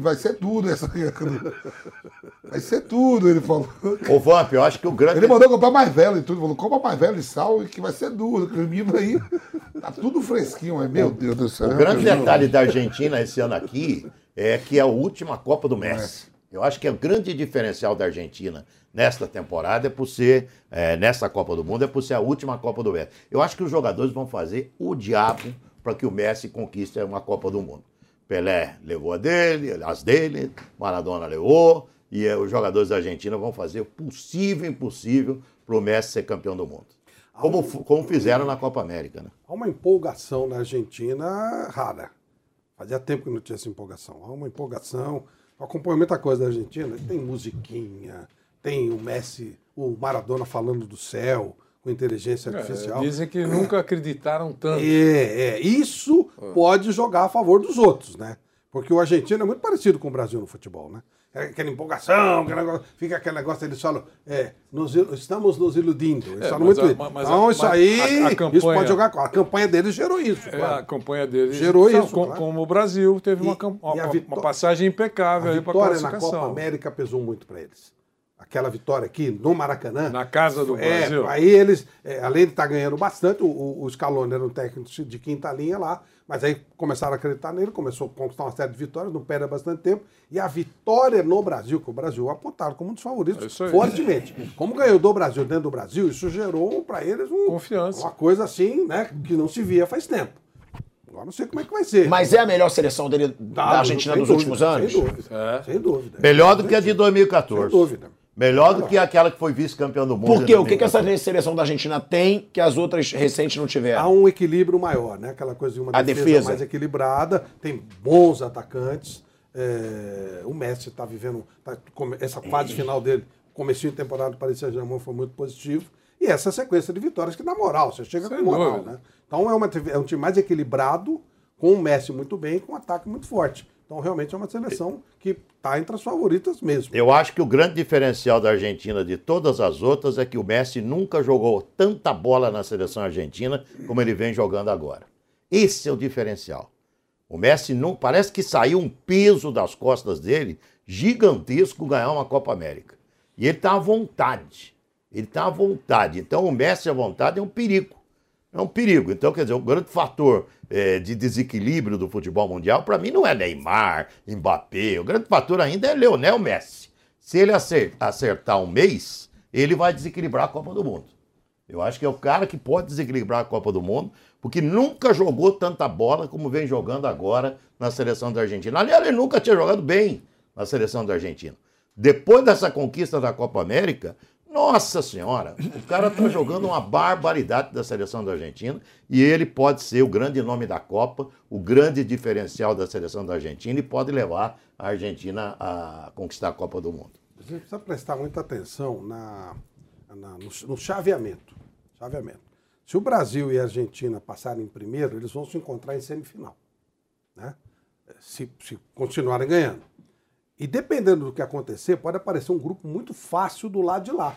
vai, ser duro essa. Vai ser tudo, ele falou. Ô, Vamp, eu acho que o grande. Ele mandou comprar mais velho e tudo. Falou, compra mais velho e sal, e que vai ser duro. Aquele menino aí. Tá tudo fresquinho, mas meu Deus do céu. O grande detalhe da Argentina esse ano aqui é que é a última Copa do Messi. Eu acho que é o grande diferencial da Argentina nesta temporada é por ser, é, nessa Copa do Mundo, é por ser a última Copa do Messi. Eu acho que os jogadores vão fazer o diabo para que o Messi conquiste uma Copa do Mundo. Pelé levou a dele, as dele, Maradona levou, e eh, os jogadores da Argentina vão fazer o possível e impossível para o Messi ser campeão do mundo. Como, como fizeram na Copa América, né? Há uma empolgação na Argentina rara. Fazia tempo que não tinha essa empolgação. Há uma empolgação. Eu acompanho muita coisa da Argentina. Tem musiquinha, tem o Messi, o Maradona falando do céu, com inteligência artificial. É, dizem que nunca acreditaram tanto. É, é. Isso pode jogar a favor dos outros, né? Porque o argentino é muito parecido com o Brasil no futebol, né? É Aquela empolgação, aquele negócio- fica aquele negócio, eles falam, é, nos estamos nos iludindo. Eles É, falam muito a- isso. mas a- então, isso aí, a- a isso campanha- pode jogar. A campanha deles gerou isso. É, claro. a campanha deles Gerou Não, isso, com- claro. Como o Brasil teve uma, E- a uma- uma vitó- passagem impecável A para vitória na classificação. Copa América pesou muito para eles. Aquela vitória aqui no Maracanã. Na casa do é, Brasil. Aí eles, é, além de estar ganhando bastante, o, o, o Scaloni era um técnico de quinta linha lá, mas aí começaram a acreditar nele, começou a conquistar uma série de vitórias, não perde há bastante tempo. E a vitória no Brasil, que o Brasil apontaram como um dos favoritos, É fortemente. Como ganhou do Brasil dentro do Brasil, isso gerou para eles um, Confiança. uma coisa assim, né, que não se via faz tempo. Agora não sei como é que vai ser. Mas é a melhor seleção dele da Ah, Argentina dos dúvida, últimos anos? Sem dúvida. Sem dúvida. Melhor do que a de 2014. Sem dúvida. Melhor do que aquela que foi vice-campeão do mundo. Por quê? O que, que essa seleção da Argentina tem que as outras recentes não tiveram? Há um equilíbrio maior, né? Aquela coisa de uma defesa, defesa. mais equilibrada, tem bons atacantes. é, o Messi está vivendo tá essa fase final dele, comecinho de temporada do Paris Saint-Germain foi muito positivo. E essa sequência de vitórias que, na moral, você chega Sem com moral, dúvida. né? Então é, uma, é um time mais equilibrado, com o Messi muito bem, com um ataque muito forte. Então realmente é uma seleção que está entre as favoritas mesmo. Eu acho que o grande diferencial da Argentina de todas as outras é que o Messi nunca jogou tanta bola na seleção argentina como ele vem jogando agora. Esse é o diferencial. O Messi não parece que saiu um peso das costas dele gigantesco ganhar uma Copa América. E ele está à vontade. Ele está à vontade. Então o Messi à vontade é um perigo. É um perigo. Então, quer dizer, o grande fator eh, de desequilíbrio do futebol mundial, para mim, não é Neymar, Mbappé. O grande fator ainda é Leonel Messi. Se ele acer- acertar um mês, ele vai desequilibrar a Copa do Mundo. Eu acho que é o cara que pode desequilibrar a Copa do Mundo, porque nunca jogou tanta bola como vem jogando agora na seleção da Argentina. Aliás, ele nunca tinha jogado bem na seleção da Argentina. Depois dessa conquista da Copa América, nossa senhora, o cara está jogando uma barbaridade da seleção da Argentina e ele pode ser o grande nome da Copa, o grande diferencial da seleção da Argentina e pode levar a Argentina a conquistar a Copa do Mundo. A gente precisa prestar muita atenção na, na- no, no chaveamento, chaveamento. Se o Brasil e a Argentina passarem em primeiro, eles vão se encontrar em semifinal. Né? Se, se continuarem ganhando. E dependendo do que acontecer, pode aparecer um grupo muito fácil do lado de lá,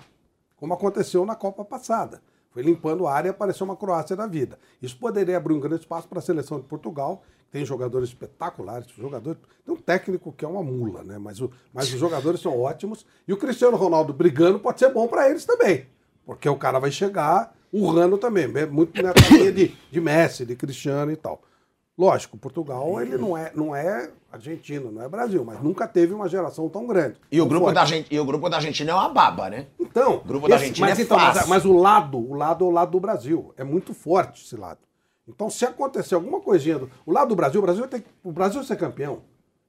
como aconteceu na Copa passada. Foi limpando a área e apareceu uma Croácia da vida. Isso poderia abrir um grande espaço para a seleção de Portugal, que tem jogadores espetaculares, jogadores, tem um técnico que é uma mula, né? Mas, o, mas os jogadores são ótimos. E o Cristiano Ronaldo brigando pode ser bom para eles também. Porque o cara vai chegar urrando também, muito na de, de Messi, de Cristiano e tal. Lógico, Portugal ele não é, não é Argentina, não é Brasil, mas nunca teve uma geração tão grande. E o, grupo forte. da e o grupo da Argentina é uma baba, né? Então, o grupo da esse- Argentina mas, é então, mas, fácil. mas o lado, o lado é o lado do Brasil. É muito forte esse lado. Então, se acontecer alguma coisinha do o lado do Brasil, o Brasil que, o Brasil ser campeão,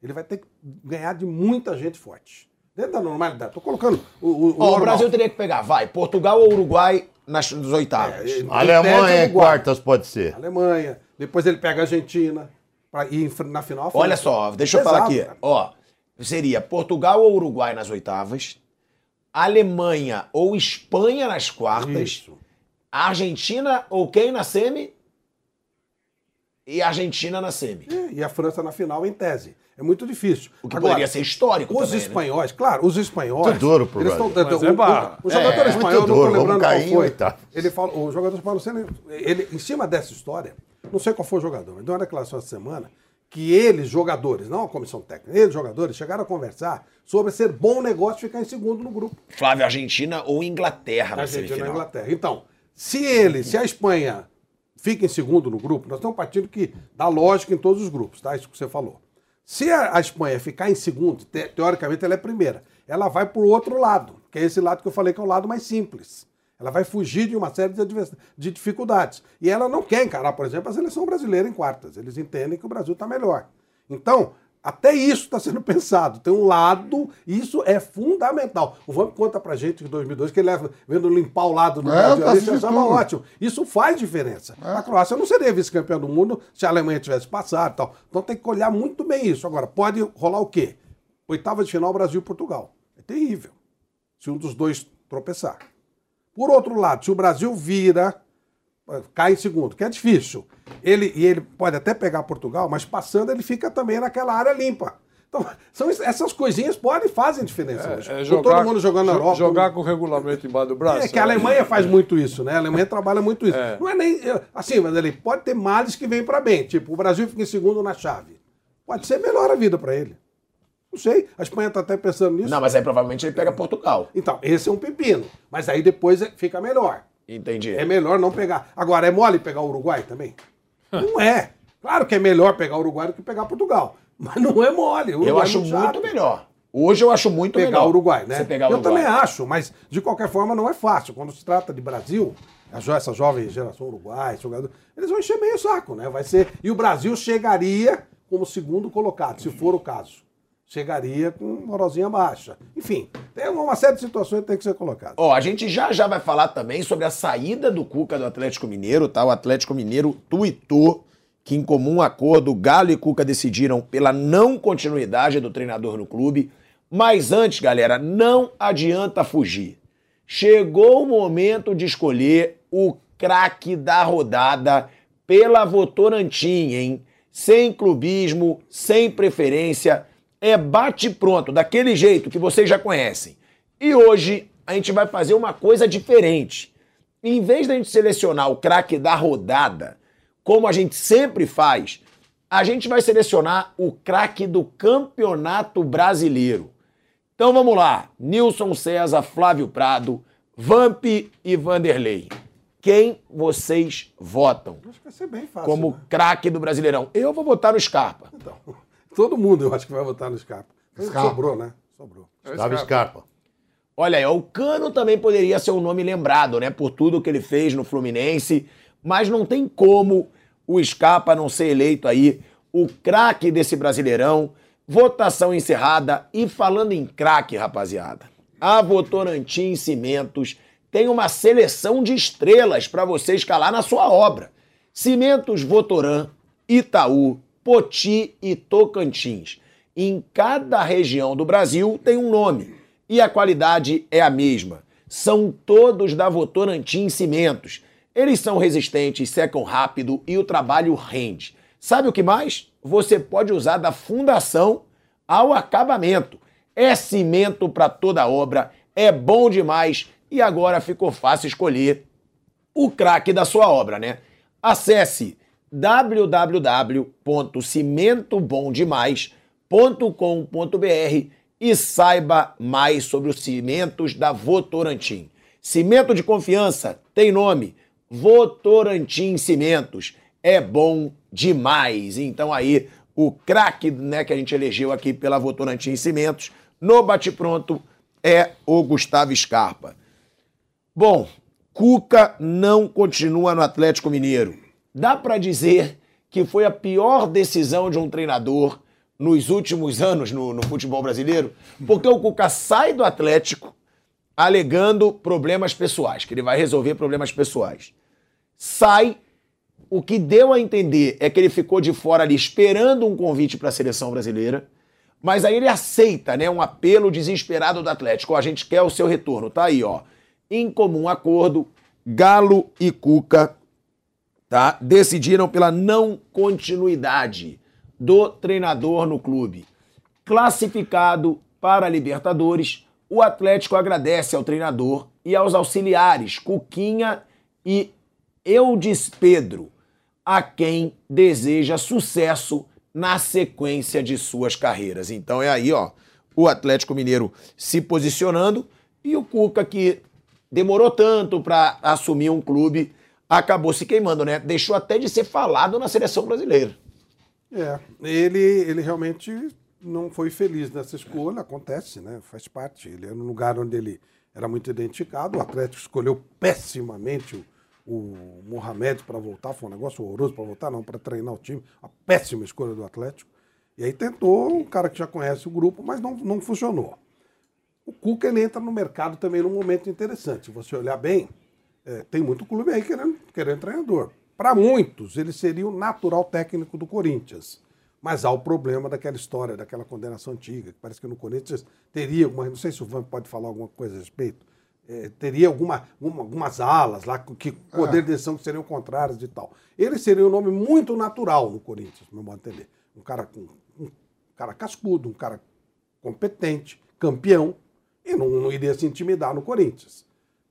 ele vai ter que ganhar de muita gente forte. Dentro da normalidade. Tô colocando o, o, o Ó, o. Brasil teria que pegar, vai, Portugal ou Uruguai nas, nas oitavas. É, Alemanha Pede em quartas pode ser. Alemanha. Depois ele pega a Argentina para ir na final. Olha só, deixa eu falar aqui. cara. Ó, seria Portugal ou Uruguai nas oitavas, Alemanha ou Espanha nas quartas, Argentina ou quem na semi? E Argentina na semi. É, E a França na final, em tese. É muito difícil. O que poderia ser histórico Os também, né? espanhóis, claro, os espanhóis. Muito duro pro eles tão- Mas o- é o-. O, jogador É, espanhol, não vamos lembrando qual foi. oitavo. Ele fala, o jogador espanhol, ele, em cima dessa história, não sei qual foi o jogador, mas deu uma declaração essa semana que eles, jogadores, não a comissão técnica, eles, jogadores, chegaram a conversar sobre ser bom negócio ficar em segundo no grupo. Flávio, Argentina ou Inglaterra na Argentina semifinal. Inglaterra. Então, se ele, se a Espanha fica em segundo no grupo, nós estamos partindo que dá lógica em todos os grupos, tá? Isso que você falou. Se a, Espanha ficar em segundo, te- teoricamente ela é primeira, ela vai para o outro lado, que é esse lado que eu falei que é o lado mais simples. Ela vai fugir de uma série de, de dificuldades. E ela não quer encarar, por exemplo, a seleção brasileira em quartas. Eles entendem que o Brasil está melhor. Então, até isso está sendo pensado. Tem um lado, isso é fundamental. O Vamp conta pra gente que em 2002 que ele leva, vendo limpar o lado do É, Brasil, assisti isso tudo. ótimo. Isso faz diferença. A Croácia não seria vice-campeã do mundo se a Alemanha tivesse passado e tal. Então tem que olhar muito bem isso. Agora, pode rolar o quê? Oitava de final, Brasil e Portugal. É terrível. Se um dos dois tropeçar. Por outro lado, se o Brasil vira, cai em segundo, que é difícil. Ele, e ele pode até pegar Portugal, mas passando ele fica também naquela área limpa. Então, são, es- essas coisinhas podem fazem diferença hoje. É jogar, todo mundo jogando na Europa. Jogar com o regulamento embaixo do braço. É que a Alemanha faz muito isso, né? A Alemanha trabalha muito isso. É. Não é nem. Assim, mas ele pode ter males que vêm para bem. Tipo, o Brasil fica em segundo na chave. Pode ser melhor a vida para ele. Não sei. A Espanha está até pensando nisso. Não, mas aí provavelmente ele pega Portugal. Então, esse é um pepino. Mas aí depois é- fica melhor. Entendi. É melhor não pegar. Agora, é mole pegar o Uruguai também? Não é. Claro que é melhor pegar o Uruguai do que pegar Portugal. Mas não é mole. O Eu é acho muito muito melhor. Hoje eu acho muito pegar melhor. o Uruguai, né? Você pegar o eu Uruguai. também acho, mas de qualquer forma não é fácil. Quando se trata de Brasil, essa jovem geração uruguai, jogador, eles vão encher meio saco, né? Vai ser e o Brasil chegaria como segundo colocado, se for o caso. Chegaria com moralzinha baixa. Enfim, tem uma série de situações que tem que ser colocadas. Ó, a gente já já vai falar também sobre a saída do Cuca do Atlético Mineiro, tá? O Atlético Mineiro tuitou que em comum acordo Galo e Cuca decidiram pela não continuidade do treinador no clube. Mas antes, galera, não adianta fugir. Chegou o momento de escolher o craque da rodada pela Votorantim, hein? Sem clubismo, sem preferência, é bate pronto, daquele jeito que vocês já conhecem. E hoje a gente vai fazer uma coisa diferente. Em vez da gente selecionar o craque da rodada, como a gente sempre faz, a gente vai selecionar o craque do Campeonato Brasileiro. Então vamos lá, Nilson César, Flávio Prado, Vamp e Vanderlei. Quem vocês votam Acho que vai ser bem fácil. como né? craque do Brasileirão? Eu vou votar no Scarpa. Todo mundo eu acho que vai votar no Scarpa. Scarpa. Sobrou, né? Sobrou. Gustavo Scarpa. Olha aí, ó, o Cano também poderia ser um nome lembrado, né? Por tudo que ele fez no Fluminense, mas não tem como o Scarpa não ser eleito aí o craque desse Brasileirão. Votação encerrada. E falando em craque, rapaziada, a Votorantim Cimentos tem uma seleção de estrelas para você escalar na sua obra. Cimentos Votoran, Itaú, Poti e Tocantins. Em cada região do Brasil tem um nome e a qualidade é a mesma. São todos da Votorantim Cimentos. Eles são resistentes, secam rápido e o trabalho rende. Sabe o que mais? Você pode usar da fundação ao acabamento. é cimento para toda obra, é bom demais e agora ficou fácil escolher o craque da sua obra, né? Acesse www.cimentobomdemais.com.br e saiba mais sobre os cimentos da Votorantim. Cimento de confiança tem nome, Votorantim Cimentos. É bom demais. Então aí o craque né, que a gente elegeu aqui pela Votorantim Cimentos no Bate Pronto é o Gustavo Scarpa. Bom, Cuca não continua no Atlético Mineiro. Dá para dizer que foi a pior decisão de um treinador nos últimos anos no, no, futebol brasileiro, porque o Cuca sai do Atlético alegando problemas pessoais, que ele vai resolver problemas pessoais. Sai, o que deu a entender é que ele ficou de fora ali esperando um convite para a seleção brasileira, mas aí ele aceita, né, um apelo desesperado do Atlético, ó, a gente quer o seu retorno, tá aí, ó. Em comum acordo, Galo e Cuca tá, decidiram pela não continuidade do treinador no clube. Classificado para a Libertadores, o Atlético agradece ao treinador e aos auxiliares Cuquinha e Eudis Pedro, a quem deseja sucesso na sequência de suas carreiras. Então é aí, ó, o Atlético Mineiro se posicionando e o Cuca que demorou tanto para assumir um clube, acabou se queimando, né? Deixou até de ser falado na seleção brasileira. É, ele, ele realmente não foi feliz nessa escolha, acontece, né? Faz parte. Ele era um lugar onde ele era muito identificado. O Atlético escolheu pessimamente o, o Mohamed para voltar, foi um negócio horroroso para voltar, não, para treinar o time. A péssima escolha do Atlético. E aí tentou um cara que já conhece o grupo, mas não, não funcionou. O Cuca ele entra no mercado também num momento interessante. Se você olhar bem, é, tem muito clube aí querendo, querendo treinador. Para muitos, ele seria o natural técnico do Corinthians. Mas há o problema daquela história, daquela condenação antiga, que parece que no Corinthians teria alguma. Não sei se o Van pode falar alguma coisa a respeito. É, teria alguma, uma, algumas alas lá, que poder de decisão que seriam contrárias e tal. Ele seria um nome muito natural no Corinthians, no meu modo de entender. Um cara, com, um cara cascudo, um cara competente, campeão, e não, não iria se intimidar no Corinthians.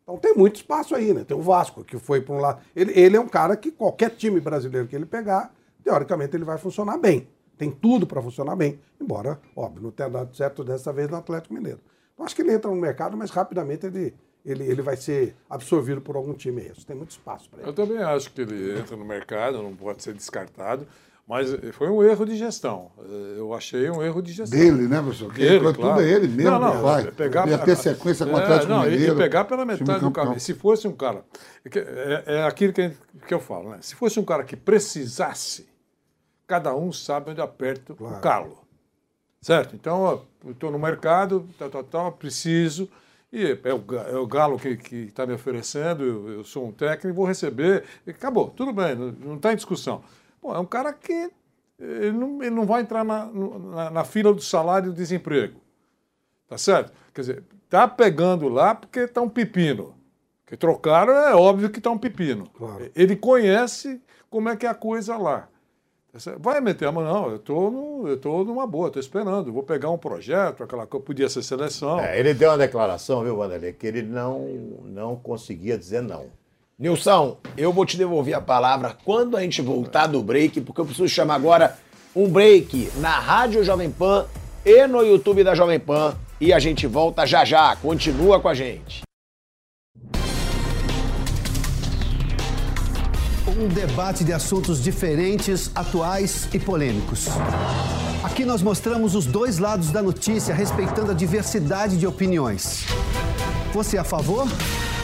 Então tem muito espaço aí, né? Tem o Vasco, que foi para um lado. Ele, ele é um cara que qualquer time brasileiro que ele pegar, teoricamente ele vai funcionar bem. Tem tudo para funcionar bem, embora, óbvio, não tenha dado certo dessa vez no Atlético Mineiro. Então acho que ele entra no mercado, mas rapidamente ele, ele, ele vai ser absorvido por algum time aí. Tem muito espaço para ele. Eu também acho que ele entra no mercado, não pode ser descartado. Mas foi um erro de gestão. Eu achei um erro de gestão. Dele, né, professor? Dele, claro. tudo é ele mesmo não, não, vai. Pegar, ia ter sequência com o é, Atlético não, Mineiro. E pegar pela metade do caminho. Se fosse um cara... É, é aquilo que, que eu falo, né? Se fosse um cara que precisasse, cada um sabe onde aperta claro. o calo. Certo? Então, eu estou no mercado, tal, tal, tal, preciso... E é o, é o Galo que está me oferecendo, eu, eu, sou um técnico, vou receber. Acabou, tudo bem, não está em discussão. Bom, é um cara que ele não, ele não vai entrar na, na, na, fila do salário e do desemprego. Tá certo? Quer dizer, tá pegando lá porque está um pepino. Que trocaram, é óbvio que está um pepino. Claro. Ele conhece como é que é a coisa lá. Tá vai meter a mão, não, eu tô, eu tô numa boa, estou esperando, vou pegar um projeto, aquela coisa, podia ser seleção. É, ele deu uma declaração, viu, Vanderlei, que ele não, não conseguia dizer não. Nilson, eu vou te devolver a palavra quando a gente voltar do break, porque eu preciso chamar agora um break na Rádio Jovem Pan e no YouTube da Jovem Pan. E a gente volta já já. Continua com a gente. Um debate de assuntos diferentes, atuais e polêmicos. Aqui nós mostramos os dois lados da notícia, respeitando a diversidade de opiniões. Você é a favor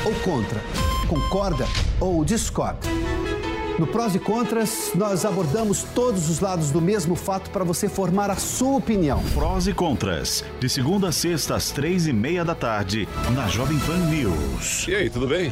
ou contra? Concorda ou discorda. No Prós e Contras, nós abordamos todos os lados do mesmo fato para você formar a sua opinião. Prós e Contras, de segunda a sexta às três e meia da tarde, na Jovem Pan News. E aí, tudo bem?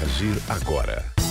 agir agora.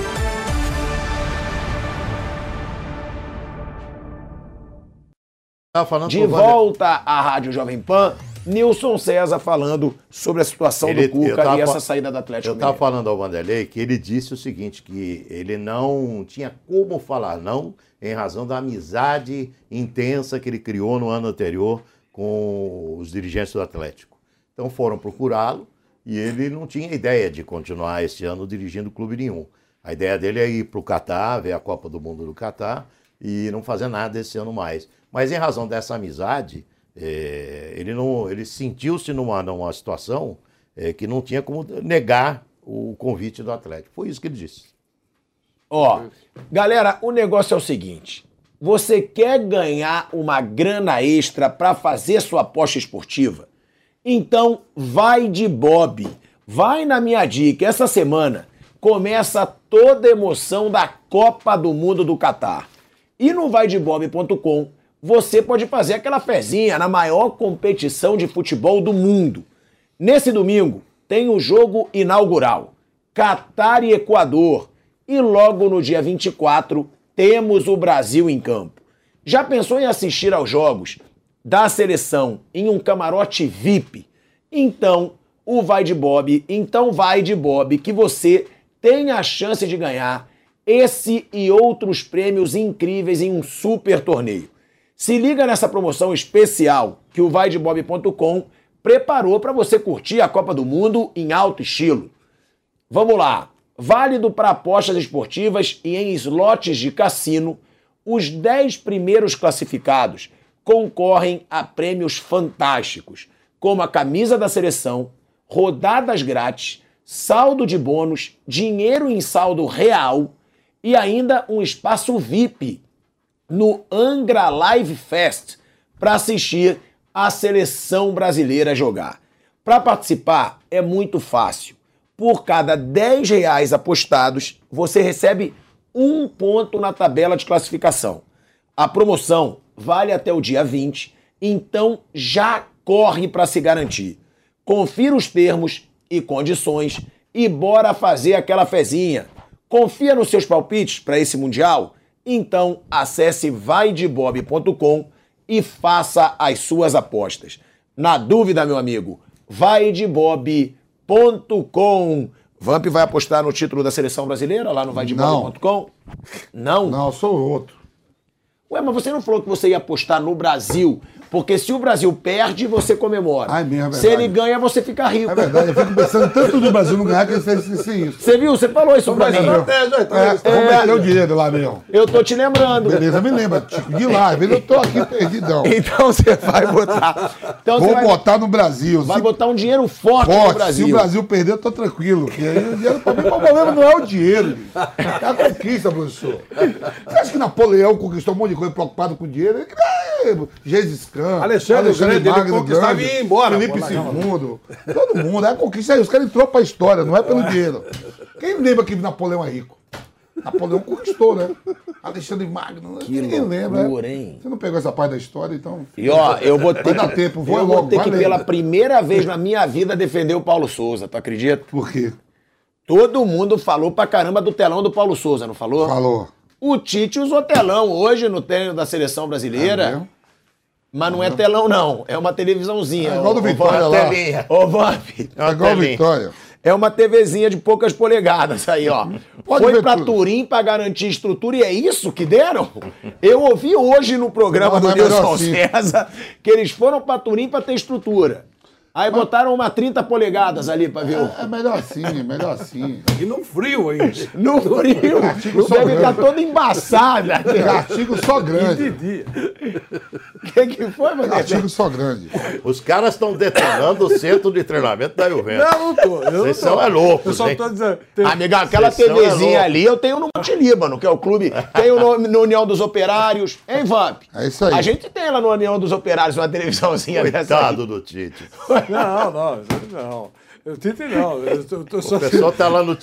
Tá falando De Vander- volta à Rádio Jovem Pan, Nilson César falando sobre a situação Ele- do Cuca tava e essa saída do Atlético Eu estava falando ao Vanderlei que ele disse o seguinte, que ele não tinha como falar não em razão da amizade intensa que ele criou no ano anterior com os dirigentes do Atlético. Então foram procurá-lo e ele não tinha ideia de continuar esse ano dirigindo clube nenhum. A ideia dele é ir para o Catar, ver a Copa do Mundo do Catar e não fazer nada esse ano mais. Mas em razão dessa amizade, eh, ele não, ele sentiu-se numa, numa situação eh, que não tinha como negar o convite do Atlético. Foi isso que ele disse. Ó, galera, o negócio é o seguinte: você quer ganhar uma grana extra para fazer sua aposta esportiva? Então vai de Bob. Vai na minha dica. Essa semana começa toda a emoção da Copa do Mundo do Catar. E no vaidebob.com você pode fazer aquela fezinha na maior competição de futebol do mundo. Nesse domingo tem o jogo inaugural, Catar e Equador. E logo no dia 24 temos o Brasil em campo. Já pensou em assistir aos jogos da seleção em um camarote VIP? Então, o vai de Bob, então vai de Bob que você tem a chance de ganhar esse e outros prêmios incríveis em um super torneio. Se liga nessa promoção especial que o vaidebob.com preparou para você curtir a Copa do Mundo em alto estilo. Vamos lá. Válido para apostas esportivas e em slots de cassino, os 10 primeiros classificados concorrem a prêmios fantásticos, como a camisa da seleção, rodadas grátis, saldo de bônus, dinheiro em saldo real e ainda um espaço VIP no Angra Live Fest para assistir a seleção brasileira jogar. Para participar é muito fácil. Por cada 10 reais apostados, você recebe um ponto na tabela de classificação. A promoção vale até o dia 20, então já corre para se garantir. Confira os termos e condições e bora fazer aquela fezinha. Confia nos seus palpites para esse Mundial? Então acesse vaidebob.com e faça as suas apostas. Na dúvida, meu amigo, vaidebob.com. Vamp vai apostar no título da seleção brasileira lá no vaidebob.com? Não. Não, sou outro. Ué, mas você não falou que você ia apostar no Brasil Porque se o Brasil perde, você comemora. Ah, é mesmo, é se ele ganha, você fica rico. É verdade, eu fico pensando tanto no Brasil não ganhar que eu esqueci isso. Você viu? Você falou isso pra mim. É, vamos meter o dinheiro lá, meu. Eu tô te lembrando. Beleza, me lembra. Tipo, de lá, eu tô aqui perdidão. Então você vai botar. Então Vou vai, botar no Brasil. vai Se- botar um dinheiro forte, Forte, no Brasil. Se o Brasil perder, eu tô tranquilo. Porque aí o dinheiro pra mim, o problema não é o dinheiro. É a conquista, professor. Você acha que Napoleão conquistou um monte de coisa preocupado com dinheiro? Ele é, Gengis Khan, Alexandre o Grande, ele Magno conquistava Grande, e ia embora, Felipe II. Todo mundo. É a conquista aí. Os caras entrou pra história, não é pelo dinheiro. Quem lembra que Napoleão é rico? Napoleão conquistou, né? Alexandre Magno. Que Ninguém lembra. loucura, né? hein? Você não pegou essa parte da história, então. E ó, eu vou ter Vai dar tempo, vou eu logo. vou ter que lendo. pela primeira vez na minha vida defender o Paulo Souza, tu acredita? Por quê? Todo mundo falou pra caramba do telão do Paulo Souza, não falou? Falou. O Tite usou telão hoje no treino da seleção brasileira. É mas não é telão, não. É uma televisãozinha. É igual do Vitória lá. Telinha. Ô, Vamp. É igual o Vitória. É uma TVzinha de poucas polegadas aí, ó. Pode Foi pra tudo. Turim pra garantir estrutura e é isso que deram? Eu ouvi hoje no programa Não, do é Nilson assim. César que eles foram pra Turim pra ter estrutura. Aí botaram uma 30 polegadas ali pra ver o... É melhor assim, é melhor assim. E no frio ainda. No frio. Artigo só Deve estar grande. toda embaçada. Artigo só grande. Entendi. O que, que foi, mano? Artigo só grande. Os caras estão detonando o centro de treinamento da Juventus. Não, não tô. Eu não Vocês são é loucos, Eu só hein? tô dizendo. tem- Amiga, aquela Vocês TVzinha é ali eu tenho no Monte Líbano, que é o clube. Tenho no, no União dos Operários. Hein, Vamp? É isso aí. A gente tem lá no União dos Operários uma televisãozinha dessa. aí. Coitado do Tite. Não, não, não. Eu tentei não. Eu tô, eu tô só. O pessoal tá lá no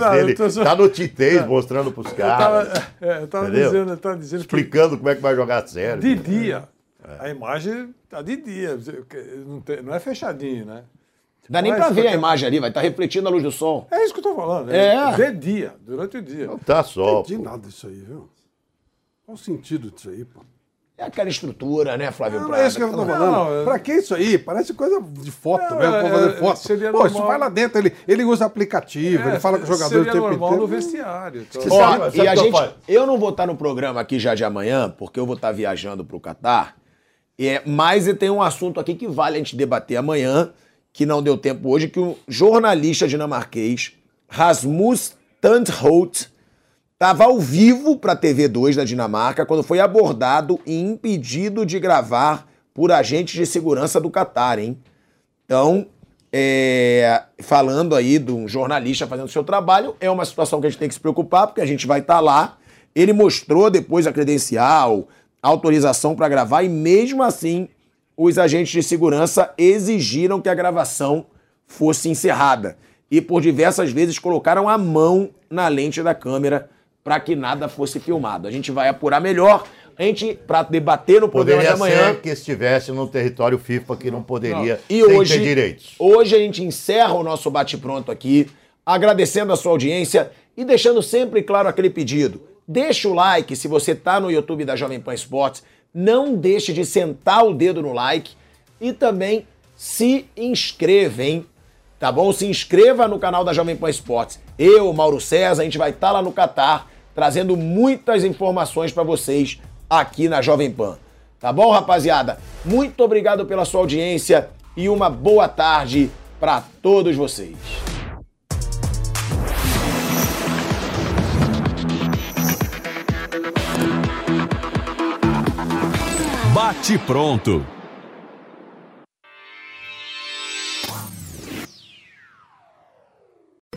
Não, eu dele. só- Tá no titês mostrando pros Eu caras. tava, é, eu tava dizendo, eu tava dizendo que Explicando como é que vai jogar sério. de dia. A imagem tá de dia. Não, tem- não é fechadinho, né? Dá nem Mas pra ver a imagem ali, vai estar refletindo a luz do sol. É isso que eu tô falando. É. De dia, durante o dia. Não tá só. Não entendi nada disso aí, viu? Qual o sentido disso aí, pô? É aquela estrutura, né, Flávio Não, Prado? é isso que eu tô falando. Não, é- Pra que isso aí? Parece coisa de foto Não, mesmo, é- pra fazer é- foto. seria Pô, isso vai lá dentro, ele, ele usa aplicativo, ele fala com o jogador o É, Seria tempo normal inteiro. no vestiário. então. Ó, sabe- sabe e a o gente, falo? eu não vou estar no programa aqui já de amanhã, porque eu vou estar viajando para o Catar. É, mas tem um assunto aqui que vale a gente debater amanhã, que não deu tempo hoje, que o jornalista dinamarquês Rasmus Tandholt estava ao vivo para a TV2 da Dinamarca quando foi abordado e impedido de gravar por agentes de segurança do Catar, hein? Então, é, falando aí de um jornalista fazendo seu trabalho, é uma situação que a gente tem que se preocupar, porque a gente vai estar lá. Ele mostrou depois a credencial, autorização para gravar, e mesmo assim, os agentes de segurança exigiram que a gravação fosse encerrada. E por diversas vezes colocaram a mão na lente da câmera para que nada fosse filmado. A gente vai apurar melhor. A gente, para debater no programa de Poderia amanhã. ser que estivesse no território FIFA que não poderia E sem hoje, ter direitos. hoje a gente encerra o nosso bate-pronto aqui, agradecendo a sua audiência e deixando sempre claro aquele pedido. Deixa o like se você está no YouTube da Jovem Pan Esportes. Não deixe de sentar o dedo no like e também se inscreva, hein? Tá bom? Se inscreva no canal da Jovem Pan Esportes. Eu, Mauro César, a gente vai estar lá no Catar trazendo muitas informações para vocês aqui na Jovem Pan. Tá bom, rapaziada? Muito obrigado pela sua audiência e uma boa tarde para todos vocês. Bate pronto.